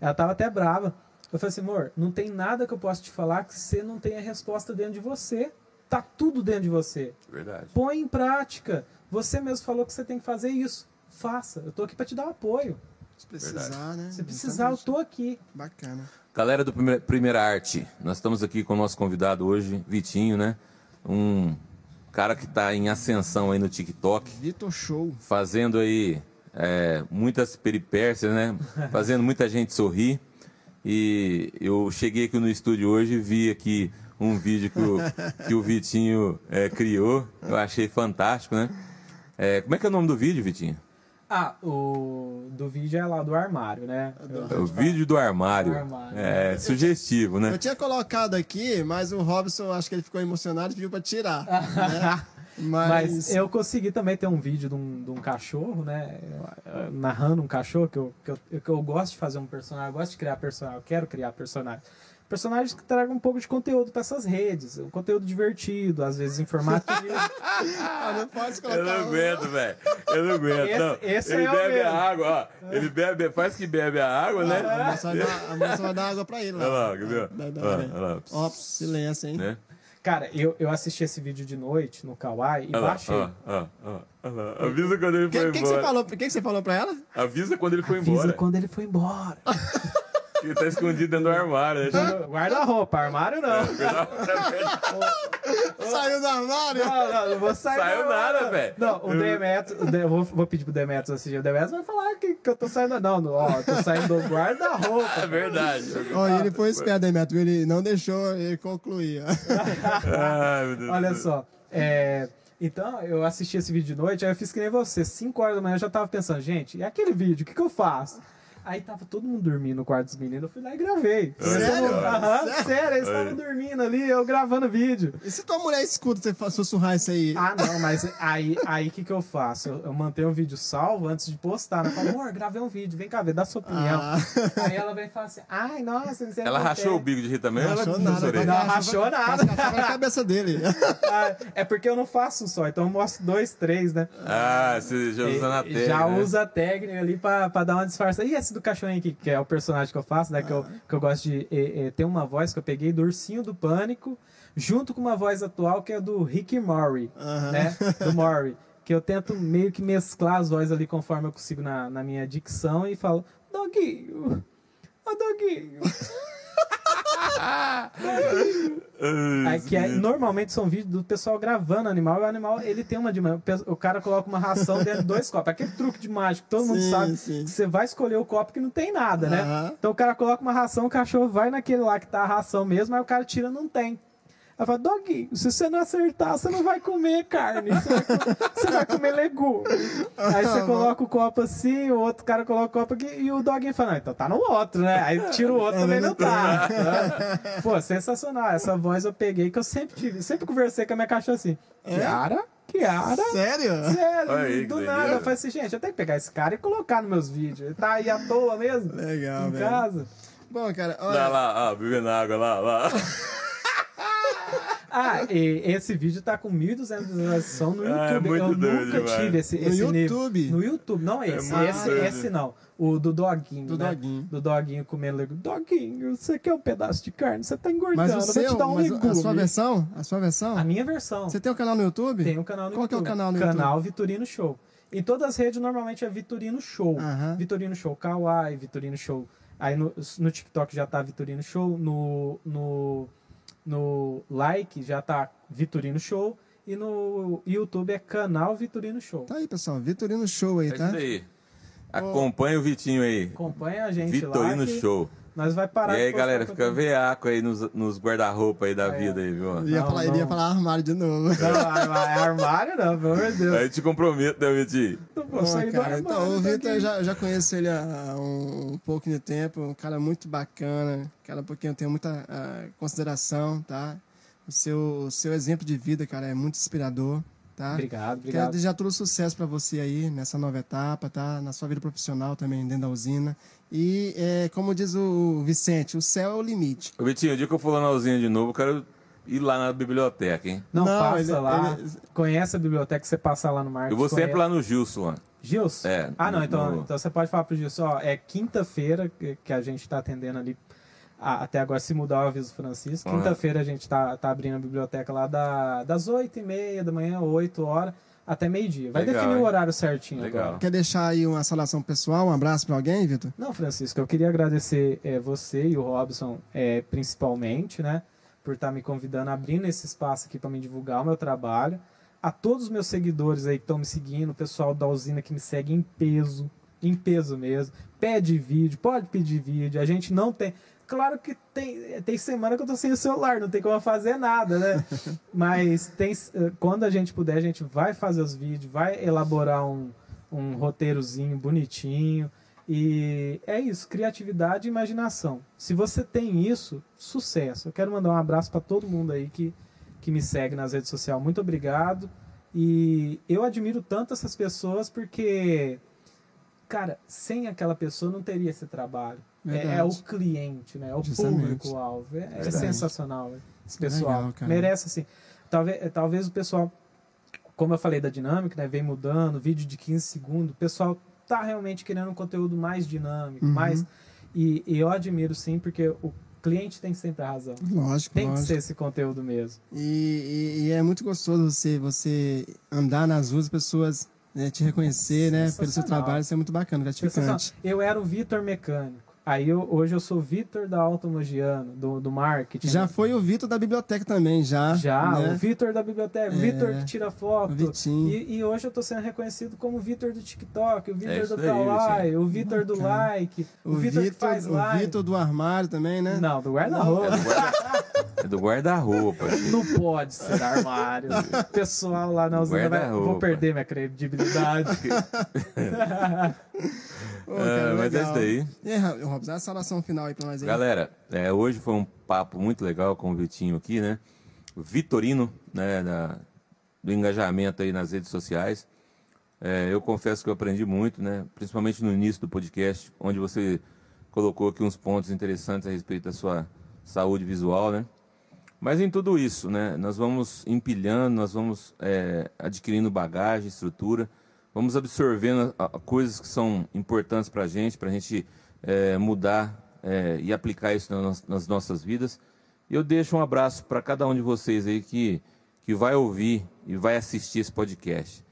Ela tava até brava. Eu falei assim, amor, não tem nada que eu possa te falar que você não tenha resposta dentro de você. Tá tudo dentro de você. Verdade. Põe em prática. Você mesmo falou que você tem que fazer isso. Faça. Eu tô aqui para te dar um apoio. Se precisar, né? Se precisar, eu Exatamente. tô aqui. Bacana. Galera do Primeira, Primeira Arte, nós estamos aqui com o nosso convidado hoje, Vitinho, né? Um cara que está em ascensão aí no TikTok, Vitor Show. fazendo aí é, muitas peripécias, né? Fazendo muita gente sorrir. E eu cheguei aqui no estúdio hoje e vi aqui um vídeo que o, que o Vitinho é, criou. Eu achei fantástico, né? É, como é que é o nome do vídeo, Vitinho? Ah, o do vídeo é lá do armário, né? É o vídeo do armário. Do armário. É sugestivo, né? Eu tinha colocado aqui, mas o Robson, acho que ele ficou emocionado e pediu pra tirar. né? Mas, Mas eu consegui também ter um vídeo de um, de um cachorro, né? Narrando um cachorro, que eu, que, eu, que eu gosto de fazer um personagem, eu gosto de criar personagem, eu quero criar personagem. Personagens que tragam um pouco de conteúdo para essas redes, um conteúdo divertido, às vezes informativo. Ah, não pode colocar. Eu não aguento, velho. Eu não aguento. Esse- não. esse ele é o bebe a água, ó. Ele bebe, faz que bebe a água, A né? moça vai dar, a moça vai dar água pra ele lá. Olha lá, quer ver? Dá- dá- Ó, olha lá. Ó, silêncio, hein? Né? Cara, eu, eu assisti esse vídeo de noite no Kawaii e Olha lá, baixei. ó, ó, ó, ó lá. Avisa quando ele O que, foi que, que você embora. falou? Que, que você falou pra ela? Avisa quando ele foi Avisa embora. quando ele foi embora. Ele tá escondido dentro do armário. Né? Guarda-roupa, armário não. Saiu do armário? Não, não, não vou sair. Saiu não, nada, velho. Não, o Demetrius, o De- eu vou, vou pedir pro Demetrius assistir. O Demetrius vai falar que, que eu tô saindo. Não, não, ó, eu tô saindo do É guarda-roupa. verdade. Ó, ele foi esperto, Demetrio. Ele não deixou ele concluir. Ai, meu Deus Olha do céu. só. É, então, eu assisti esse vídeo de noite, aí eu fiz que nem você. 5 horas da manhã eu já tava pensando, gente, e aquele vídeo, o que, que eu faço? Aí tava todo mundo dormindo no quarto dos meninos, eu fui lá e gravei. Sério? Aham, sério, eles Aí. estavam dormindo ali, eu gravando vídeo. E se tua mulher escuta você sussurrar isso aí? Ah, não, mas aí o aí, que, que eu faço? Eu, eu mantenho o vídeo salvo antes de postar. né? Eu falo, amor, gravei um vídeo, vem cá ver, dá sua opinião. Ah. Aí ela vem e fala assim, ai, nossa, não sei Ela que rachou é." o bico de rir também? Não ou ela rachou nada. Não, Vai- rachou nada. na cabeça dele. Ah, é porque eu não faço um só, então eu mostro dois, três, né? Ah, você já usa na E- técnica. Já né? usa a técnica ali pra, pra dar uma disfarçada. E esse do cachorrinho aqui, que é o personagem que eu faço, né? Que, eu, que eu gosto de eh, ter uma voz que eu peguei do Ursinho do Pânico, junto com uma voz atual que é do Rick Murray, né? Do Murray. Que eu tento meio que mesclar as vozes ali conforme eu consigo na, na minha dicção e falo, Doguinho, ô Doguinho. Que é- sim. normalmente são vídeos do pessoal gravando animal, e o animal ele tem uma dimensão. O cara coloca uma ração dentro de dois copos. Aquele truque de mágico, todo mundo Sim, sabe. sim. Você vai escolher o copo que não tem nada, né? Então o cara coloca uma ração, o cachorro vai naquele lá que tá a ração mesmo, aí o cara tira não tem. Aí fala, Doguinho, se você não acertar, você não vai comer carne, você vai, co- você vai comer legume. Aí você coloca o copo assim, o outro cara coloca o copo aqui, e o Doguinho fala, não, então tá no outro, né? Aí tira o outro, também não tá. Pô, sensacional. Essa voz eu peguei, que eu sempre tive, sempre conversei com a minha cachorra assim, Kiara, Kiara. Sério? Sério, aí, do nada. Eu falei assim, gente, eu tenho que pegar esse cara e colocar nos meus vídeos. Ele tá aí à toa mesmo. Legal, em velho. casa. Bom, cara, Lá, olha. lá, ó, bebendo água, lá, lá. Ah, e esse vídeo tá com 1.200 visualizações no Ah, é YouTube. muito eu doido nunca demais. tive esse, No esse nível. YouTube? No YouTube, não esse. muito esse, doido. esse não. O do doguinho. Do né? doguinho. Do doguinho comendo legume. Doguinho, você quer um pedaço de carne? Você tá engordando. Mas o eu vou seu, te dar um mas legume. a sua versão, a sua versão, A minha versão. você tem um canal no YouTube? Tem um canal no Qual que é o YouTube. canal no Canal Vitorino Show. Em todas as redes, normalmente é Vitorino Show. Aham. Vitorino Show Kawaii, Vitorino Show. Aí no, no TikTok já tá Vitorino Show. No, no, no Like já tá Vitorino Show. E no YouTube é canal Vitorino Show. Tá aí, pessoal. Vitorino Show aí, É tá? isso aí. Acompanha o Vitinho aí. Acompanha a gente Vitorino lá. que Show. Nós vai E parar de aí, galera, fica veaco aí nos, nos guarda-roupa aí da vida aí, viu? Ele ia, Não, falar, ele ia falar armário de novo. Não, arma- é armário não, pelo amor de Deus. Aí te comprometo, né, Vitinho? Não vou Bom, sair do cara, armário. então, o tá Vitor, eu já, já conheço ele há um, um pouco de tempo, um cara muito bacana, cara porque eu tenho muita ah, consideração, tá? O seu, o seu exemplo de vida, cara, é muito inspirador, tá? Obrigado, Quero obrigado. desejar todo sucesso para você aí nessa nova etapa, tá? Na sua vida profissional também, dentro da usina. E, é, como diz o Vicente, o céu é o limite. Ô, Vitinho, o dia que eu for lá na usina de novo, eu quero ir lá na biblioteca, hein? Não, Não, passa ele- lá. ele- Conhece a biblioteca, você passa lá no Marcos. Eu vou sempre conhece. lá no Gilson, lá. Gilson? É, Ah, não, no- então, no- então você pode falar pro Gilson, ó, é quinta-feira que, a gente tá atendendo ali. ah, até agora, se mudar o aviso Francisco. Uhum. Quinta-feira a gente tá, tá abrindo a biblioteca lá da, das 8 e meia da manhã, 8 horas, até meio-dia. Vai Legal, definir hein? o horário certinho Legal. agora. Quer deixar aí uma saudação pessoal, um abraço para alguém, Vitor? Não, Francisco, eu queria agradecer é, você e o Robson, é, principalmente, né, por estar me convidando, abrindo esse espaço aqui para me divulgar o meu trabalho. A todos os meus seguidores aí que estão me seguindo, o pessoal da usina que me segue em peso, em peso mesmo. Pede vídeo, pode pedir vídeo. A gente não tem. Claro que tem, tem semana que eu tô sem o celular, não tem como fazer nada, né? Mas tem, eh, quando a gente puder, a gente vai fazer os vídeos, vai elaborar um, um roteirozinho bonitinho. E é isso, criatividade e imaginação. Se você tem isso, sucesso. Eu quero mandar um abraço para todo mundo aí que, que me segue nas redes sociais. Muito obrigado. E eu admiro tanto essas pessoas porque, cara, sem aquela pessoa não teria esse trabalho. É, é o cliente, né? É o público-alvo. É, é sensacional né? esse pessoal. Legal. Merece, assim. Talvez, talvez o pessoal, como eu falei da dinâmica, né? Vem mudando, vídeo de 15 segundos. O pessoal tá realmente querendo um conteúdo mais dinâmico, Uhum. mais. E, e eu admiro sim, porque o, cliente tem sempre a razão. Lógico, Tem lógico. que ser esse conteúdo mesmo. E, e- e é muito gostoso você, você andar nas ruas, pessoas né, te reconhecer, né? Pelo seu trabalho, isso é muito bacana, gratificante. Eu era o Vitor mecânico. Aí eu- hoje eu sou Vitor da Automogiano, do, do marketing. Já foi o Vitor da biblioteca também, já. Já, né? o Vitor da biblioteca, o É. Vitor que tira foto. O Vitinho. E, e hoje eu tô sendo reconhecido como o Vitor do TikTok, o Vitor isso do Kawaii, o Vitor do like, o, O Vitor que faz o live. Vitor do armário também, né? Não, do É guarda-roupa. É do guarda-roupa. Não pode ser armário. O pessoal lá na usina vai, Guarda-roupa. vou perder minha credibilidade. Pô, É, cara, mas é isso daí. E aí, Robson, dá a saudação final aí pra nós aí. Galera, é, hoje foi um papo muito legal com o Vitinho aqui, né? O Vitorino, né, da- do engajamento aí nas redes sociais. É, eu confesso que eu aprendi muito, né? Principalmente no início do podcast, onde você colocou aqui uns pontos interessantes a respeito da sua saúde visual, né? Mas em tudo isso, né? Nós vamos empilhando, nós vamos é, adquirindo bagagem, estrutura, vamos absorvendo a- a- coisas que são importantes para a gente, para a gente é, mudar é, e aplicar isso nas, nas nossas vidas. E eu deixo um abraço para cada um de vocês aí que, que vai ouvir e vai assistir esse podcast.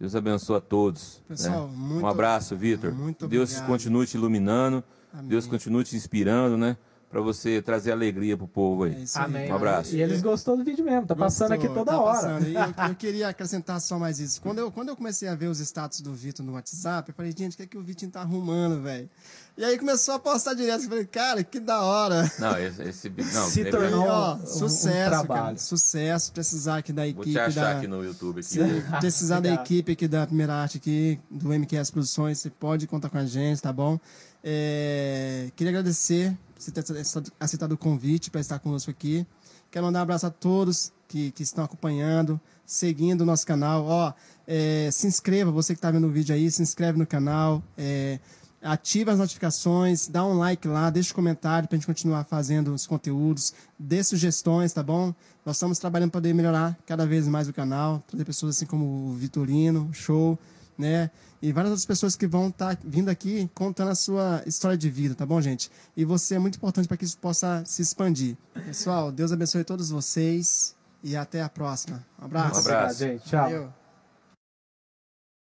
Deus abençoe a todos. Pessoal, né? muito- um abraço, Vitor. Deus continue te iluminando. Amém. Deus continue te inspirando, né? Para você trazer alegria pro povo É aí. isso aí, Amém. Um abraço. E eles gostou do vídeo mesmo, tá passando Gostou, aqui toda tá hora. passando. E eu, eu queria acrescentar só mais isso. Quando eu, quando eu comecei a ver os status do Vitor no WhatsApp, eu falei, gente, o que é que o Vitinho tá arrumando, velho? E aí começou a postar direto. Eu falei, cara, que da hora. Não, esse, esse não, Se E aí, tornou- ó, um- um sucesso, trabalho. cara. Sucesso. Precisar aqui da Vou equipe te achar da. aqui no YouTube aqui. Se precisar da Obrigado. equipe aqui da Primeira Arte aqui, do MQS Produções, você pode contar com a gente, tá bom? É, queria agradecer você ter aceitado- aceitado o convite para estar conosco aqui. Quero mandar um abraço a todos que, que estão acompanhando, seguindo o nosso canal. Ó, é, se inscreva, você que está vendo o vídeo aí, se inscreve no canal. é, ativa as notificações, dá um like lá, deixa um comentário para a gente continuar fazendo os conteúdos, dê sugestões, tá bom? Nós estamos trabalhando para poder melhorar cada vez mais o canal, trazer pessoas assim como o Vitorino, Show, né? E várias outras pessoas que vão estar vindo aqui contando a sua história de vida, tá bom, gente? E você é muito importante para que isso possa se expandir. Pessoal, Deus abençoe todos vocês e até a próxima. Um abraço. Um abraço. Gente. Tchau. Valeu.